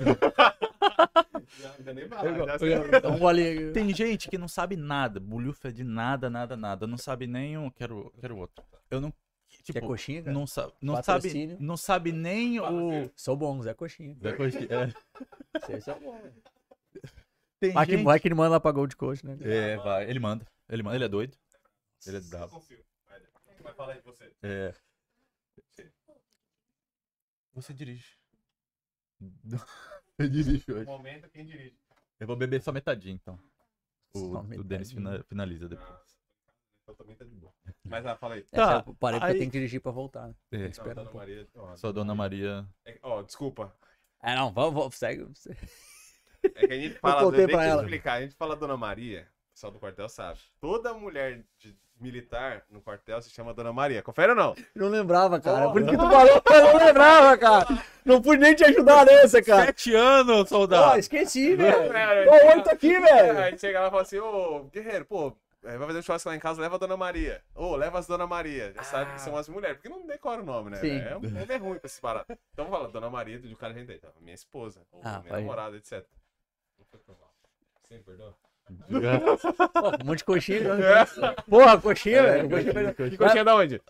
Tem gente que não sabe nada, bulhufa de nada, nada, nada. Não sabe nem o. Quero, quero outro. Eu não. Quer Tipo, coxinha, cara? não, sa não sabe. Não sabe nem o. Sou bom, Zé Coxinha. Da coxinha, é. Esse é bom. Tem Vai que, gente- vai que ele manda lá pra Gold Coast, né? É, vai. Ele manda. Ele manda. Ele é doido. Ele é bravo. Confio. Vai, Mas fala aí você. É. Você dirige. (laughs) Eu dirijo No hoje. momento, quem dirige? Eu vou beber só metadinha, então. O, Só o Denis finaliza depois. Então também tá de boa. Mas ah, fala aí. Tá, Essa eu parei porque aí- tenho que dirigir pra voltar. Né? É, Tem que Não, esperar um Dona pouco. Maria. ó, só a Dona Maria. É, ó, desculpa. É, não, vamos, vamos, segue. É que a gente fala, eu contei tenho pra ela. explicar. A gente fala Dona Maria, o pessoal do quartel sabe. Toda mulher de militar no quartel se chama Dona Maria. Confere ou não? Não lembrava, cara. Por que tu falou, eu não lembrava, cara. Não pude nem te ajudar nessa, cara. Sete anos, soldado! esqueci, velho. É, Tô oito aqui, É, velho. Aí chega lá e fala assim, ô, guerreiro, pô, é, vai fazer um churrasco lá em casa, leva a Dona Maria. Ô, leva as Dona Maria. Já sabe que são as mulheres, porque não decora o nome, né? Sim. É, um nome é ruim pra esse barato. Então fala, Dona Maria, do cara a gente aí, tá? minha esposa, ou Ah, minha namorada, etc. Não foi por mal. Sem perdão. Pô, um monte de coxinha. né? Porra, coxinha, velho. Coxinha, perdeu. Que coxinha da onde?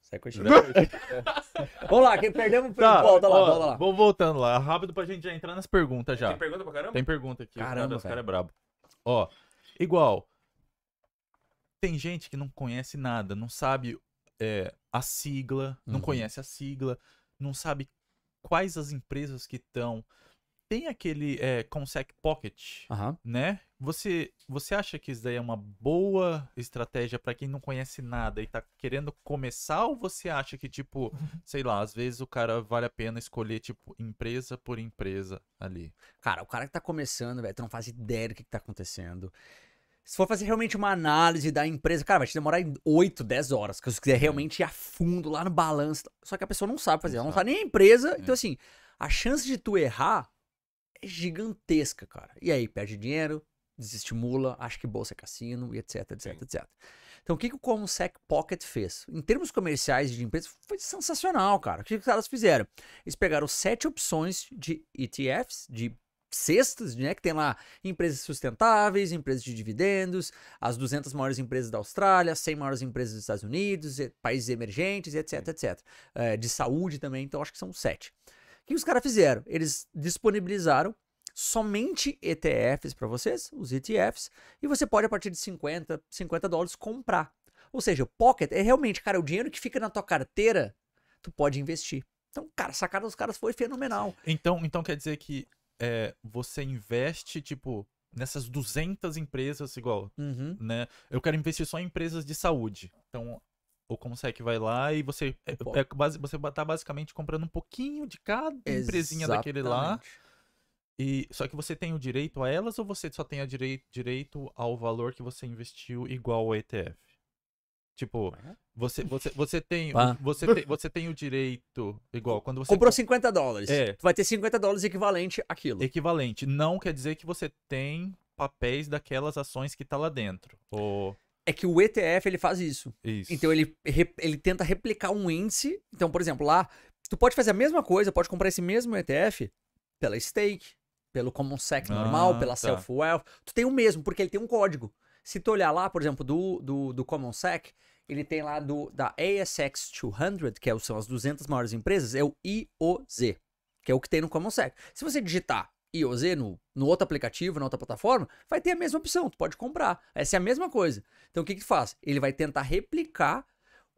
Sai coxinha. (laughs) Vamos lá, quem perdemos, Tá, volta lá, ó, volta lá. Vou voltando lá, rápido pra gente já entrar nas perguntas já. Tem pergunta pra caramba? Tem pergunta aqui, Caramba, os cara é brabo. Ó, igual, tem gente que não conhece nada, não sabe é, a sigla, não Uhum. conhece a sigla, não sabe quais as empresas que estão. Tem aquele é, Consec Pocket, Aham. né? Você, você acha que isso daí é uma boa estratégia pra quem não conhece nada e tá querendo começar? Ou você acha que, tipo, (laughs) sei lá, às vezes o cara vale a pena escolher, tipo, empresa por empresa ali? Cara, o cara que tá começando, velho, tu não faz ideia do que, que tá acontecendo. Se for fazer realmente uma análise da empresa, cara, vai te demorar em 8, 10 horas. Se você quiser realmente ir a fundo lá no balanço. Só que a pessoa não sabe fazer, ela não sabe. sabe nem a empresa. É. Então, assim, a chance de tu errar é gigantesca, cara. E aí, perde dinheiro, desestimula, acha que bolsa é cassino e etc, etc, etc. Então, o que, que o Comsec Pocket fez? Em termos comerciais de empresa, foi sensacional, cara. O que, que os caras fizeram? Eles pegaram sete opções de ETFs, de cestas, né? Que tem lá empresas sustentáveis, empresas de dividendos, as 200 maiores empresas da Austrália, 100 maiores empresas dos Estados Unidos, países emergentes, etc, etc. É, de saúde também, então acho que são sete. O que os caras fizeram? Eles disponibilizaram somente ETFs para vocês, os ETFs, e você pode a partir de 50, 50 dólares comprar. Ou seja, o Pocket é realmente, cara, o dinheiro que fica na tua carteira, tu pode investir. Então, cara, a sacada dos caras foi fenomenal. Então, então quer dizer que é, você investe, tipo, nessas 200 empresas, igual, Uhum. né? Eu quero investir só em empresas de saúde. Então, o Comsec vai lá e você é, é você tá basicamente comprando um pouquinho de cada empresinha daquele lá. Exatamente. E só que você tem o direito a elas ou você só tem a direi- direito ao valor que você investiu igual ao ETF? Tipo, você você você tem Pá. você tem, você tem o direito igual quando você Comprou co- 50 dólares. É. Tu vai ter 50 dólares equivalente àquilo. equivalente. Não quer dizer que você tem papéis daquelas ações que tá lá dentro. Ou É que o ETF ele faz isso. isso. Então ele, ele tenta replicar um índice. Então, por exemplo, lá, tu pode fazer a mesma coisa, pode comprar esse mesmo ETF pela stake, pelo Common Sec normal, Ah, pela tá. Self Wealth. Tu tem o mesmo, porque ele tem um código. Se tu olhar lá, por exemplo, do, do, do Common Sec, ele tem lá do, da ASX 200, que é são as 200 maiores empresas, é o IOZ, que é o que tem no Common Sec. Se você digitar IOZ no, no outro aplicativo, na outra plataforma, vai ter a mesma opção, tu pode comprar. Essa é a mesma coisa. Então o que que faz? Ele vai tentar replicar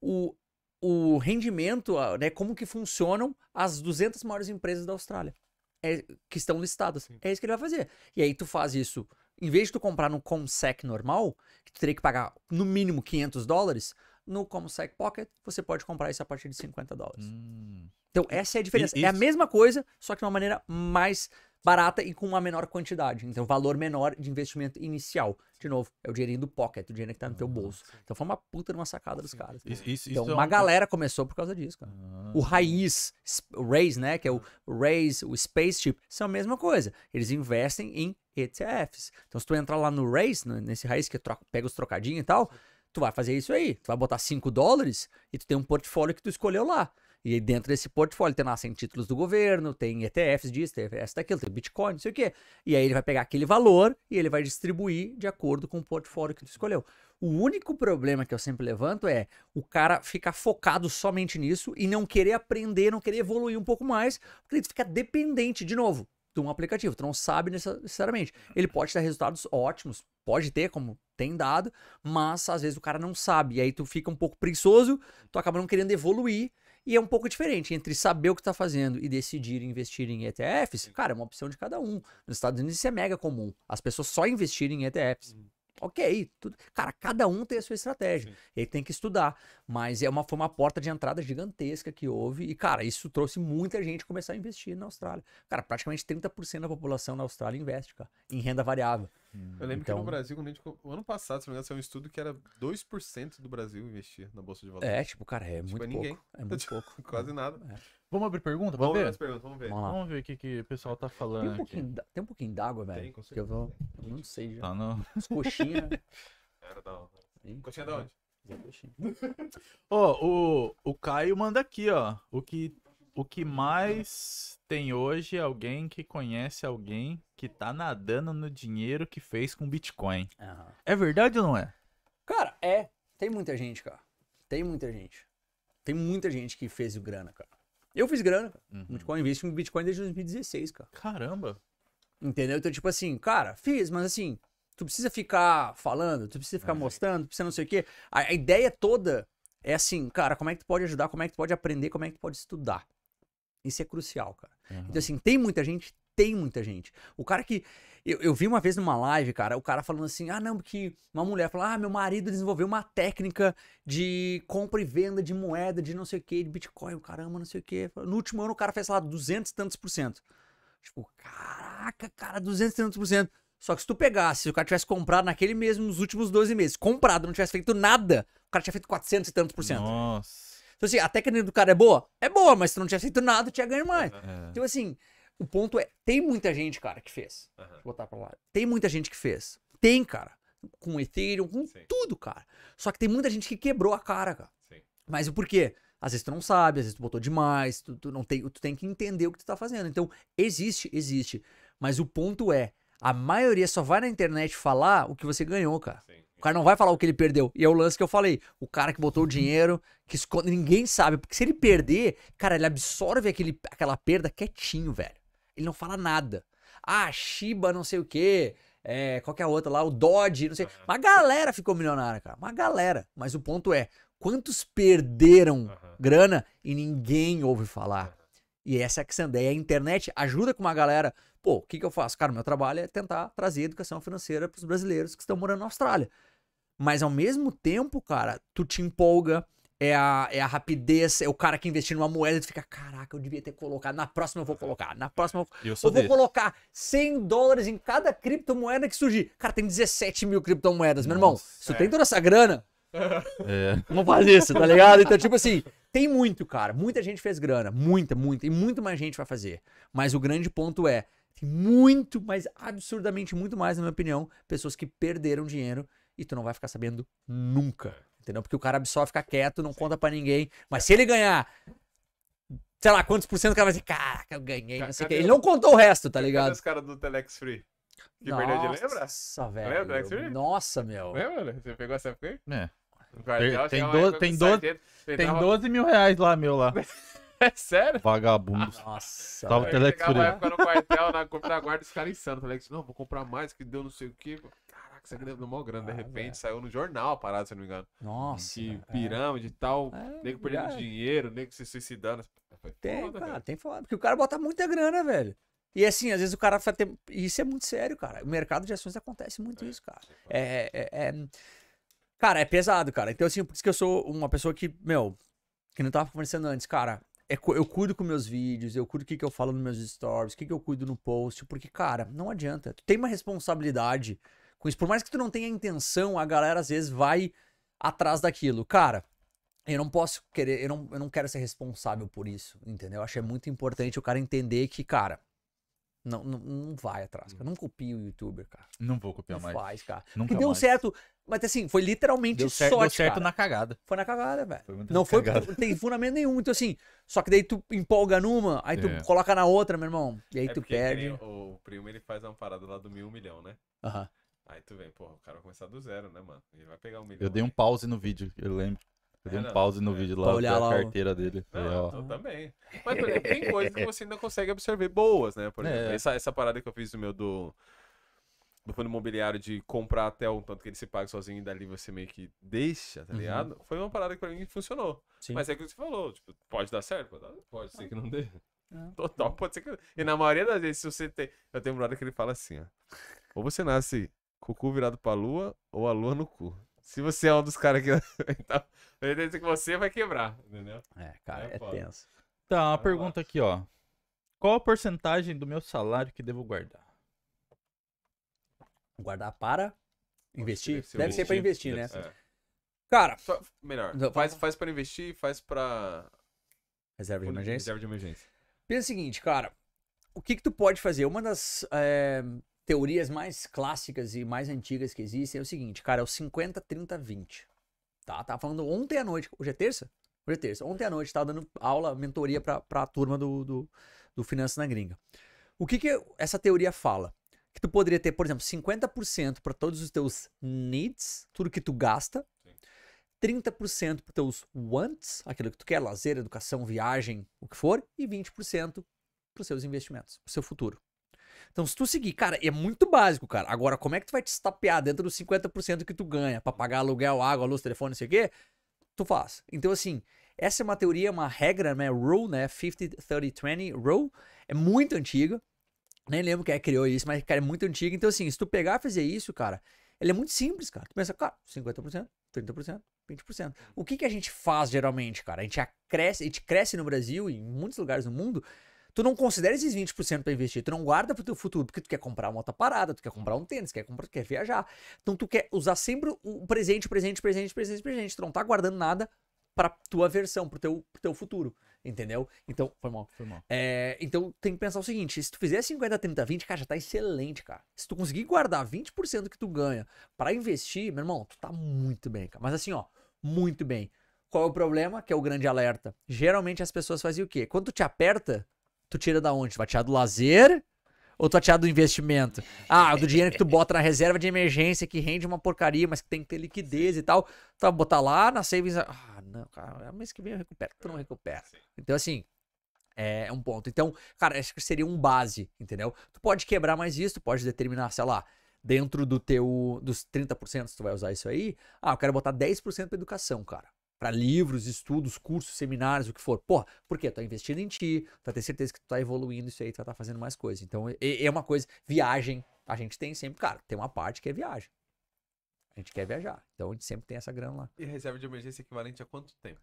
o, o rendimento, né, como que funcionam as 200 maiores empresas da Austrália. É, que estão listadas. É isso que ele vai fazer. E aí tu faz isso, em vez de tu comprar no Comsec normal, que tu teria que pagar no mínimo 500 dólares, no Comsec Pocket você pode comprar isso a partir de 50 dólares. Hum. Então essa é a diferença. E É a mesma coisa, só que de uma maneira mais barata e com uma menor quantidade. Então valor menor de investimento inicial. De novo, é o dinheirinho do pocket, o dinheiro que tá no teu bolso. Então foi uma puta de uma sacada dos caras. Isso, isso, Então isso é uma um- galera começou por causa disso, cara. Ah. O raiz, o Raise, né, que é o Raise, o Spaceship, são a mesma coisa. Eles investem em ETFs. Então, se tu entrar lá no Race, no- nesse raiz que troca- pega os trocadinhos e tal, tu vai fazer isso aí. Tu vai botar 5 dólares e tu tem um portfólio que tu escolheu lá. E dentro desse portfólio tem lá, tem títulos do governo, tem ETFs disso, tem ETFs daquilo, tem Bitcoin, não sei o quê. E aí ele vai pegar aquele valor e ele vai distribuir de acordo com o portfólio que tu escolheu. O único problema que eu sempre levanto é o cara ficar focado somente nisso e não querer aprender, não querer evoluir um pouco mais, porque ele fica dependente, de novo, de um aplicativo. Tu não sabe necessa- necessariamente. Ele pode ter resultados ótimos, pode ter, como tem dado, mas às vezes o cara não sabe. E aí tu fica um pouco preguiçoso, tu acaba não querendo evoluir. E é um pouco diferente entre saber o que tá fazendo e decidir investir em ETFs. Cara, é uma opção de cada um. Nos Estados Unidos isso é mega comum. As pessoas só investirem em ETFs. Ok, tudo. Cara, cada um tem a sua estratégia. Sim. E aí tem que estudar. Mas é uma, foi uma porta de entrada gigantesca que houve. E, cara, isso trouxe muita gente começar a investir na Austrália. Cara, praticamente 30% da população na Austrália investe, cara, em renda variável. Eu lembro que Então- no Brasil, quando a gente. O ano passado, se não me engano, saiu um estudo que era 2% do Brasil investia na Bolsa de Valores. É, tipo, cara, é Tipo, muito é ninguém. pouco. É muito (laughs) pouco. Quase nada. Vamos abrir pergunta Vamos ver as perguntas, vamos ver. Vamos lá. Vamos ver o que, que o pessoal tá Tem falando um aqui. pouquinho, d'a- tem um pouquinho d'água, velho. Tem, com que eu vou. Eu não sei já. Tá no... (laughs) As coxinhas? Era da hora. Coxinha da onde? (laughs) Ó, o, o Caio manda aqui, ó. O que, o que mais tem hoje é alguém que conhece alguém que tá nadando no dinheiro que fez com Bitcoin. Aham. É verdade ou não é? Cara, é. Tem muita gente, cara. Tem muita gente. Tem muita gente que fez o grana, cara. Eu fiz grana, cara. Uhum. Bitcoin, invisto em Bitcoin desde 2016, cara. Caramba. Entendeu? Então, tipo assim, cara, fiz, mas assim, tu precisa ficar falando, tu precisa ficar É. mostrando, tu precisa não sei o quê. A, a ideia toda é assim, cara, como é que tu pode ajudar, como é que tu pode aprender, como é que tu pode estudar. Isso é crucial, cara. Então, assim, tem muita gente, tem muita gente. O cara que. Eu, eu vi uma vez numa live, cara, o cara falando assim: ah, não, porque uma mulher falou: ah, meu marido desenvolveu uma técnica de compra e venda de moeda, de não sei o que, de Bitcoin, caramba, não sei o que. No último ano o cara fez, sei lá, 200 e tantos por cento. Tipo, caraca, cara, 200 e tantos por cento. Só que se tu pegasse, se o cara tivesse comprado naquele mesmo, nos últimos 12 meses, comprado, não tivesse feito nada, o cara tinha feito 400 e tantos por cento. Nossa. Então, assim, a técnica do cara é boa? É boa, mas se tu não tivesse feito nada, tu tinha ganho mais. É. Então, assim, o ponto é, tem muita gente, cara, que fez. Aham. Deixa eu botar pra lá. Tem muita gente que fez. Tem, cara. Com Ethereum, com Sim. tudo, cara. Só que tem muita gente que quebrou a cara, cara. Sim. Mas o porquê? Às vezes tu não sabe, às vezes tu botou demais, tu, tu não tem, tu tem que entender o que tu tá fazendo. Então, existe, existe. Mas o ponto é, a maioria só vai na internet falar o que você ganhou, cara. Sim. O cara não vai falar o que ele perdeu. E é o lance que eu falei. O cara que botou o dinheiro, que esconde, ninguém sabe. Porque se ele perder, cara, ele absorve aquele, aquela perda quietinho, velho. Ele não fala nada. Ah, Shiba, não sei o quê. É, qual que é a outra lá? O Dodge, não sei. Uma galera ficou milionária, cara. Uma galera. Mas o ponto é, quantos perderam Aham. grana e ninguém ouve falar? E essa é a. Daí a internet ajuda com uma galera. Pô, o que, que eu faço? Cara, meu trabalho é tentar trazer educação financeira para os brasileiros que estão morando na Austrália. Mas ao mesmo tempo, cara, tu te empolga, é a, é a rapidez, é o cara que investiu numa moeda e tu fica, caraca, eu devia ter colocado, na próxima eu vou colocar, na próxima eu vou... Eu vou colocar 100 dólares em cada criptomoeda que surgir. Cara, tem 17 mil criptomoedas, meu irmão. Se tu tem toda essa grana, (laughs) É. Vamos fazer isso, tá ligado? Então, tipo assim, tem muito, cara. Muita gente fez grana. Muita, muita. E muito mais gente vai fazer. Mas o grande ponto é: tem muito, mas absurdamente muito mais, na minha opinião, pessoas que perderam dinheiro e tu não vai ficar sabendo nunca. Entendeu? Porque o cara só fica quieto, não conta pra ninguém. Mas se ele ganhar. Sei lá, quantos por cento o cara vai dizer, caraca, eu ganhei, não sei o quê. Cadê Ele não contou o resto, tá Cadê ligado? os caras do Telex Free? Que perdeu de lembra? Nossa, Lembra do velho. Free? Nossa, meu. Lembra? Você pegou essa época aí? É. No quartel, Tem do- tem que o do- sargento Tem tentava- 12 mil reais lá, meu lá. (laughs) É sério? Vagabundo. Nossa. Tava velho. Telex Free. época no quartel, na compra da guarda, os caras insanos. Telex, não, vou comprar mais, que deu não sei o quê. Caraca, você deu mó grana. De Ah, repente velho. saiu no jornal a parada, se eu não me engano. Nossa. Que velho. pirâmide e tal, É, nego perdendo dinheiro, nego se suicidando. Foi Tem, foda, cara, velho. tem foda. Porque o cara bota muita grana, velho. E assim, às vezes o cara ter. Isso é muito sério, cara. O mercado de ações acontece muito isso, cara. É, é, é- Cara, é pesado, cara. Então, assim, por isso que eu sou uma pessoa que, meu, que não tava conversando antes, cara. é eu cuido com meus vídeos, eu cuido o que, que eu falo nos meus stories, o que, que eu cuido no post, porque, cara, não adianta. Tu tem uma responsabilidade com isso. Por mais que tu não tenha intenção, a galera às vezes vai atrás daquilo. Cara, eu não posso querer, eu não, eu não quero ser responsável por isso, entendeu? Eu acho que é muito importante o cara entender que, cara, Não, não, não vai atrás, cara. Não copia o youtuber, cara. Não vou copiar Não mais. faz, cara. Nunca que deu mais. certo, mas assim, foi literalmente Deu certo, sorte, deu certo cara. na cagada. Foi na cagada, velho. Foi muito Não foi, cagada. não tem fundamento nenhum. Então assim, só que daí tu empolga numa, aí tu É. coloca na outra, meu irmão. E aí É tu porque perde. O, o primo ele faz uma parada lá do mil milhão, né? Aham. Aí tu vem, porra, o cara vai começar do zero, né, mano? Ele vai pegar um milhão. Eu dei um pause no vídeo, eu lembro. Eu dei É, um não, pause no é. vídeo Pra lá olhar da lá o- carteira dele. Não, eu também. Mas, por exemplo, tem coisas que você ainda consegue absorver boas, né? Por exemplo, É. essa, essa parada que eu fiz do meu do, do fundo imobiliário de comprar até o tanto que ele se paga sozinho e dali você meio que deixa, tá Uhum. ligado? Foi uma parada que pra mim funcionou. Sim. Mas é que você falou, tipo, pode dar certo? Pode, dar, Pode ser que não dê. total, pode ser que. E na maioria das vezes, se você tem. Eu tenho um brother que ele fala assim, ó. Ou você nasce com o cu virado pra lua, ou a lua no cu. Se você é um dos caras que. (laughs) então, que você vai quebrar, entendeu? É, cara, É é, tenso. Tá, uma lá. pergunta aqui, ó. Qual a porcentagem do meu salário que devo guardar? Guardar para investir? deve ser Deve ser pra investir, né? É. Cara, Só- melhor. Faz, faz pra investir, faz pra. reserva de emergência. Reserva de emergência. Pensa o seguinte, cara. O que que tu pode fazer? Uma das é, teorias mais clássicas e mais antigas que existem é o seguinte, cara, é o 50, 30, 20. Tá? Tava falando ontem à noite. Hoje é terça? Hoje é terça. Ontem à noite tava dando aula, mentoria pra, pra turma do, do, do Finanças na Gringa. O que que essa teoria fala? Que tu poderia ter, por exemplo, 50% para todos os teus needs, tudo que tu gasta. 30% para teus wants, aquilo que tu quer, lazer, educação, viagem, o que for, e 20% para os seus investimentos, para o seu futuro. Então, se tu seguir, cara, é muito básico, cara. Agora, como é que tu vai te estapear dentro dos 50% que tu ganha para pagar aluguel, água, luz, telefone, não sei o quê? Tu faz. Então, assim, essa é uma teoria, uma regra, né? Rule, né? 50, 30, 20 rule. É muito antiga. Nem lembro quem é que criou isso, mas, cara, é muito antiga. Então, assim, se tu pegar e fazer isso, cara, ele é muito simples, cara. Tu pensa, cara, 50%, 30%, 20%. O que, que a gente faz geralmente, cara? A gente cresce, a gente cresce no Brasil e em muitos lugares do mundo. Tu não considera esses 20% pra investir, tu não guarda pro teu futuro, porque tu quer comprar uma outra parada, tu quer comprar um tênis, quer comprar, tu quer viajar. Então tu quer usar sempre o presente, presente, presente, presente, presente. Tu não tá guardando nada pra tua versão, pro teu, pro teu futuro, entendeu? Então, foi mal. Foi mal. É, então tem que pensar o seguinte: se tu fizer 50, 30, 20, cara, já tá excelente, cara. Se tu conseguir guardar 20% que tu ganha pra investir, meu irmão, tu tá muito bem, cara. Mas assim, ó, muito bem. Qual é o problema? Que é o grande alerta. Geralmente as pessoas fazem o quê? Quando tu te aperta, tu tira da onde? Tu vai tirar do lazer ou tu vai tirar do investimento? Ah, do dinheiro que tu bota na reserva de emergência que rende uma porcaria, mas que tem que ter liquidez e tal. Tu vai botar lá na savings. Ah, não, cara, mês que vem eu recupero. Tu não recupera. Então, assim, é um ponto. Então, cara, acho que seria um base, entendeu? Tu pode quebrar mais isso, tu pode determinar, sei lá, dentro do teu dos 30%, se tu vai usar isso aí, ah, eu quero botar 10% pra educação, cara. Pra livros, estudos, cursos, seminários, o que for. Porra, por quê? Tu tá investindo em ti, tu vai ter certeza que tu tá evoluindo isso aí, tu estar fazendo mais coisas. Então, é, é uma coisa. Viagem, a gente tem sempre, cara, tem uma parte que é viagem. A gente quer viajar. Então a gente sempre tem essa grana lá. E reserva de emergência equivalente a quanto tempo?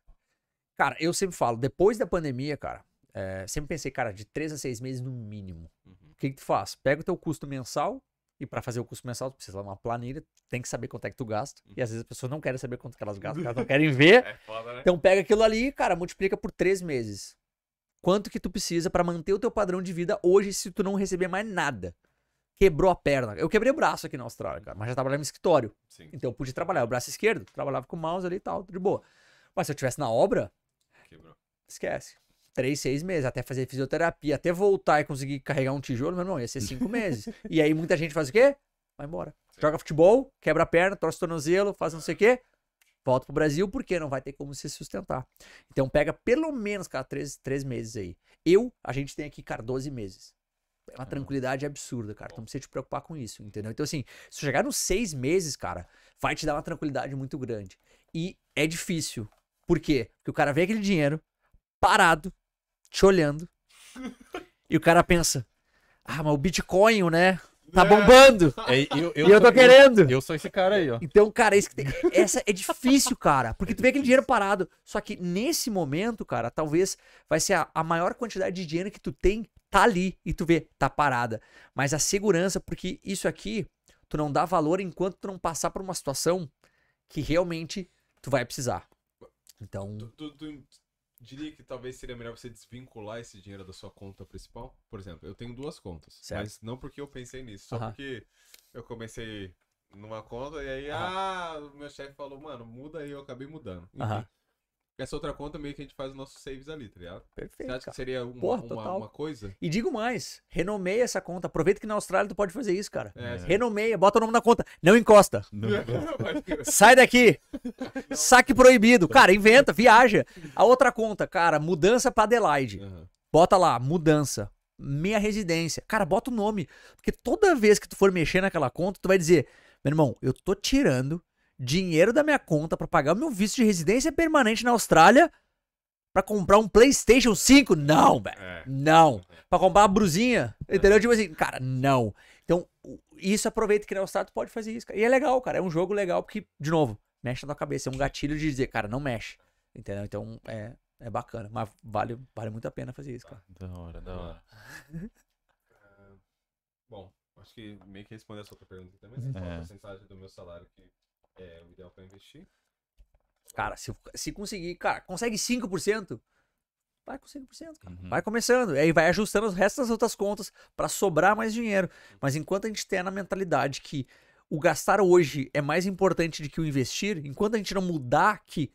Cara, eu sempre falo, depois da pandemia, cara, é, sempre pensei, cara, de três a seis meses no mínimo. Uhum. O que, que tu faz? Pega o teu custo mensal, e pra fazer o custo mensal, tu precisa de uma planilha, tem que saber quanto é que tu gasta. E às vezes as pessoas não querem saber quanto que elas gastam, elas não querem ver. (laughs) É foda, né? Então pega aquilo ali, cara, multiplica por três meses. Quanto que tu precisa pra manter o teu padrão de vida hoje se tu não receber mais nada? Quebrou a perna. Eu quebrei o braço aqui na Austrália, cara, mas já trabalhava no escritório. Sim, Então eu pude trabalhar. O braço esquerdo, trabalhava com o mouse ali e tal, tudo de boa. Mas se eu tivesse na obra, quebrou. esquece. Três, seis meses, até fazer fisioterapia, até voltar e conseguir carregar um tijolo, meu irmão, ia ser cinco (laughs) meses. E aí muita gente faz o quê? Vai embora. Sim. Joga futebol, quebra a perna, torce o tornozelo, faz não sei o quê, volta pro Brasil, porque não vai ter como se sustentar. Então pega pelo menos, cara, três, três meses aí. Eu, a gente tem aqui, cara, 12 meses. É uma tranquilidade absurda, cara. Então não precisa te preocupar com isso, entendeu? Então, assim, se chegar nos seis meses, cara, vai te dar uma tranquilidade muito grande. E é difícil. Por quê? Porque o cara vê aquele dinheiro parado, te olhando, e o cara pensa: ah, mas o Bitcoin, né? Tá bombando. É, eu, e eu tô sou- querendo. Eu sou esse cara aí, ó. Então, cara, isso que tem- essa é difícil, cara. Porque tu vê aquele dinheiro parado. Só que nesse momento, cara, talvez vai ser a, a maior quantidade de dinheiro que tu tem, tá ali. E tu vê, tá parada. Mas a segurança, porque isso aqui, tu não dá valor enquanto tu não passar por uma situação que realmente tu vai precisar. Então, Tu, tu, tu, diria que talvez seria melhor você desvincular esse dinheiro da sua conta principal? Por exemplo, eu tenho duas contas. Certo. Mas não porque eu pensei nisso, só Aham. porque eu comecei numa conta e aí, ah, o meu chefe falou, mano, muda aí, eu acabei mudando. Enfim, Aham. Essa outra conta meio que a gente faz os nossos saves ali, tá ligado? Você Perfeito. acha que seria uma, Porra, uma, uma coisa? E digo mais, renomeia essa conta. Aproveita que na Austrália tu pode fazer isso, cara. É, Renomeia, bota o nome na conta. Não encosta. (laughs) Não. (laughs) Sai daqui! Saque proibido. Cara, inventa, viaja. A outra conta, cara, mudança pra Adelaide. Aham. Bota lá, mudança. Minha residência. Cara, bota o nome. Porque toda vez que tu for mexer naquela conta, tu vai dizer: meu irmão, eu tô tirando dinheiro da minha conta pra pagar o meu visto de residência permanente na Austrália pra comprar um PlayStation 5? Não, velho. É. Não. Pra comprar uma brusinha. Entendeu? Tipo assim, cara, não. Então, isso aproveita que na Austrália tu pode fazer isso. Cara. E é legal, cara. É um jogo legal porque, de novo, mexe na tua cabeça. É um gatilho de dizer, cara, não mexe. Entendeu? Então, é, é bacana. Mas vale, vale muito a pena fazer isso, cara. Da hora, da hora. (laughs) Bom, acho que meio que responder essa outra pergunta aqui também. Você fala É. a porcentagem do meu salário que é o ideal pra investir. Cara, se, se conseguir, cara, consegue 5%, vai com 5%, cara. Uhum. Vai começando. Aí vai ajustando os restos das outras contas pra sobrar mais dinheiro. Mas enquanto a gente tem na mentalidade que o gastar hoje é mais importante do que o investir, enquanto a gente não mudar que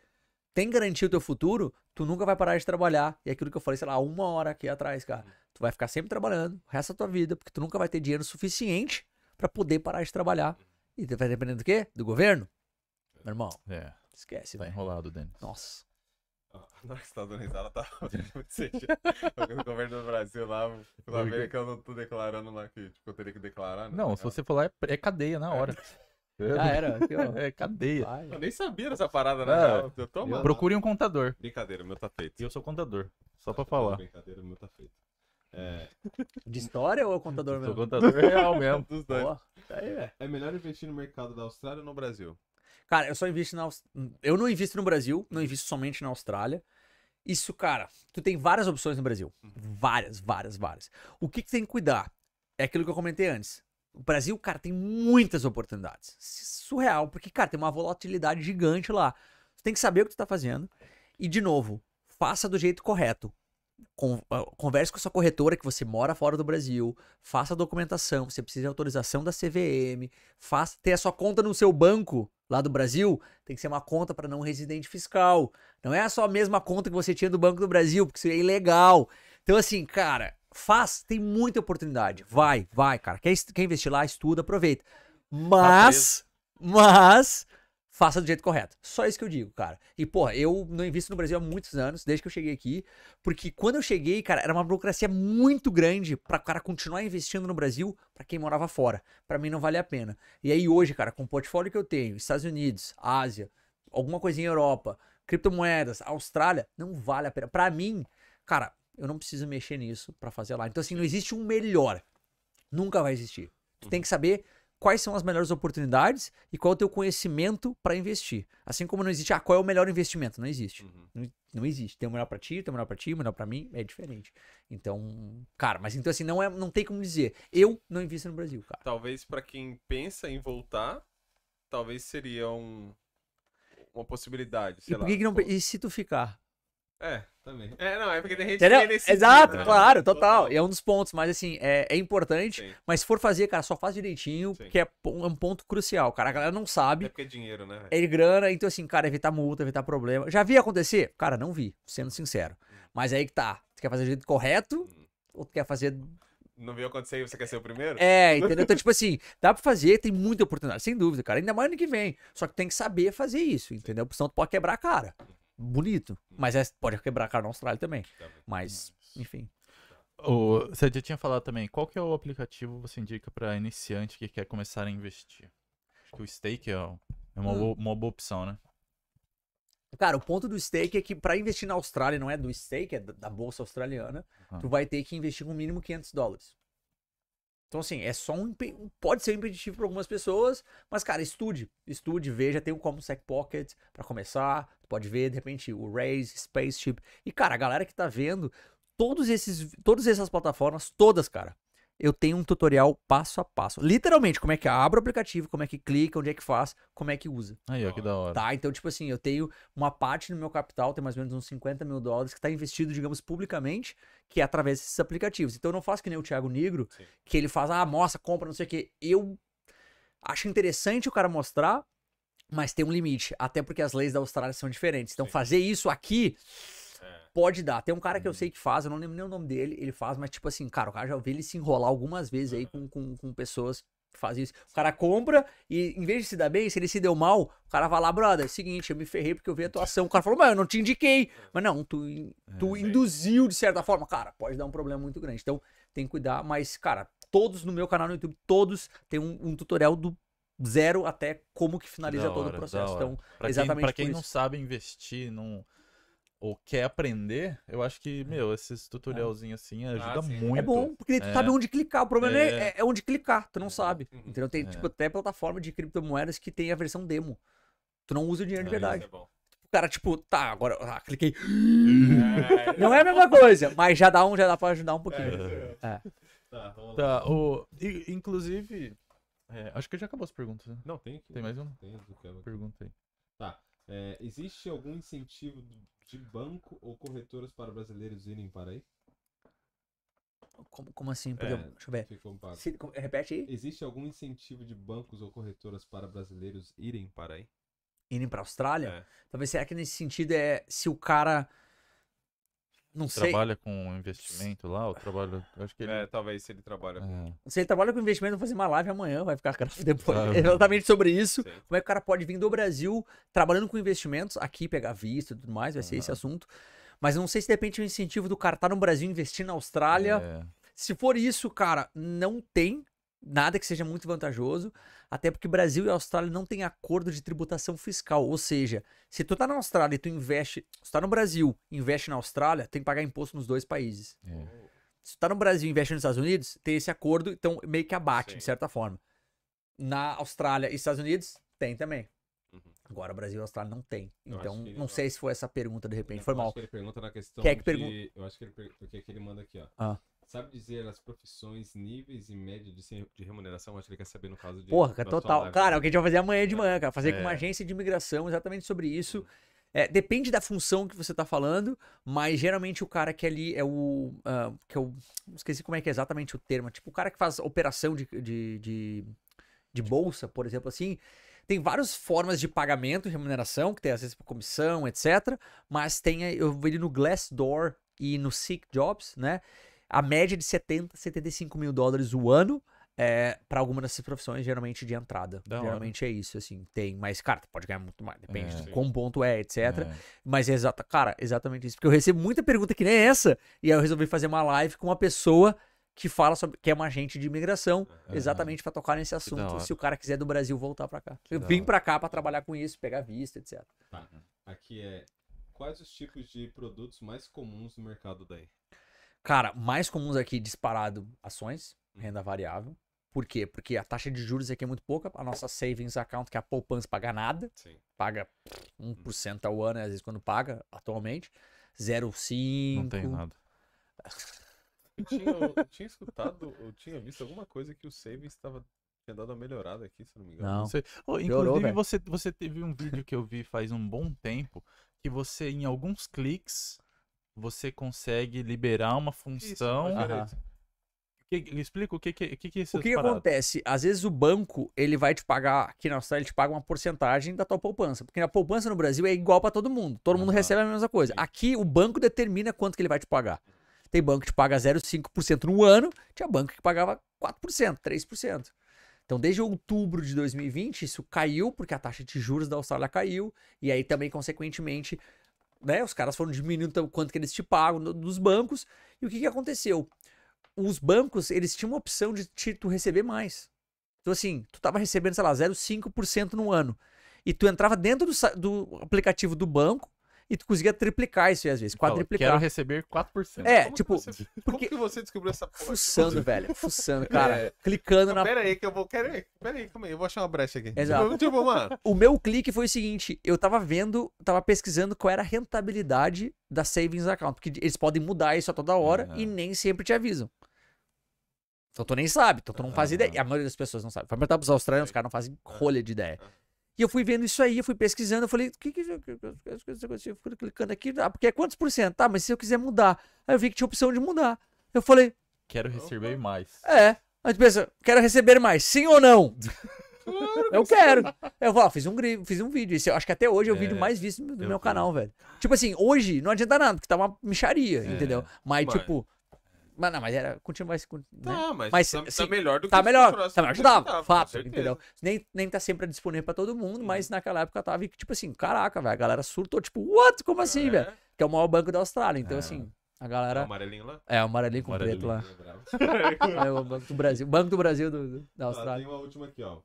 tem garantia o teu futuro, tu nunca vai parar de trabalhar. E é aquilo que eu falei, sei lá, uma hora aqui atrás, cara. Tu vai ficar sempre trabalhando o resto da tua vida, porque tu nunca vai ter dinheiro suficiente pra poder parar de trabalhar. E vai dependendo do quê? Do governo? Meu irmão, É, esquece, tá velho. enrolado, Denis. Nossa. Ah, Na hora que você tá dando risada, tá (laughs) O governo do Brasil lá, que eu não tô declarando lá que tipo, eu teria que declarar. né? Não, se você for lá, é, é cadeia na hora. (laughs) Já era. (laughs) aqui, ó. É cadeia. Vai. Eu nem sabia dessa parada, na É. real. Eu tô amando. Procure um contador. Brincadeira, o meu tá feito. E eu sou contador. Só pra falar. Brincadeira, o meu tá feito. É, De história ou é contador Sou mesmo? contador real mesmo. (laughs) dos dois. Pô, aí, velho. É melhor investir no mercado da Austrália ou no Brasil? Cara, eu só invisto na Eu não invisto no Brasil, não invisto somente na Austrália. Isso, cara, tu tem várias opções no Brasil. Várias, várias, várias. O que, que tem que cuidar? É aquilo que eu comentei antes. O Brasil, cara, tem muitas oportunidades. Surreal, porque, cara, tem uma volatilidade gigante lá. Tu tem que saber o que tu tá fazendo. E, de novo, faça do jeito correto. Ah, Converse com a sua corretora que você mora fora do Brasil, faça a documentação, você precisa de autorização da CVM, faça ter a sua conta no seu banco lá do Brasil, tem que ser uma conta para não residente fiscal. Não é só a mesma conta que você tinha do Banco do Brasil, porque isso é ilegal. Então assim, cara, faz, tem muita oportunidade. Vai, vai, cara. Quer, quer investir lá, estuda, aproveita. Mas, mas faça do jeito correto. Só isso que eu digo, cara. E, porra, eu não invisto no Brasil há muitos anos, desde que eu cheguei aqui, porque quando eu cheguei, cara, era uma burocracia muito grande pra o cara continuar investindo no Brasil pra quem morava fora. Pra mim não vale a pena. E aí hoje, cara, com o portfólio que eu tenho, Estados Unidos, Ásia, alguma coisinha Europa, criptomoedas, Austrália, não vale a pena. Pra mim, cara, eu não preciso mexer nisso pra fazer lá. Então assim, não existe um melhor. Nunca vai existir. Tu tem que saber quais são as melhores oportunidades e qual é o teu conhecimento pra investir. Assim como não existe, ah, qual é o melhor investimento? Não existe. Uhum. Não, não existe. Tem o melhor pra ti, tem o melhor pra ti, o melhor pra mim, é diferente. Então, cara, mas então assim, não, é, não tem como dizer. Eu não invisto no Brasil, cara. Talvez pra quem pensa em voltar, talvez seria um, uma possibilidade, sei E lá. que, que não. E se tu ficar? É, também. É, não, é porque tem gente Entendeu? que nesse Exato, né? claro, total. E é um dos pontos, mas assim, é, é importante. Sim. Mas se for fazer, cara, só faz direitinho, Sim. porque é é um ponto crucial, cara. A galera não sabe. É porque é dinheiro, né? É grana, então assim, cara, evitar multa, evitar problema. Já vi acontecer? Cara, não vi, sendo sincero. Mas aí que tá. Tu quer fazer do jeito correto ou tu quer fazer. Não viu acontecer e você quer ser o primeiro? É, entendeu? Então, tipo assim, dá pra fazer, tem muita oportunidade, sem dúvida, cara. Ainda mais ano que vem. Só que tem que saber fazer isso, entendeu? Porque senão tu pode quebrar a cara. Bonito. Mas é, pode quebrar a cara na Austrália também. Também. Mas, enfim. O, você já tinha falado também, qual que é o aplicativo que você indica pra iniciante que quer começar a investir? Acho que o Stake é, é uma, Hum. boa, uma boa opção, né? Cara, o ponto do stake é que pra investir na Austrália, não é do stake, é da, bolsa australiana, Aham. tu vai ter que investir com mínimo 500 dólares. Então, assim, é só um. Pode ser impeditivo para algumas pessoas, mas, cara, estude. Estude, veja. Tem o Common Pocket pra começar. Pode ver, de repente, o Raise, Spaceship. E, cara, a galera que tá vendo, todos esses, todas essas plataformas, todas, cara, eu tenho um tutorial passo a passo. Literalmente, como é que abre o aplicativo, como é que clica, onde é que faz, como é que usa. Aí, ó, que da hora. Tá? Então, tipo assim, eu tenho uma parte no meu capital, tem mais ou menos uns 50 mil dólares, que tá investido, digamos, publicamente, que é através desses aplicativos. Então, eu não faço que nem o Thiago Negro, Sim. que ele faz, ah, mostra, compra, não sei o quê. Eu acho interessante o cara mostrar, mas tem um limite. Até porque as leis da Austrália são diferentes. Então, Sim. fazer isso aqui. Pode dar. Tem um cara que eu sei que faz, eu não lembro nem o nome dele, ele faz, mas tipo assim, cara, o cara já ouvi ele se enrolar algumas vezes aí com, com, com pessoas que fazem isso. O cara compra e em vez de se dar bem, se ele se deu mal, o cara vai lá, brother, é o seguinte, eu me ferrei porque eu vi a tua ação. O cara falou, mas eu não te indiquei. Mas não, tu, in- tu É. induziu de certa forma. Cara, pode dar um problema muito grande. Então, tem que cuidar, mas, cara, todos no meu canal no YouTube, todos tem um, um tutorial do zero até como que finaliza Da todo hora, o processo. hora. Então, Pra quem, exatamente pra quem não sabe investir num, ou quer aprender, eu acho que, meu, esses tutorialzinhos assim ajuda sim. muito. É bom, porque tu É. sabe onde clicar. O problema é, É. é- é onde clicar, tu não sabe. Uhum. Entendeu? Tem, É. tipo, até plataforma de criptomoedas que tem a versão demo. Tu não usa o dinheiro de É, verdade. Isso é bom. O cara, tipo, tá, agora, ah, cliquei. É, Não é a mesma coisa, mas já dá um, já dá pra ajudar um pouquinho. Tá, vamos lá. Tá, o, e- inclusive, é, acho que já acabou as perguntas, né? Não, tem aqui. Tem mais uma Tem pergunta aí. É, existe algum incentivo de banco ou corretoras para brasileiros irem para aí? Como, como assim? Por É. deixa eu ver. Ficou um pago. Se- co- repete aí. Existe algum incentivo de bancos ou corretoras para brasileiros irem para aí? Indo pra Austrália? É. Talvez será que nesse sentido é se o cara. Não sei. Trabalha com investimento lá, ou trabalha. Acho que ele. É, talvez se ele trabalha com. É. Se ele trabalha com investimento, vou fazer uma live amanhã, vai ficar grave (laughs) depois. Ah. Exatamente sobre isso. Sim. Como é que o cara pode vir do Brasil trabalhando com investimentos, aqui pegar visto e tudo mais, vai ser esse assunto. Mas eu não sei se de repente o incentivo do cara estar no Brasil investir na Austrália. É. Se for isso, cara, não tem nada que seja muito vantajoso. Até porque Brasil e Austrália não têm acordo de tributação fiscal. Ou seja, se tu tá na Austrália e tu investe. Se tu tá no Brasil e investe na Austrália, tem que pagar imposto nos dois países. é. Se tu tá no Brasil e investe nos Estados Unidos, tem esse acordo, então meio que abate, Sim. de certa forma. Na Austrália e Estados Unidos, tem também. Uhum. Agora, Brasil e Austrália não tem. Então, acho que ele- não sei se foi essa pergunta de repente. Eu Foi acho mal. que ele pergunta na questão Quer que de... pergun- Eu acho que ele per... porque aqui ele manda aqui, ó. Ah. Sabe dizer as profissões, níveis e média de, de remuneração? Acho que ele quer saber no caso de... Porra, total. Cara, o que a gente vai fazer amanhã de manhã, cara. Fazer com uma É. agência de imigração exatamente sobre isso. É, depende da função que você tá falando, mas geralmente o cara que ali é o. ah, que eu esqueci como é que é exatamente o termo. Tipo, o cara que faz operação de, de, de, de bolsa, por exemplo, assim. Tem várias formas de pagamento e remuneração, que tem às vezes por comissão, etc. Mas tem, eu vi no Glassdoor e no Seek Jobs, né? A média de 70, 75 mil dólares o ano é, para algumas dessas profissões, geralmente de entrada. Da hora. geralmente é isso, assim. Tem, mas, cara, tu pode ganhar muito mais, depende É. de quão tu é, etc. É. Mas é exata, cara, exatamente isso. Porque eu recebo muita pergunta que nem essa, e aí eu resolvi fazer uma live com uma pessoa que fala sobre, que é uma agente de imigração, exatamente pra tocar nesse assunto, hora. se o cara quiser do Brasil voltar pra cá. Eu vim hora. pra cá pra trabalhar com isso, pegar visto, etc. Tá. Aqui é... Quais os tipos de produtos mais comuns no mercado daí? Cara, mais comuns aqui disparado ações, renda variável. Por quê? Porque a taxa de juros aqui é muito pouca. A nossa savings account, que é a poupança, paga nada. Sim. Paga 1% ao ano, às vezes quando paga, atualmente. 0,5%. Não tem nada. Eu tinha, eu tinha escutado, eu tinha visto alguma coisa que o Savings estava tinha dado uma melhorada aqui, se não me engano. Não. Você- Piorou, inclusive, você, você teve um vídeo que eu vi faz um bom tempo que você, em alguns cliques, você consegue liberar uma função. isso. Explica o que, que, que, que é O que, que acontece? Às vezes o banco, ele vai te pagar, aqui na Austrália, ele te paga uma porcentagem da tua poupança. Porque a poupança no Brasil é igual pra todo mundo. Todo mundo recebe a mesma coisa. Aqui, o banco determina quanto que ele vai te pagar. Tem banco que te paga 0,5% no ano, tinha banco que pagava 4%, 3%. Então, desde outubro de 2020, isso caiu, porque a taxa de juros da Austrália caiu. E aí também, consequentemente, né, os caras foram diminuindo quanto que eles te pagam dos bancos. E o que, que aconteceu? Os bancos, eles tinham uma opção de te, tu receber mais. Então, assim, tu tava recebendo, sei lá, 0,5% no ano. E tu entrava dentro do, do aplicativo do banco e tu conseguia triplicar isso aí, às vezes, Fala, quadriplicar. Quero receber 4%. É, Como que tipo, você- Como porque- que você descobriu essa porra? fuçando, velho. Fuçando, (laughs) cara. Clicando na. Pera aí que eu vou. Pera aí, pera aí, calma aí, eu vou achar uma brecha aqui. Exato. (laughs) Tipo, mano. O meu clique foi o seguinte: eu tava vendo, tava pesquisando qual era a rentabilidade da Savings Account. Porque eles podem mudar isso a toda hora Aham. e nem sempre te avisam. Então tu nem sabe, então tu não faz ideia. E a maioria das pessoas não sabe. Vai perguntar pros australianos, os caras não fazem rolha de ideia. E eu fui vendo isso aí, eu fui pesquisando, eu falei, o que que eu fui clicando aqui, ah, porque é quantos por cento? Tá, mas se eu quiser mudar. Aí eu vi que tinha opção de mudar. Eu falei, Quero receber mais. é. Aí tu pensa, quero receber mais, sim ou não? (laughs) (laughs) eu quero. Eu vou, ó, fiz um, fiz um vídeo. Esse, eu acho que até hoje é o vídeo mais visto do eu meu canal, velho. Tipo assim, hoje não adianta nada, porque tá uma micharia, entendeu? Mas, Mas- tipo. Mas não, mas era. Continua mais. Né? Tá, mas, Mas, tá, tá melhor do que Tá melhor, tá melhor que tava, com fato, entendeu? Nem, nem tá sempre disponível pra todo mundo, mas naquela época tava, e, tipo assim, caraca, velho, a galera surtou, tipo, what? Como assim, É. velho? Que é o maior banco da Austrália, então É. assim, a Tá o galera... amarelinho lá? É, o amarelinho com Amarelinho. preto lá. (laughs) É o Banco do Brasil, Banco do Brasil do- do- da Tá, Austrália. tem uma última aqui, ó.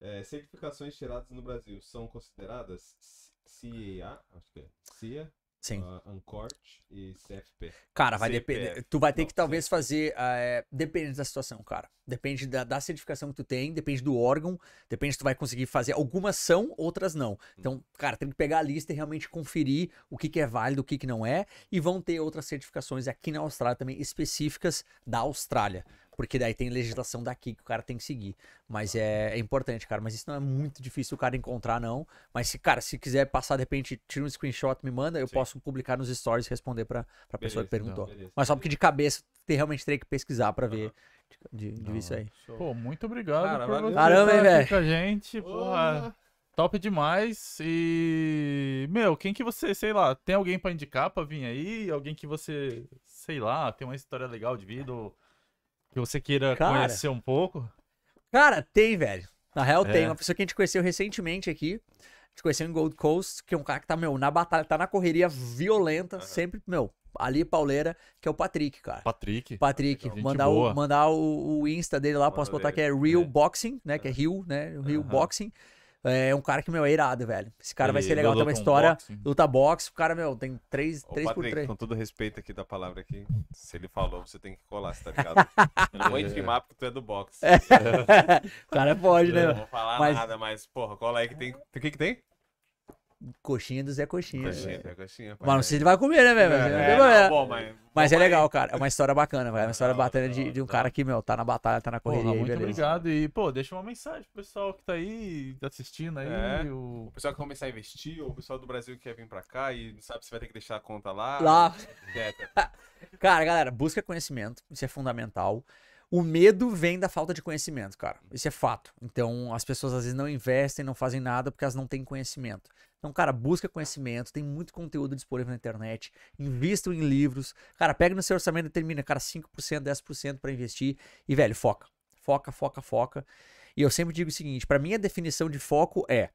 É, certificações tiradas no Brasil são consideradas CAA, acho que é CIA, Sim. ah, Ancort e CFP. Cara, vai depender. Tu vai ter Não, que talvez fazer. é, depende da situação, cara. Depende da, da certificação que tu tem, depende do órgão, depende se tu vai conseguir fazer. Algumas são, outras não. Então, cara, tem que pegar a lista e realmente conferir o que, que é válido, o que, que não é. E vão ter outras certificações aqui na Austrália também, específicas da Austrália. Porque daí tem legislação daqui que o cara tem que seguir. Mas é, é importante, cara. Mas isso não é muito difícil o cara encontrar, não. Mas se, cara, se quiser passar, de repente, tira um screenshot, me manda, eu Sim. posso publicar nos stories e responder pra, pra pessoa que Beleza, perguntou. Beleza. Mas só porque de cabeça tem realmente teria que pesquisar pra ver de, de, de ver isso aí. Pô, muito obrigado Cara, por você Caramba, hein, estar aqui velho? com a gente. Porra, top demais. E, meu, quem que você, sei lá, tem alguém pra indicar pra vir aí? Alguém que você, sei lá, tem uma história legal de vida ou que você queira Cara. conhecer um pouco? Cara, tem, velho. Na real, É. tem. Uma pessoa que a gente conheceu recentemente aqui. A gente conheceu em Gold Coast, que é um cara que tá, meu, na batalha, tá na correria violenta, sempre, meu, ali pauleira, que é o Patrick, cara. Patrick. Patrick, Gente mandar, boa. o, mandar o, o Insta dele lá, posso botar que é. Real É. Boxing, né? Que é Rio, né? Rio Aham. Boxing. É um cara que, meu, é irado, velho. Esse cara vai Ele- ser legal, tem uma um história. boxing. Luta boxe, o cara, meu, tem 3, Ô, 3 por 3. com todo respeito aqui da palavra aqui, se ele falou, você tem que colar, você tá ligado? (laughs) Eu não vou intimar porque tu é do boxe. (laughs) o cara pode, né? Não vou falar Mas- nada, mas, porra, cola aí que tem. O que que tem? Coxinha do Zé Coxinha. Coxinha, velho. é coxinha. Mas não sei se ele vai comer, né, velho? Não É, não, bom, mas. Mas é bom, legal, cara. É uma história bacana, velho. É uma história hora, bacana da de, de um da cara que, meu, tá na batalha, tá na correria Porra, muito beleza. obrigado. E, pô, deixa uma mensagem pro pessoal que tá aí assistindo aí. É. o- O pessoal que começar a investir, ou o pessoal do Brasil que quer vir pra cá e não sabe se vai ter que deixar a conta lá. Lá. (laughs) Cara, galera, busca conhecimento. Isso é fundamental. O medo vem da falta de conhecimento, cara. Isso é fato. Então, as pessoas às vezes não investem, não fazem nada porque elas não têm conhecimento. Então, cara, busca conhecimento. Tem muito conteúdo disponível na internet. Invistam em livros. Cara, pega no seu orçamento e determina, cara, 5%, 10% pra investir. E, velho, foca. Foca, foca, foca. E eu sempre digo o seguinte: pra mim, a definição de foco é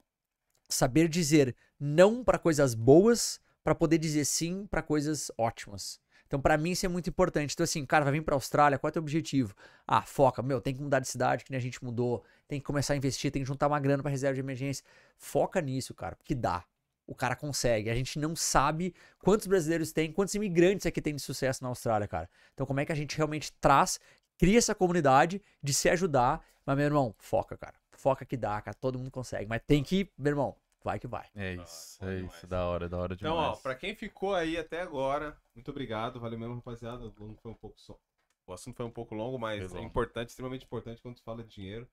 saber dizer não pra coisas boas pra poder dizer sim pra coisas ótimas. Então, pra mim, isso é muito importante. Então, assim, cara, vai vir pra Austrália, qual é o teu objetivo? Ah, foca, meu, tem que mudar de cidade, que nem a gente mudou. Tem que começar a investir, tem que juntar uma grana pra reserva de emergência. Foca nisso, cara, porque dá. O cara consegue. A gente não sabe quantos brasileiros tem, quantos imigrantes aqui tem de sucesso na Austrália, cara. Então, como é que a gente realmente traz, cria essa comunidade de se ajudar. Mas, meu irmão, foca, cara. Foca que dá, cara. Todo mundo consegue. Mas tem que, meu irmão, vai que vai. É isso, bom é demais. isso. Da hora, da hora demais. Então, ó, pra quem ficou aí até agora, Muito obrigado, valeu mesmo, rapaziada. O longo foi um pouco só. o assunto foi um pouco longo, mas Foi é importante, extremamente importante quando se fala de dinheiro.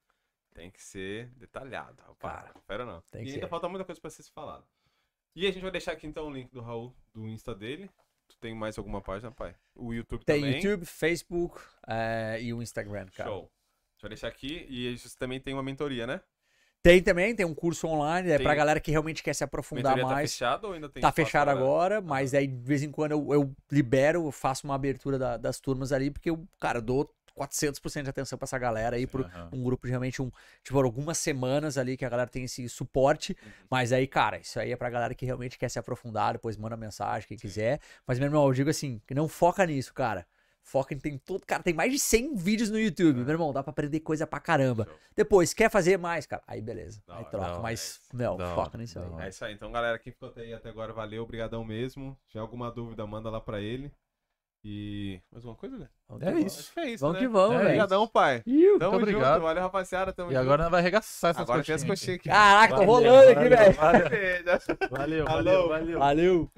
Tem que ser detalhado, rapaz. Cara, Não Espera não. tem e que ainda ser. falta muita coisa pra ser se falado. E a gente vai deixar aqui então o link do Raul, do Insta dele. Tu tem mais alguma página, pai? O YouTube Tem também. YouTube, Facebook eh, e o Instagram, cara. Show. A gente vai deixar aqui e você também tem uma mentoria, né? Tem também, tem um curso online, é Tem- pra galera que realmente quer se aprofundar mentoria tá mais. fechada ou ainda tem Tá fechado agora, mas aí de vez em quando eu, eu libero, eu faço uma abertura da- das turmas ali, porque eu, cara, dou 400% de atenção pra essa galera aí, por Aham. um grupo de realmente, um, tipo, algumas semanas ali que a galera tem esse suporte. Mas aí, cara, isso aí é pra galera que realmente quer se aprofundar, depois manda mensagem, quem quiser. Mas, meu irmão, eu digo assim, que não foca nisso, cara. Foca em tem todo. Cara, tem mais de 100 vídeos no YouTube. Meu irmão, dá pra aprender coisa pra caramba. Show. Depois, quer fazer mais, cara? Aí beleza. Da aí troca. hora, mas, é foca nisso aí. É isso aí. Então, galera, quem Ficou até aí até agora, valeu, obrigadão mesmo. Se tiver alguma dúvida, manda lá pra ele. E. Mais uma coisa, né? É isso. É isso, Vamos né? que vamos, É velho. Obrigadão, pai. Iu. Tamo obrigado. junto. Valeu, rapaziada. Tamo E junto. agora nós vai arregaçar essas Agora tem as coxinhas. aqui. Caraca, tô Valeu, rolando aqui, valeu, velho. Valeu, valeu, valeu. Valeu. Valeu.